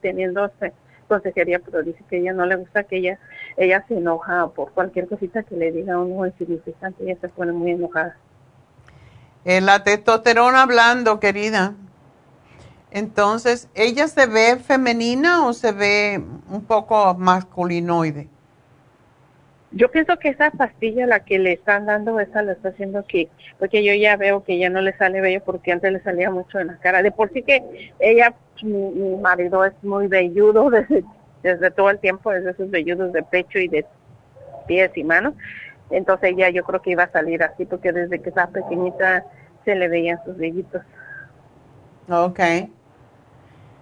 teniendo ese consejería, pero dice que ella no le gusta que ella ella se enoja por cualquier cosita que le diga a uno insignificante, ella se pone muy enojada. La testosterona hablando, querida. Entonces, ¿ella se ve femenina o se ve un poco masculinoide? Yo pienso que esa pastilla la que le están dando, esa le está haciendo que, porque yo ya veo que ya no le sale bello porque antes le salía mucho en la cara. De por sí que ella, mi, marido es muy velludo [laughs] desde, desde todo el tiempo, desde esos velludos de pecho y de pies y manos. Entonces ella yo creo que iba a salir así porque desde que estaba pequeñita se le veían sus vellitos. Ok.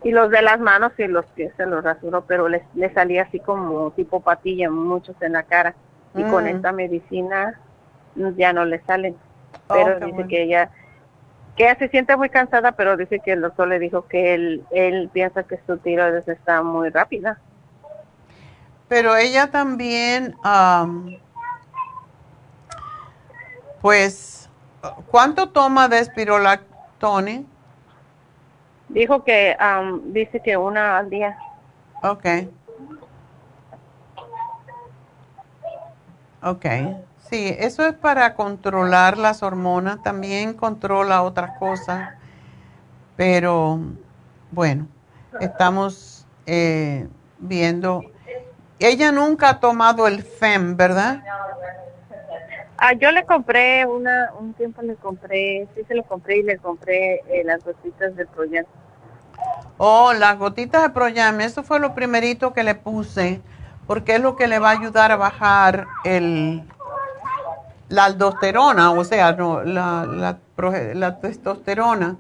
Y los de las manos y los pies se los rasuró, pero le, le salía así como tipo patilla, muchos en la cara. Y con mm. esta medicina ya no le salen. Pero dice que ella que ella se siente muy cansada, pero dice que el doctor le dijo que él, él piensa que su tiroides está muy rápida. Pero ella también, pues, ¿cuánto toma de espirolactone? Dijo que, dice que una al día. Ok. Ok. Sí, eso es para controlar las hormonas, también controla otras cosas, pero bueno, estamos eh, viendo. Ella nunca ha tomado el FEM, ¿verdad? Ah, yo le compré una, un tiempo le compré, sí se lo compré y le compré eh, las gotitas de Proyam. Oh, las gotitas de Proyam, eso fue lo primerito que le puse, porque es lo que le va a ayudar a bajar el, la aldosterona, o sea, no, la, la, la testosterona,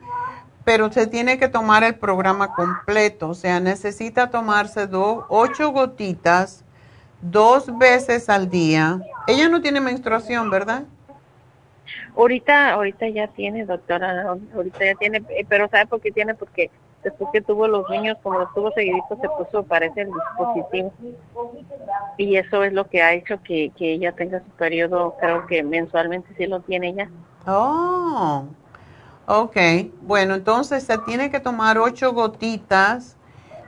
pero se tiene que tomar el programa completo, o sea, necesita tomarse dos, ocho gotitas dos veces al día. Ella no tiene menstruación, ¿verdad? Ahorita, ahorita ya tiene, doctora, ahorita ya tiene, eh, pero ¿sabe por qué tiene? Porque después que tuvo los niños, como los tuvo seguiditos, se puso, parece, el dispositivo. Y eso es lo que ha hecho que, que ella tenga su periodo, creo que mensualmente sí lo tiene ya. Oh, ok. Bueno, entonces se tiene que tomar ocho gotitas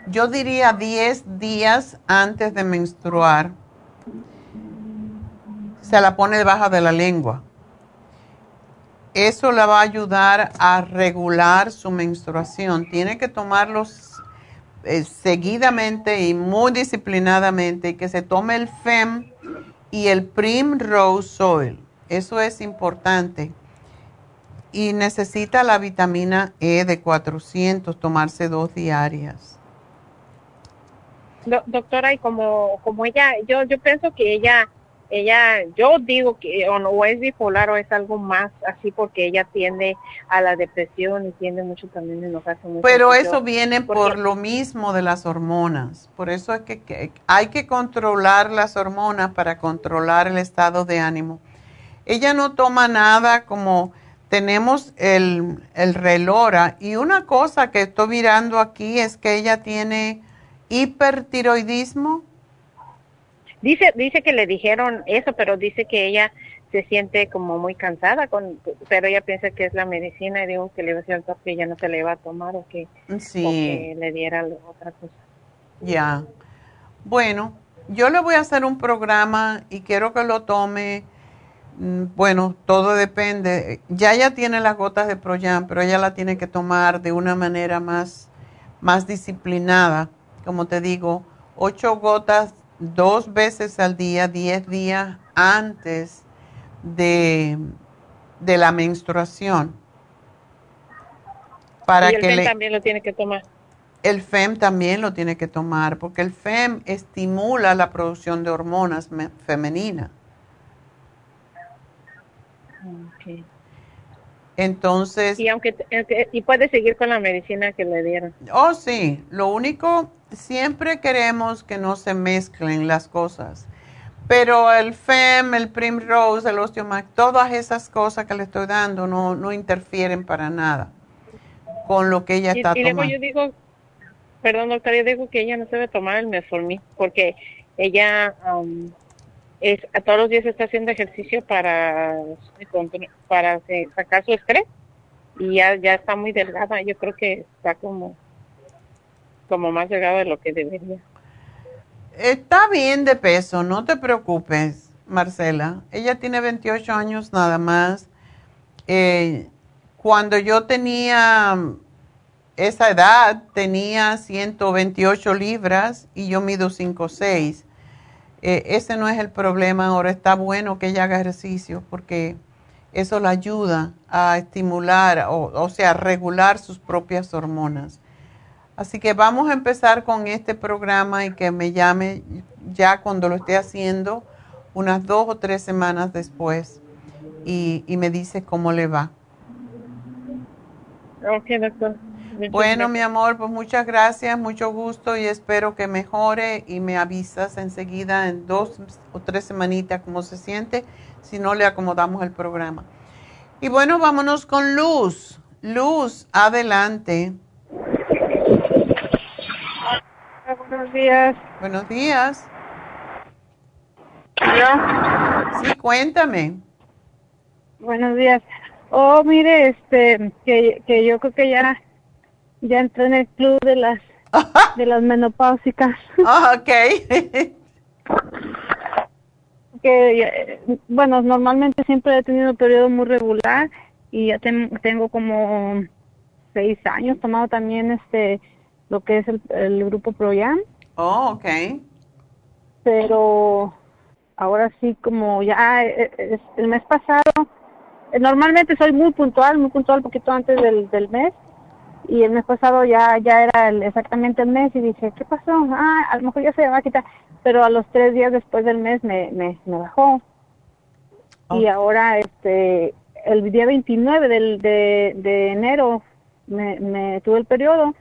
yo diría 10 días antes de menstruar, se la pone debajo de la lengua. Eso le va a ayudar a regular su menstruación. Tiene que tomarlos eh, seguidamente y muy disciplinadamente y que se tome el FEM y el Primrose Oil. Eso es importante. Y necesita la vitamina E de 400, tomarse dos diarias doctora, y como, como ella, yo, yo pienso que ella, ella, yo digo que o no es bipolar o es algo más así porque ella tiende a la depresión y tiende mucho también a enojarse mucho. Pero eso viene por lo mismo de las hormonas. Por eso es que, hay que controlar las hormonas para controlar el estado de ánimo. Ella no toma nada como tenemos el, el relora y una cosa que estoy mirando aquí es que ella tiene hipertiroidismo? Dice, dice que le dijeron eso, pero dice que ella se siente como muy cansada, con, pero ella piensa que es la medicina y digo que le iba a decir que ella no se le iba a tomar o que, que le diera otra cosa. Ya. Bueno, yo le voy a hacer un programa y quiero que lo tome. Mm, bueno, todo depende. Ya ella tiene las gotas de Proyam, pero ella la tiene que tomar de una manera más, más disciplinada como te digo, ocho gotas dos veces al día, diez días antes de, de la menstruación. Para y el que FEM le, también lo tiene que tomar. el FEM también lo tiene que tomar, porque el FEM estimula la producción de hormonas me- femeninas. Ok. Entonces, Y aunque- y puede seguir con la medicina que le dieron. oh sí, lo único, siempre queremos que no se mezclen las cosas. Pero el FEM, el Primrose, el Osteomax, todas esas cosas que le estoy dando no, no interfieren para nada con lo que ella Y, está y luego tomando. yo digo, perdón doctora, yo digo que ella no se debe tomar el metformin porque ella um, es a todos los días está haciendo ejercicio para para sacar su estrés y ya ya está muy delgada. Yo creo que está como como más delgada de lo que debería. Está bien de peso, no te preocupes, Marcela. Ella tiene 28 años nada más. Eh, cuando yo tenía esa edad, tenía 128 libras y yo mido 5'6". Eh, ese no es el problema ahora. Está bueno que ella haga ejercicio porque eso la ayuda a estimular, o, o sea, regular sus propias hormonas. Así que vamos a empezar con este programa y que me llame ya cuando lo esté haciendo, unas dos o tres semanas después, y, y me dice cómo le va. Ok, doctor. Muchas Bueno, gracias. mi amor, pues muchas gracias, mucho gusto y espero que mejore y me avisas enseguida en dos o tres semanitas cómo se siente, si no le acomodamos el programa. Y bueno, vámonos con Luz. Luz, adelante. Buenos días. Buenos días. Hola. Sí, cuéntame. Buenos días. Oh, mire, este, que, que yo creo que ya, ya entré en el club de las, [laughs] de las menopáusicas. Ah, ok. [laughs] que, eh, bueno, normalmente siempre he tenido periodo muy regular y ya ten- tengo como seis años tomado también este, lo que es el, el grupo Proyam. Oh, ok. pero ahora sí como ya eh, eh, el mes pasado eh, normalmente soy muy puntual muy puntual un poquito antes del, del mes. Y el mes pasado ya ya era el- exactamente el mes y dije qué pasó ah a lo mejor ya se me va a quitar. Pero a los tres días después del mes me me, me bajó. Y ahora este el día 29 del, de, de enero me, me tuve el periodo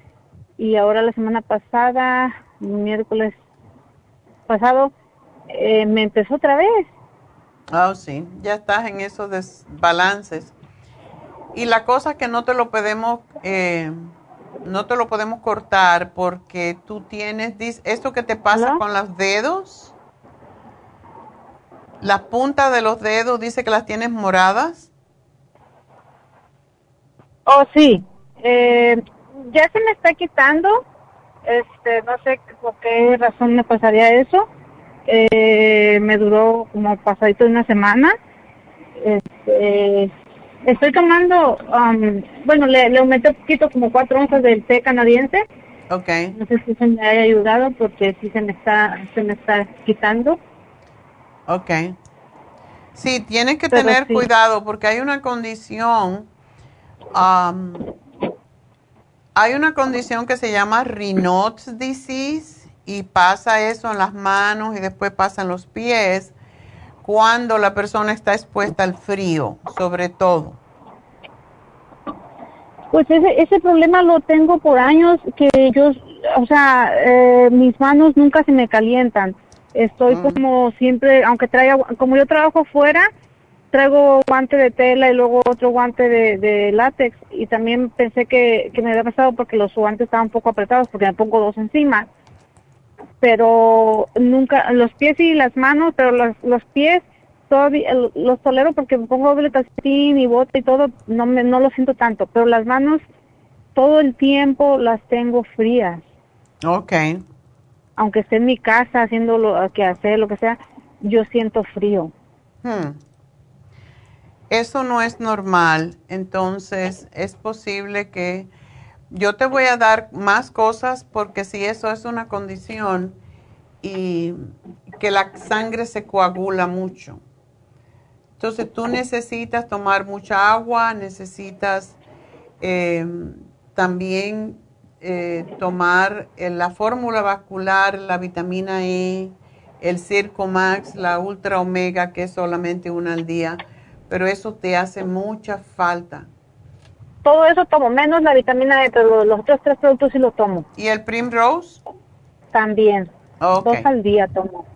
y ahora la semana pasada miércoles pasado eh, me empezó otra vez. Oh, sí, ya estás en esos desbalances. Y la cosa es que no te lo podemos, eh, no te lo podemos cortar porque tú tienes, esto que te pasa con los dedos, las puntas de los dedos, dice que las tienes moradas. Oh, sí. Eh, ya se me está quitando. Este, no sé por qué razón me pasaría eso. Eh, me duró como pasadito de una semana. Este, estoy tomando, um, bueno, le, le aumenté un poquito como cuatro onzas del té canadiense. Ok. No sé si se me haya ayudado porque sí se me está, se me está quitando. Ok. Sí, tienes que Pero tener sí. cuidado porque hay una condición, am, hay una condición que se llama Raynaud's disease y pasa eso en las manos y después pasa en los pies cuando la persona está expuesta al frío, sobre todo. Pues ese, ese problema lo tengo por años que yo, o sea, eh, mis manos nunca se me calientan. Estoy como siempre, aunque traiga, como yo trabajo fuera, traigo guante de tela y luego otro guante de, de látex y también pensé que, que me había pasado porque los guantes estaban un poco apretados porque me pongo dos encima. Pero nunca, los pies y las manos, pero los, los pies todavía los tolero porque me pongo doble calcetín y bota y todo, no me, no lo siento tanto, pero las manos todo el tiempo las tengo frías, Ok. aunque esté en mi casa haciendo lo que hacer, lo que sea, yo siento frío. Hmm. Eso no es normal, entonces es posible que yo te voy a dar más cosas porque si eso es una condición y que la sangre se coagula mucho. Entonces tú necesitas tomar mucha agua, necesitas eh, también eh, tomar eh, la fórmula vascular, la vitamina E, el Circo Max, la Ultra Omega, que es solamente una al día, pero eso te hace mucha falta. Todo eso tomo, menos la vitamina E, pero los otros tres productos sí los tomo. ¿Y el Primrose? También. Dos al día tomo.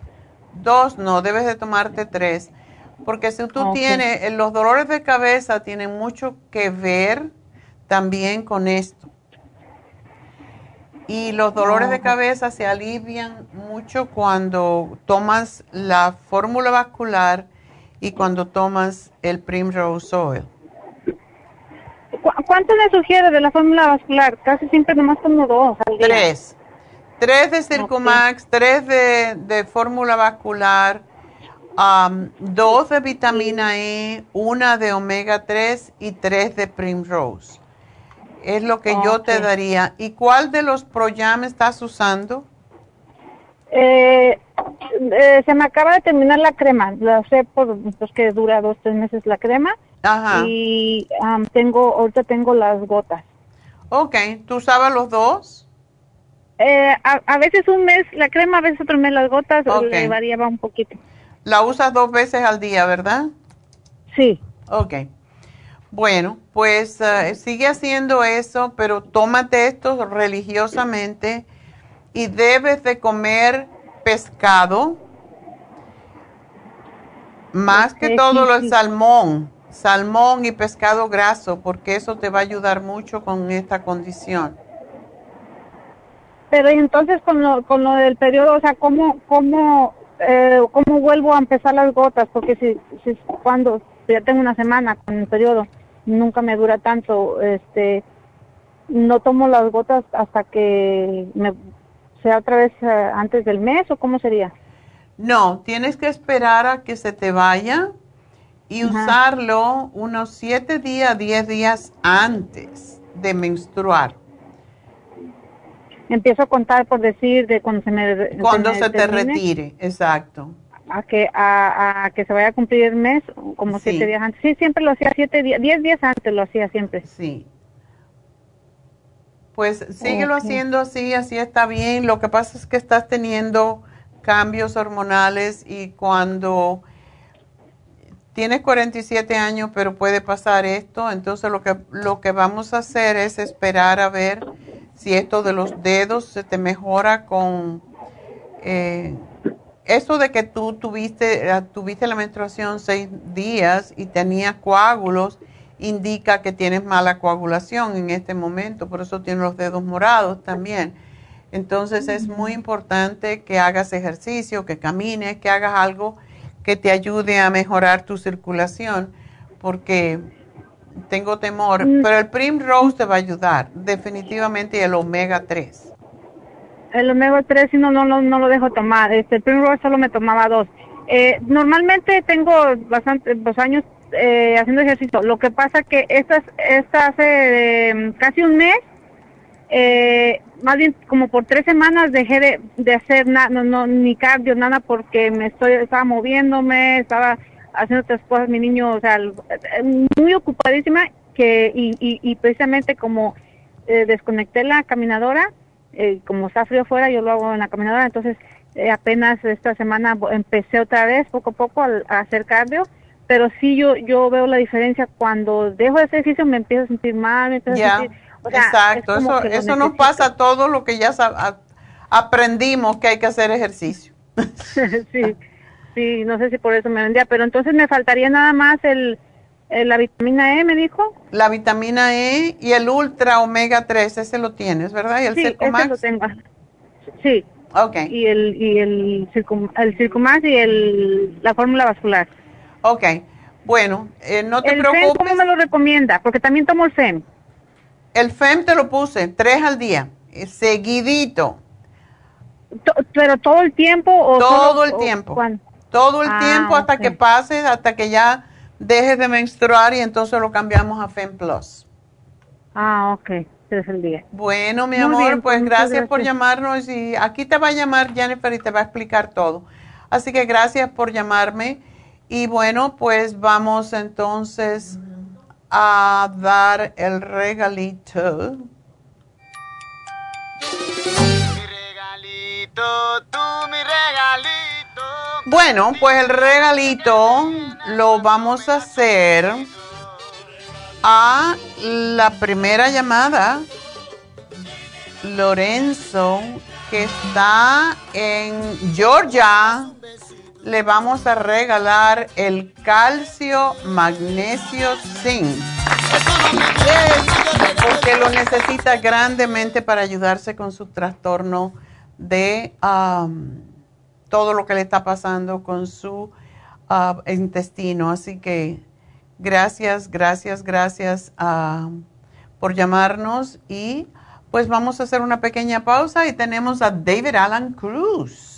Dos, no, debes de tomarte tres. Porque si tú tienes, eh, los dolores de cabeza tienen mucho que ver también con esto. Y los dolores de cabeza se alivian mucho cuando tomas la fórmula vascular y cuando tomas el Primrose Oil. ¿Cu- ¿Cuánto me sugiere de la fórmula vascular? Casi siempre nomás tomo dos al día. Tres. Tres de Circumax, tres de, de fórmula vascular, am, dos de vitamina E, una de omega 3 y tres de Primrose. Es lo que yo te daría. ¿Y cuál de los Proyam estás usando? Eh, eh, se me acaba de terminar la crema. La sé por pues, que dura dos, tres meses la crema. Ajá. Y tengo, ahorita tengo las gotas. Ok, ¿tú usabas los dos? Eh, a, a veces un mes la crema, a veces otro mes las gotas, Ok. le variaba un poquito. La usas dos veces al día, ¿verdad? Sí. Ok. Bueno, pues eh, sigue haciendo eso, pero tómate esto religiosamente y debes de comer pescado, más que todo lo salmón, salmón y pescado graso, porque eso te va a ayudar mucho con esta condición. Pero y entonces con lo, con lo del periodo, o sea, ¿cómo, cómo, eh, cómo vuelvo a empezar las gotas? Porque si, si cuando ya tengo una semana con el periodo, nunca me dura tanto, este, no tomo las gotas hasta que me sea otra vez eh, antes del mes o cómo sería? No, tienes que esperar a que se te vaya y Ajá. usarlo unos 7 días, 10 días antes de menstruar. Empiezo a contar por decir de cuando se me Cuando me se te retire, exacto. a que a, a que se vaya a cumplir el mes como Sí. siete días antes. Sí, siempre lo hacía siete días, diez días antes lo hacía siempre. Sí. Pues síguelo haciendo así, así está bien. Lo que pasa es que estás teniendo cambios hormonales y cuando tienes 47 años, pero puede pasar esto, entonces lo que lo que vamos a hacer es esperar a ver si esto de los dedos se te mejora con eh, eso de que tú tuviste tuviste la menstruación seis días y tenías coágulos indica que tienes mala coagulación en este momento, por eso tienes los dedos morados también. Entonces es muy importante que hagas ejercicio, que camines, que hagas algo que te ayude a mejorar tu circulación, porque tengo temor, Mm. pero el Primrose te va a ayudar, definitivamente, y el Omega 3. El omega 3 sí no, no, no, no lo dejo tomar. Este, el Primrose solo me tomaba dos. Eh, normalmente tengo bastantes dos años eh, haciendo ejercicio. Lo que pasa que estas, esta hace eh, casi un mes, eh, más bien como por tres semanas dejé de, de hacer nada, no, no, ni cardio, nada, porque me estoy, estaba moviéndome, estaba haciendo otras cosas, mi niño, o sea, eh, muy ocupadísima, que, y, y, precisamente como eh, desconecté la caminadora, eh, como está frío afuera, yo lo hago en la caminadora, entonces apenas esta semana empecé otra vez, poco a poco, al- a, hacer cardio, pero sí yo yo veo la diferencia cuando dejo ese ejercicio me empiezo a sentir mal, me empiezo a sentir, o sea, exacto, es eso, eso nos pasa a todo lo que ya a- aprendimos que hay que hacer ejercicio. [laughs] sí, sí, no sé si por eso me vendía, pero entonces me faltaría nada más el, el- la vitamina E, me dijo. La vitamina E y el Ultra Omega 3, ese lo tienes, ¿verdad? Y el sí, ese lo tengo. Sí. Ok. Y el y el circum, el Circumax y el la fórmula vascular. Ok. Bueno, eh, no te el FEM, preocupes. ¿cómo me lo recomienda? Porque también tomo el FEM. El FEM te lo puse, tres al día, eh, seguidito. To- pero todo el tiempo o Todo solo- el o tiempo. cuándo? Todo el Ah, tiempo hasta que pase, hasta que ya dejes de menstruar y entonces lo cambiamos a FEM Plus. Ah, ok. Ese es el día. Bueno, mi Muy amor, bien, pues muchas gracias, por gracias. llamarnos y aquí te va a llamar Jennifer y te va a explicar todo. Así que gracias por llamarme Y bueno, pues vamos entonces a dar el regalito. Mi regalito, tú mi regalito. Bueno, pues el regalito lo vamos a hacer a la primera llamada, Lorenzo, que está en Georgia le vamos a regalar el calcio magnesio zinc. Porque lo necesita grandemente para ayudarse con su trastorno de todo lo que le está pasando con su uh, intestino. Así que gracias, gracias, gracias por llamarnos y pues vamos a hacer una pequeña pausa y tenemos a David Alan Cruz.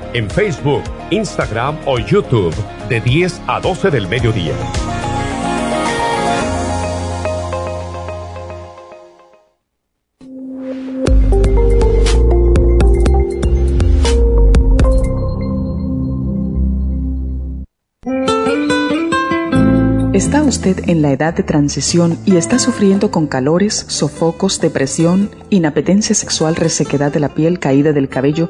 en Facebook, Instagram o YouTube de 10 a 12 del mediodía. ¿Está usted en la edad de transición y está sufriendo con calores, sofocos, depresión, inapetencia sexual, resequedad de la piel, caída del cabello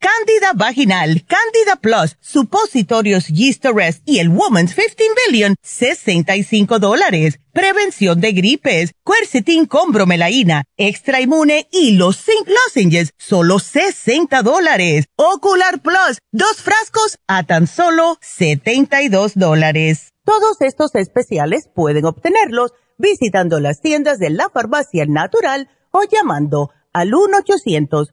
Cándida vaginal, Cándida Plus, supositorios Yeast y el Woman's 15 Billion, 65 dólares. Prevención de gripes, quercetin con bromelaína, extra inmune y los zinc lozenges, solo 60 dólares. Ocular Plus, dos frascos a tan solo 72 dólares. Todos estos especiales pueden obtenerlos visitando las tiendas de la farmacia natural o llamando al 1 800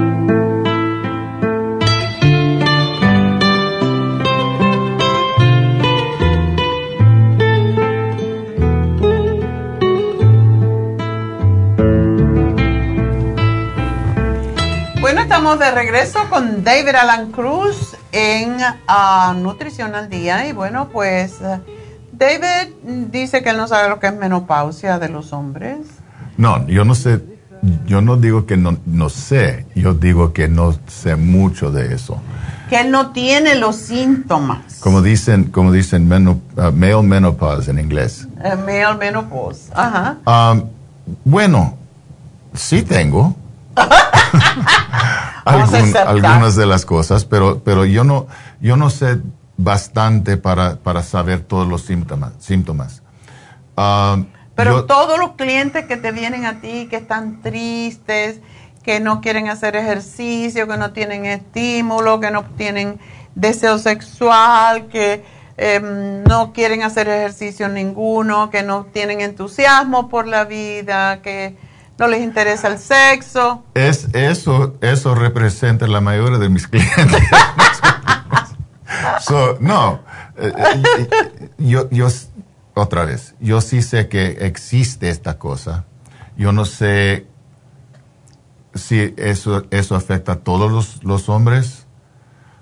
Estamos de regreso con David Alan Cruz en uh, Nutrición al Día. Y bueno, pues David dice que él no sabe lo que es menopausia de los hombres. No, yo no sé, yo no digo que no, no sé, yo digo que no sé mucho de eso. Que él no tiene los síntomas. Como dicen, como dicen uh, male menopause en inglés. Uh, male menopause, ajá. Um, bueno, sí tengo. [laughs] algunas de las cosas, pero, pero yo, no, yo no sé bastante para, para saber todos los síntomas. síntomas. Ah, pero todos los clientes que te vienen a ti, que están tristes, que no quieren hacer ejercicio, que no tienen estímulo, que no tienen deseo sexual, que em, no quieren hacer ejercicio ninguno, que no tienen entusiasmo por la vida, que no les interesa el sexo. Es, eso, eso representa la mayoría de mis clientes. [laughs] no, eh, eh, yo, yo, otra vez, yo sí sé que existe esta cosa. Yo no sé si eso, eso afecta a todos los hombres.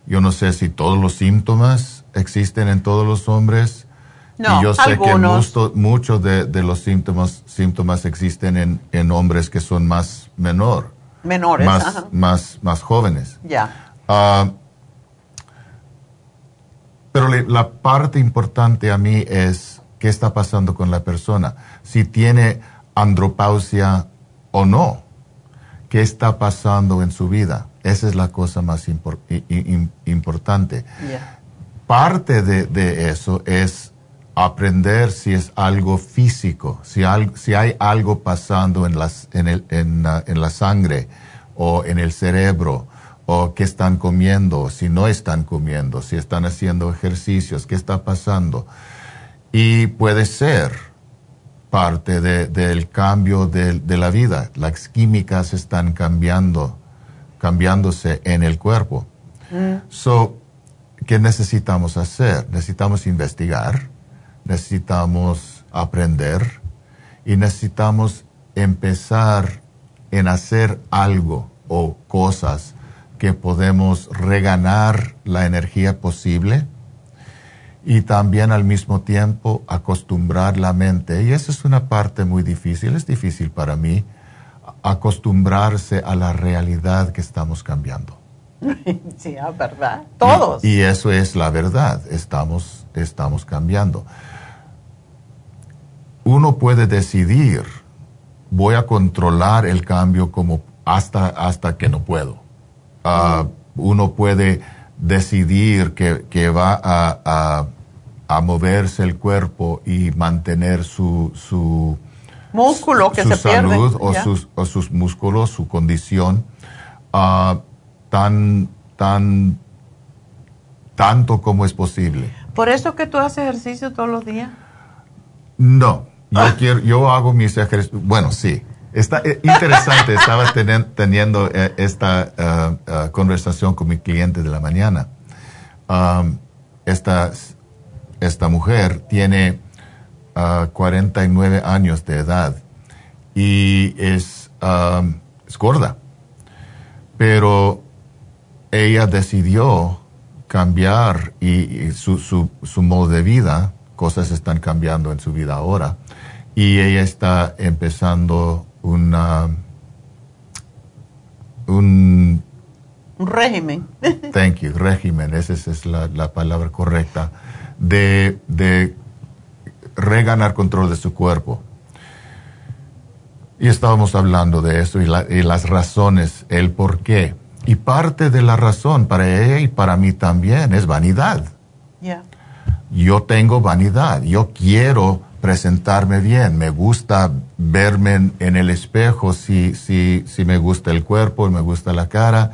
Yo no sé si todos los síntomas existen en todos los hombres y yo sé que muchos de, los síntomas, síntomas existen en, en, hombres que son más menor. Menores. Más, más, más jóvenes. Ya. Ah, pero la parte importante a mí es qué está pasando con la persona. Si tiene andropausia o no. ¿Qué está pasando en su vida? Esa es la cosa más importante. Parte de, de eso es aprender si es algo físico, si, si hay algo pasando en, las, en, el, en, en, la sangre o en el cerebro, o qué están comiendo, si no están comiendo, si están haciendo ejercicios, qué está pasando. Y puede ser parte del cambio de, de, la vida. Las químicas están cambiando, cambiándose en el cuerpo. Mm. So, ¿qué necesitamos hacer? Necesitamos investigar necesitamos aprender y necesitamos empezar en hacer algo o cosas que podemos reganar la energía posible y también al mismo tiempo acostumbrar la mente. Y esa es una parte muy difícil, es difícil para mí acostumbrarse a la realidad que estamos cambiando. [laughs] Sí, es verdad. Todos. Y, y, eso es la verdad, estamos, estamos cambiando uno puede decidir, voy a controlar el cambio como hasta, hasta que no puedo. Ah, uno puede decidir que, va a, moverse el cuerpo y mantener su, su músculo que se salud o, sus, o sus músculos, su condición uh, tan, tan, tanto como es posible. ¿Por eso que tú haces ejercicio todos los días? No, yo, ah. quiero, yo hago mis ejercicios. Bueno, sí. Está eh, interesante. Estaba teniendo eh, esta uh, conversación con mi cliente de la mañana. Esta, esta mujer tiene 49 años de edad y es, um, es gorda. Pero ella decidió cambiar y, su, su, su modo de vida, cosas están cambiando en su vida ahora y ella está empezando una, un Un régimen. [laughs] Thank you, régimen, esa es, la, la palabra correcta, de, de reganar control de su cuerpo. Y estábamos hablando de eso y, la- y las razones, el por qué. Y parte de la razón para ella y para mí también es vanidad. Ya. Yo tengo vanidad, yo quiero presentarme bien, me gusta verme en, en el espejo si, si, si me gusta el cuerpo, me gusta la cara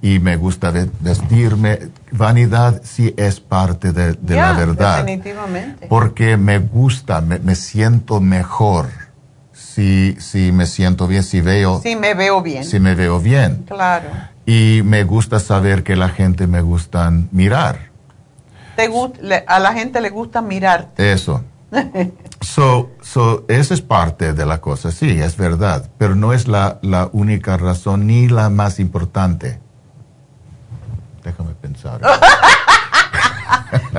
y me gusta ve- vestirme. Vanidad sí es parte de, la verdad. Definitivamente. Porque me gusta, me, me siento mejor si, si me siento bien, si veo, Sí, me veo bien. si me veo bien. Claro. Y me gusta saber que la gente me gustan mirar. Te gust- a la gente le gusta mirar. Eso. [laughs] So, so, esa es parte de la cosa, sí, es verdad, pero no es la, la única razón ni la más importante. Déjame pensar. [laughs]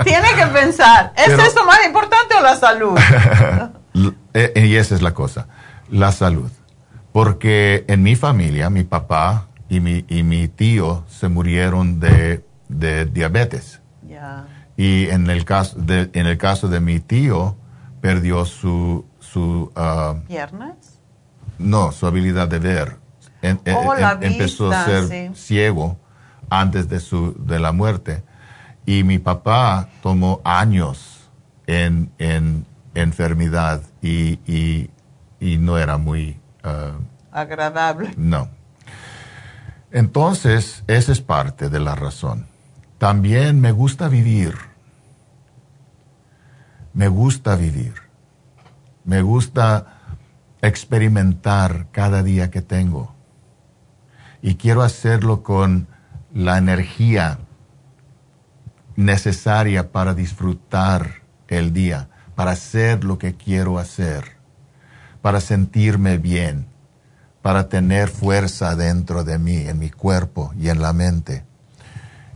Tiene que pensar, ¿es Pero- eso más importante o la salud? [laughs] L- eh, y esa es la cosa, la salud. Porque en mi familia, mi papá y mi, y mi tío se murieron de, de diabetes. Y en el caso de, en el caso de mi tío, perdió su, su ah, ¿Piernas? no, su habilidad de ver. En- en- Oh, em- empezó a ser sí. ciego antes de, su, de la muerte. Y mi papá tomó años en, en enfermedad y, y, y no era muy... ah, Agradable. no. Entonces, esa es parte de la razón. También me gusta vivir. Me gusta vivir. Me gusta experimentar cada día que tengo. Y quiero hacerlo con la energía necesaria para disfrutar el día, para hacer lo que quiero hacer, para sentirme bien, para tener fuerza dentro de mí, en mi cuerpo y en la mente.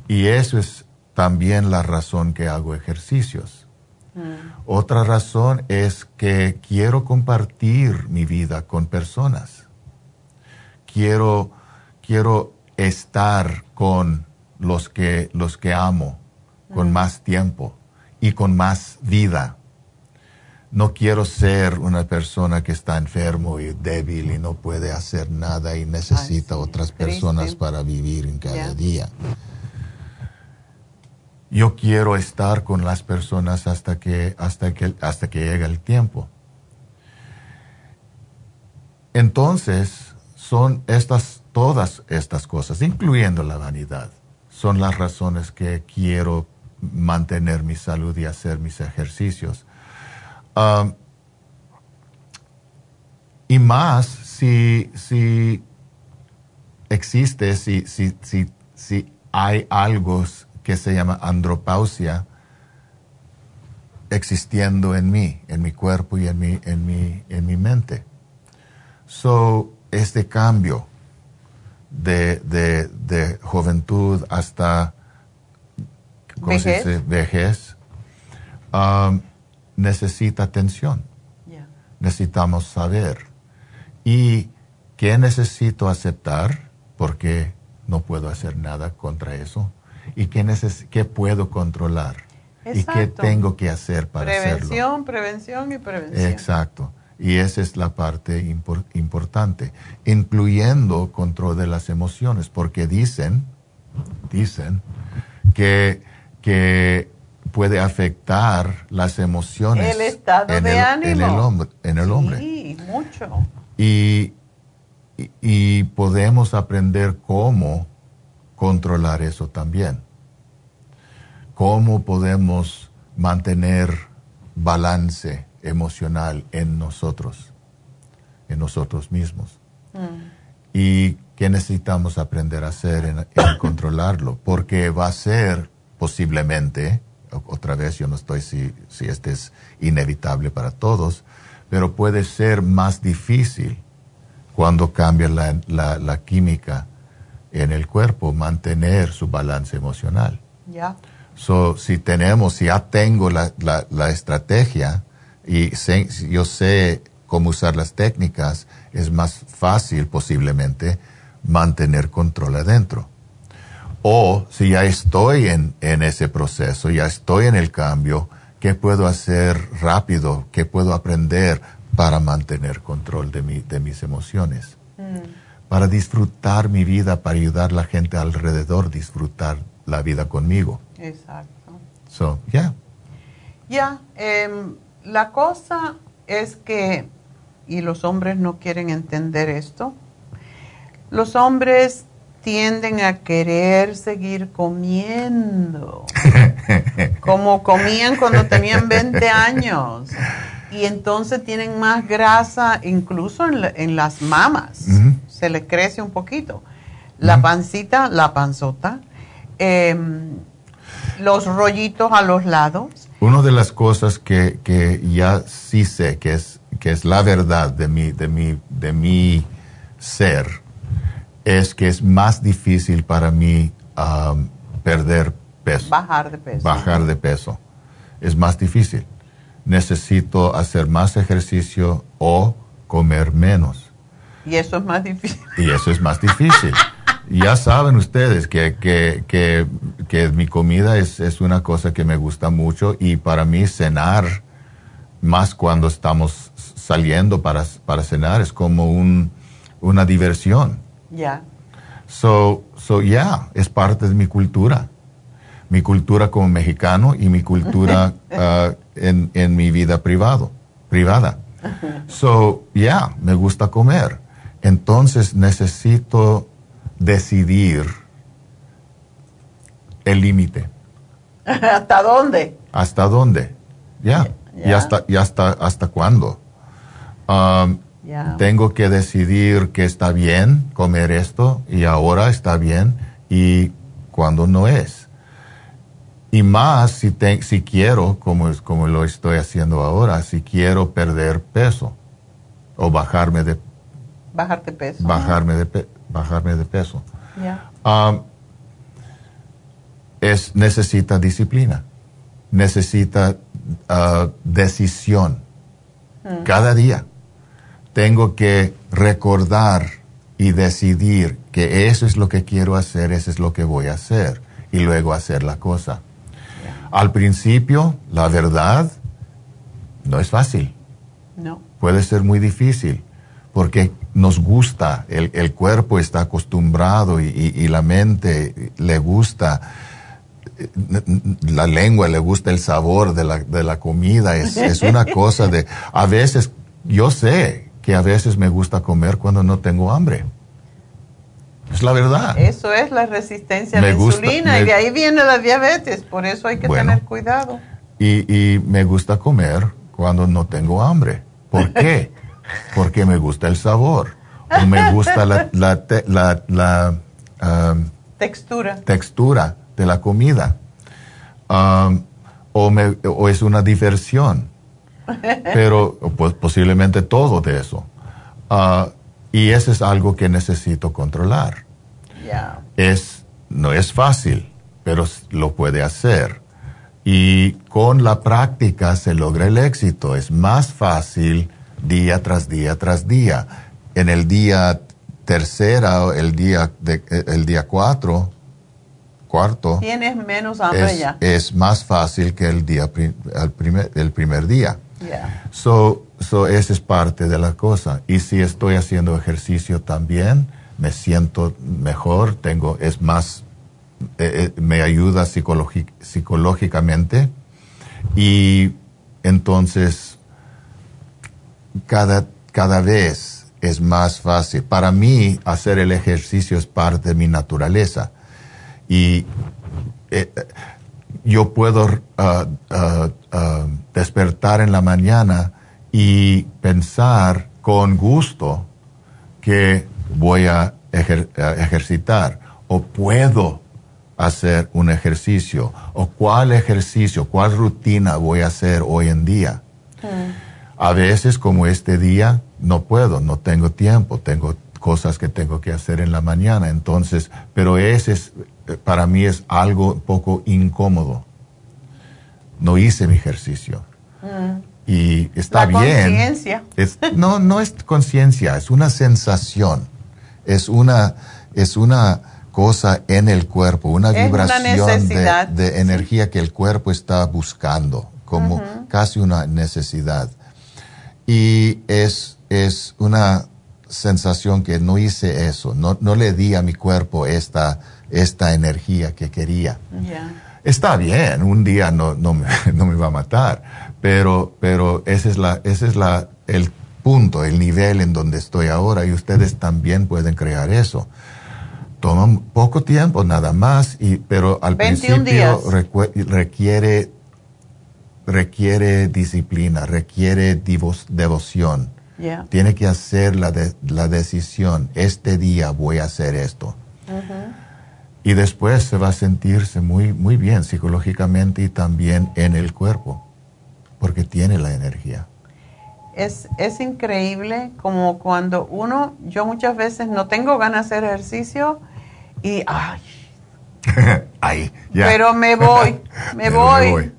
Y eso es también la razón que hago ejercicios. Otra razón es que quiero compartir mi vida con personas. Quiero, quiero estar con los que, los que amo con más tiempo y con más vida. No quiero ser una persona que está enfermo y débil y no puede hacer nada y necesita otras personas triste. para vivir en cada día. Yo quiero estar con las personas hasta que, hasta que, hasta que llegue el tiempo. Entonces, son estas, todas estas cosas, incluyendo la vanidad, son las razones que quiero mantener mi salud y hacer mis ejercicios. Um, y más si, si existe, si, si, si, si hay algo que se llama andropausia existiendo en mí, en mi cuerpo y en mi, en mi, en mi mente. So, este cambio de, de, de juventud hasta ¿cómo se Vejez. dice? vejez um, necesita atención. Necesitamos saber. ¿Y qué necesito aceptar? Porque no puedo hacer nada contra eso. ¿Y qué, neces qué puedo controlar? ¿Y qué Exacto. tengo que hacer para hacerlo? Prevención, prevención y prevención. Exacto. Y esa es la parte impor- importante, incluyendo control de las emociones, porque dicen, dicen que, que puede afectar las emociones El estado en, de el, ánimo. en el hombre. En el hombre. Sí, mucho. Y, y- y podemos aprender cómo controlar eso también. Cómo podemos mantener balance emocional en nosotros, en nosotros mismos. Y qué necesitamos aprender a hacer en, en [coughs] controlarlo, porque va a ser posiblemente, otra vez yo no estoy si, si este es inevitable para todos, pero puede ser más difícil cuando cambia la, la- la química en el cuerpo, mantener su balance emocional. Ya. So, si tenemos, si ya tengo la, la, la estrategia y yo sé cómo usar las técnicas, es más fácil posiblemente mantener control adentro. O si ya estoy en, en ese proceso, ya estoy en el cambio, ¿qué puedo hacer rápido? ¿Qué puedo aprender para mantener control de, mi, de mis emociones? Para disfrutar mi vida, para ayudar a la gente alrededor a disfrutar la vida conmigo. Exacto. So, yeah. Ya, em, la cosa es que, y los hombres no quieren entender esto, los hombres tienden a querer seguir comiendo, [laughs] como comían cuando tenían 20 años. Y entonces tienen más grasa, incluso en, la- en las mamas. Se les crece un poquito. La pancita, la panzota, em, los rollitos a los lados. Una de las cosas que, que ya sí sé que es, que es la verdad de mi, de, mi, de mi ser es que es más difícil para mí um, perder peso, Bajar de peso. bajar de peso. Es más difícil. Necesito hacer más ejercicio o comer menos. Y eso es más difícil. Y eso es más difícil. ya saben ustedes que, que, que, que mi comida es, es una cosa que me gusta mucho y para mí cenar, más cuando estamos saliendo para, para cenar, es como un, una diversión. Ya. So, so yeah, es parte de mi cultura. Mi cultura como mexicano y mi cultura ah, [laughs] en, en mi vida privado, privada. So, yeah, me gusta comer. Entonces necesito decidir el límite. [laughs] ¿Hasta dónde? ¿Hasta dónde? Ya. ¿Y Ya. hasta, y hasta, hasta cuándo? Um. Tengo que decidir que está bien comer esto y ahora está bien y cuando no es. Y más si, te- si quiero, como, es, como lo estoy haciendo ahora, si quiero perder peso o bajarme de, Bajarte peso. bajarme de, pe- bajarme de peso. Um, es, necesita disciplina, necesita uh, decisión. Mm. Cada día tengo que recordar y decidir que eso es lo que quiero hacer, eso es lo que voy a hacer y luego hacer la cosa. Al principio, la verdad, no es fácil No. puede ser muy difícil porque nos gusta, el, el cuerpo está acostumbrado y, y- y la mente le gusta, eh, la lengua le gusta el sabor de la, de la comida, es, es una [laughs] cosa de, a veces, yo sé que a veces me gusta comer cuando no tengo hambre. Es la verdad. Eso es la resistencia a Me la gusta- insulina me- y de ahí viene la diabetes. Por eso hay que Bueno. tener cuidado. Y, y me gusta comer cuando no tengo hambre. ¿Por [laughs] qué? Porque me gusta el sabor. O me gusta la, [laughs] la, te- la- la, um, Textura. textura de la comida. Um, o, me- o es una diversión. [laughs] Pero pues, posiblemente todo de eso. Ah, y eso es algo que necesito controlar es, no es fácil, pero lo puede hacer. Y con la práctica se logra el éxito. Es más fácil día tras día tras día. En el día tercera, o el día, de, el día cuatro, cuarto, Tienes menos hambre es, ya. es más fácil que el día el primer, el primer día. Ya. So, so esa es parte de la cosa. Y si estoy haciendo ejercicio también, me siento mejor, tengo, es más, eh, eh, me ayuda psicológicamente. Y entonces, cada, cada vez es más fácil. Para mí, hacer el ejercicio es parte de mi naturaleza. Y eh, yo puedo ah, ah, ah, despertar en la mañana y pensar con gusto que voy a ejercitar o puedo hacer un ejercicio o cuál ejercicio, cuál rutina voy a hacer hoy en día. A veces, como este día, no puedo, no tengo tiempo, tengo cosas que tengo que hacer en la mañana, entonces, pero ese es, eh, para mí es algo un poco incómodo. No hice mi ejercicio y está La bien. Es- no, no es conciencia, es una sensación. Es una, es una cosa en el cuerpo, una Es una vibración de, energía que el cuerpo está buscando, como casi una necesidad. Y es, es una sensación que no hice eso, no, no le di a mi cuerpo esta, esta energía que quería. Ya. Está bien, un día no, no, me, [laughs] no me va a matar, pero, pero ese es, la, ese es la, el punto, el nivel en donde estoy ahora y ustedes también pueden crear eso. Toma poco tiempo nada más, y, pero al 21 principio días. requiere, requiere disciplina, requiere devoción. Tiene que hacer la, de- la decisión, este día voy a hacer esto. Ujú. Y después se va a sentirse muy, muy bien psicológicamente y también en el cuerpo, porque tiene la energía. Es, es increíble como cuando uno, yo muchas veces no tengo ganas de hacer ejercicio y, ay, [laughs] ya. pero me voy, [laughs] me Pero voy. me voy.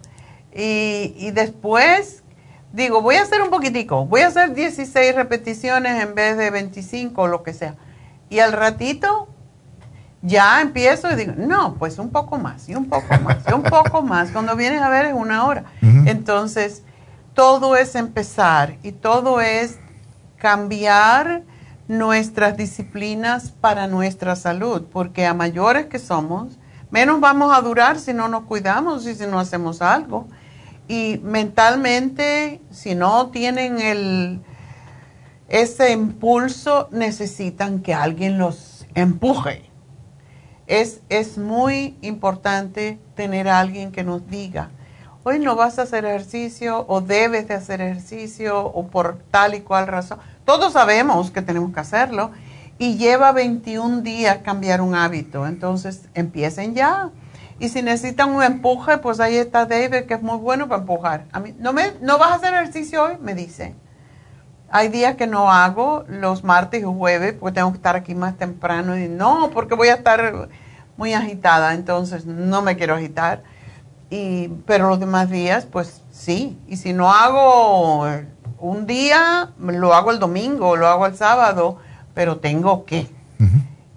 Y, y después digo, voy a hacer un poquitico, voy a hacer 16 repeticiones en vez de 25 o lo que sea. Y al ratito ya empiezo y digo, no, pues un poco más, y un poco más, y un [laughs] poco más. Cuando vienes a ver es una hora. Entonces, todo es empezar y todo es cambiar nuestras disciplinas para nuestra salud, porque a mayores que somos, menos vamos a durar si no nos cuidamos y si no hacemos algo. Y mentalmente, si no tienen el, ese impulso, necesitan que alguien los empuje. Es, es muy importante tener a alguien que nos diga, hoy no vas a hacer ejercicio o debes de hacer ejercicio o por tal y cual razón. Todos sabemos que tenemos que hacerlo y lleva 21 días cambiar un hábito, entonces empiecen ya. Y si necesitan un empuje, pues ahí está David, que es muy bueno para empujar. A mí, ¿no, me, ¿No vas a hacer ejercicio hoy? Me dice. Hay días que no hago, los martes y jueves, porque tengo que estar aquí más temprano. Y no, porque voy a estar muy agitada, entonces no me quiero agitar. Y, pero los demás días, pues sí. Y si no hago un día, lo hago el domingo, lo hago el sábado, pero tengo que.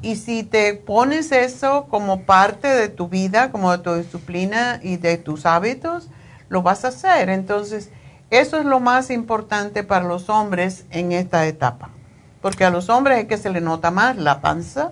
Y si te pones eso como parte de tu vida, como de tu disciplina y de tus hábitos, lo vas a hacer. Entonces, eso es lo más importante para los hombres en esta etapa. Porque a los hombres es que se le nota más la panza.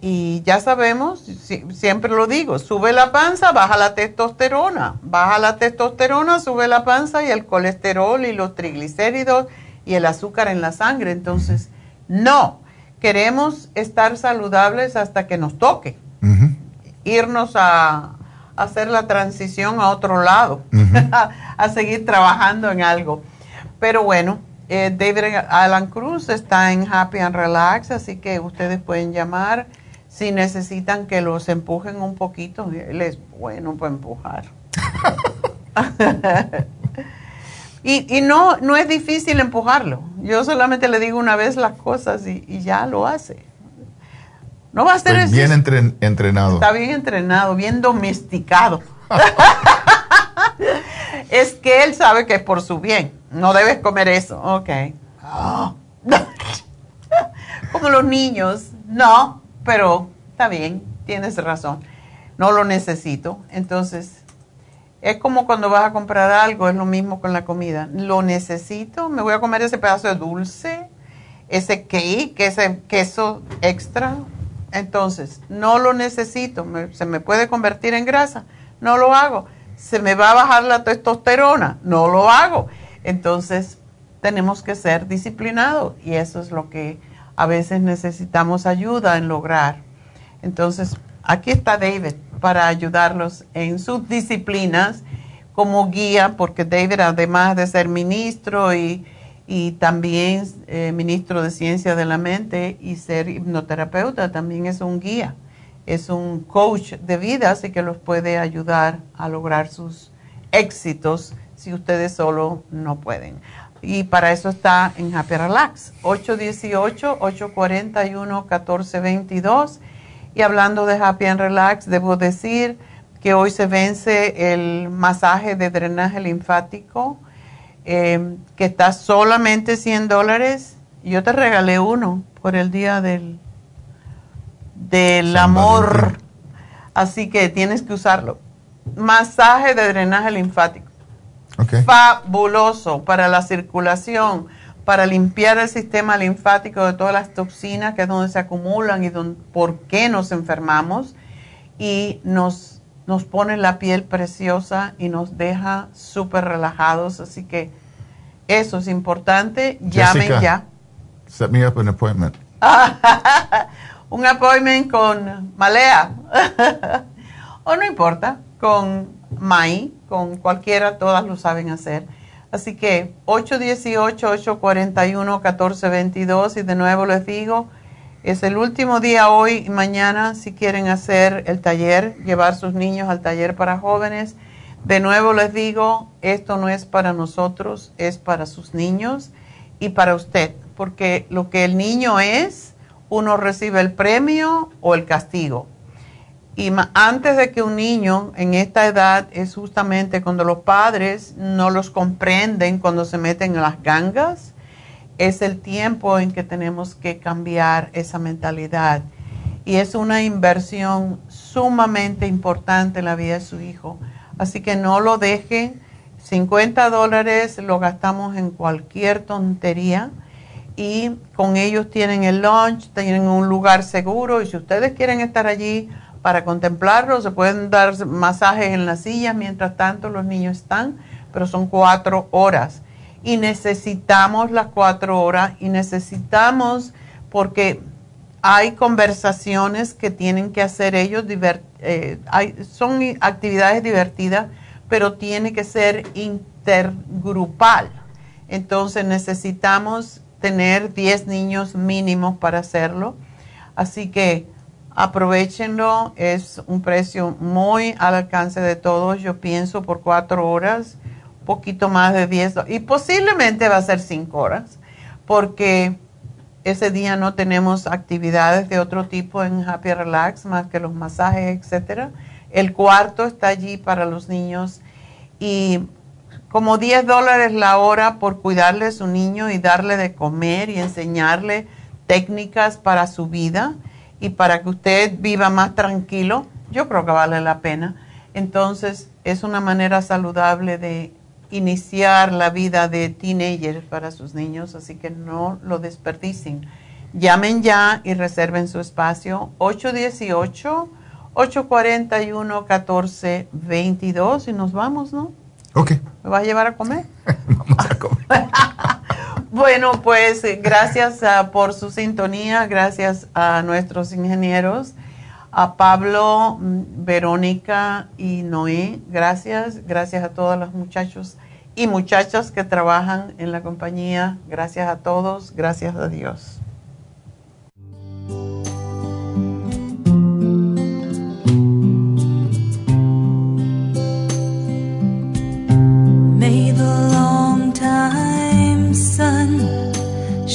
Y ya sabemos, si- siempre lo digo, sube la panza, baja la testosterona. Baja la testosterona, sube la panza y el colesterol y los triglicéridos y el azúcar en la sangre. Entonces, no, queremos estar saludables hasta que nos toque. Irnos a, a hacer la transición a otro lado, [laughs] a seguir trabajando en algo. Pero bueno, eh, David Alan Cruz está en Happy and Relax, así que ustedes pueden llamar si necesitan que los empujen un poquito. Él es bueno para empujar. [laughs] y y no, no es difícil empujarlo. Yo solamente le digo una vez las cosas y, y ya lo hace. No va a ser Estoy bien entren- entrenado. Está bien entrenado, bien domesticado. [laughs] es que él sabe que es por su bien. No debes comer eso. Ok. [laughs] Como los niños. No, pero está bien, tienes razón. No lo necesito. Entonces, es como cuando vas a comprar algo, es lo mismo con la comida. Lo necesito, me voy a comer ese pedazo de dulce, ese cake, ese queso extra. Entonces, no lo necesito, se me puede convertir en grasa, no lo hago. Se me va a bajar la testosterona, no lo hago. Entonces, tenemos que ser disciplinados y eso es lo que a veces necesitamos ayuda en lograr. Entonces, aquí está David para ayudarlos en sus disciplinas como guía, porque David, además de ser ministro y, y también eh, ministro de Ciencia de la Mente y ser hipnoterapeuta, también es un guía, es un coach de vida, así que los puede ayudar a lograr sus éxitos si ustedes solo no pueden. Y para eso está en Happy Relax, 818-841-1422. Y hablando de Happy and Relax, debo decir que hoy se vence el masaje de drenaje linfático, eh, que está solamente 100 dólares Yo te regalé uno por el día del, del amor. Así que tienes que usarlo. Masaje de drenaje linfático. Fabuloso para la circulación, para limpiar el sistema linfático de todas las toxinas que es donde se acumulan y por qué nos enfermamos. Y nos, nos pone la piel preciosa y nos deja súper relajados. Así que eso es importante. Llamen ya. Set me up an appointment. [laughs] un appointment con Malea. [laughs] o no importa, con Mai, con cualquiera, todas lo saben hacer. Así que 818-841-1422 y de nuevo les digo, es el último día hoy y mañana si quieren hacer el taller, llevar sus niños al taller para jóvenes. De nuevo les digo, esto no es para nosotros, es para sus niños y para usted, porque lo que el niño es, uno recibe el premio o el castigo. Y antes de que un niño en esta edad es justamente cuando los padres no los comprenden cuando se meten en las gangas, es el tiempo en que tenemos que cambiar esa mentalidad. Y es una inversión sumamente importante en la vida de su hijo. Así que no lo dejen. 50 dólares lo gastamos en cualquier tontería y con ellos tienen el lunch, tienen un lugar seguro y si ustedes quieren estar allí, para contemplarlo. Se pueden dar masajes en las sillas mientras tanto los niños están, pero son cuatro horas. Y necesitamos las cuatro horas y necesitamos porque hay conversaciones que tienen que hacer ellos, eh, son actividades divertidas, pero tiene que ser intergrupal. Entonces necesitamos tener 10 niños mínimos para hacerlo. Así que Aprovechenlo, es un precio muy al alcance de todos, yo pienso por cuatro horas, poquito más de diez, y posiblemente va a ser cinco horas, porque ese día no tenemos actividades de otro tipo en Happy Relax, más que los masajes, etcétera. El cuarto está allí para los niños y como 10 dólares la hora por cuidarle a su niño y darle de comer y enseñarle técnicas para su vida y para que usted viva más tranquilo, yo creo que vale la pena. Entonces, es una manera saludable de iniciar la vida de teenager para sus niños, así que no lo desperdicien. Llamen ya y reserven su espacio 818-841-1422 y nos vamos, ¿no? Ok. ¿Me vas a llevar a comer? [laughs] Vamos a comer. [laughs] Bueno, pues eh, gracias ah, por su sintonía, gracias a nuestros ingenieros, a Pablo, mm, Verónica y Noé, gracias, gracias a todos los muchachos y muchachas que trabajan en la compañía, gracias a todos, gracias a Dios.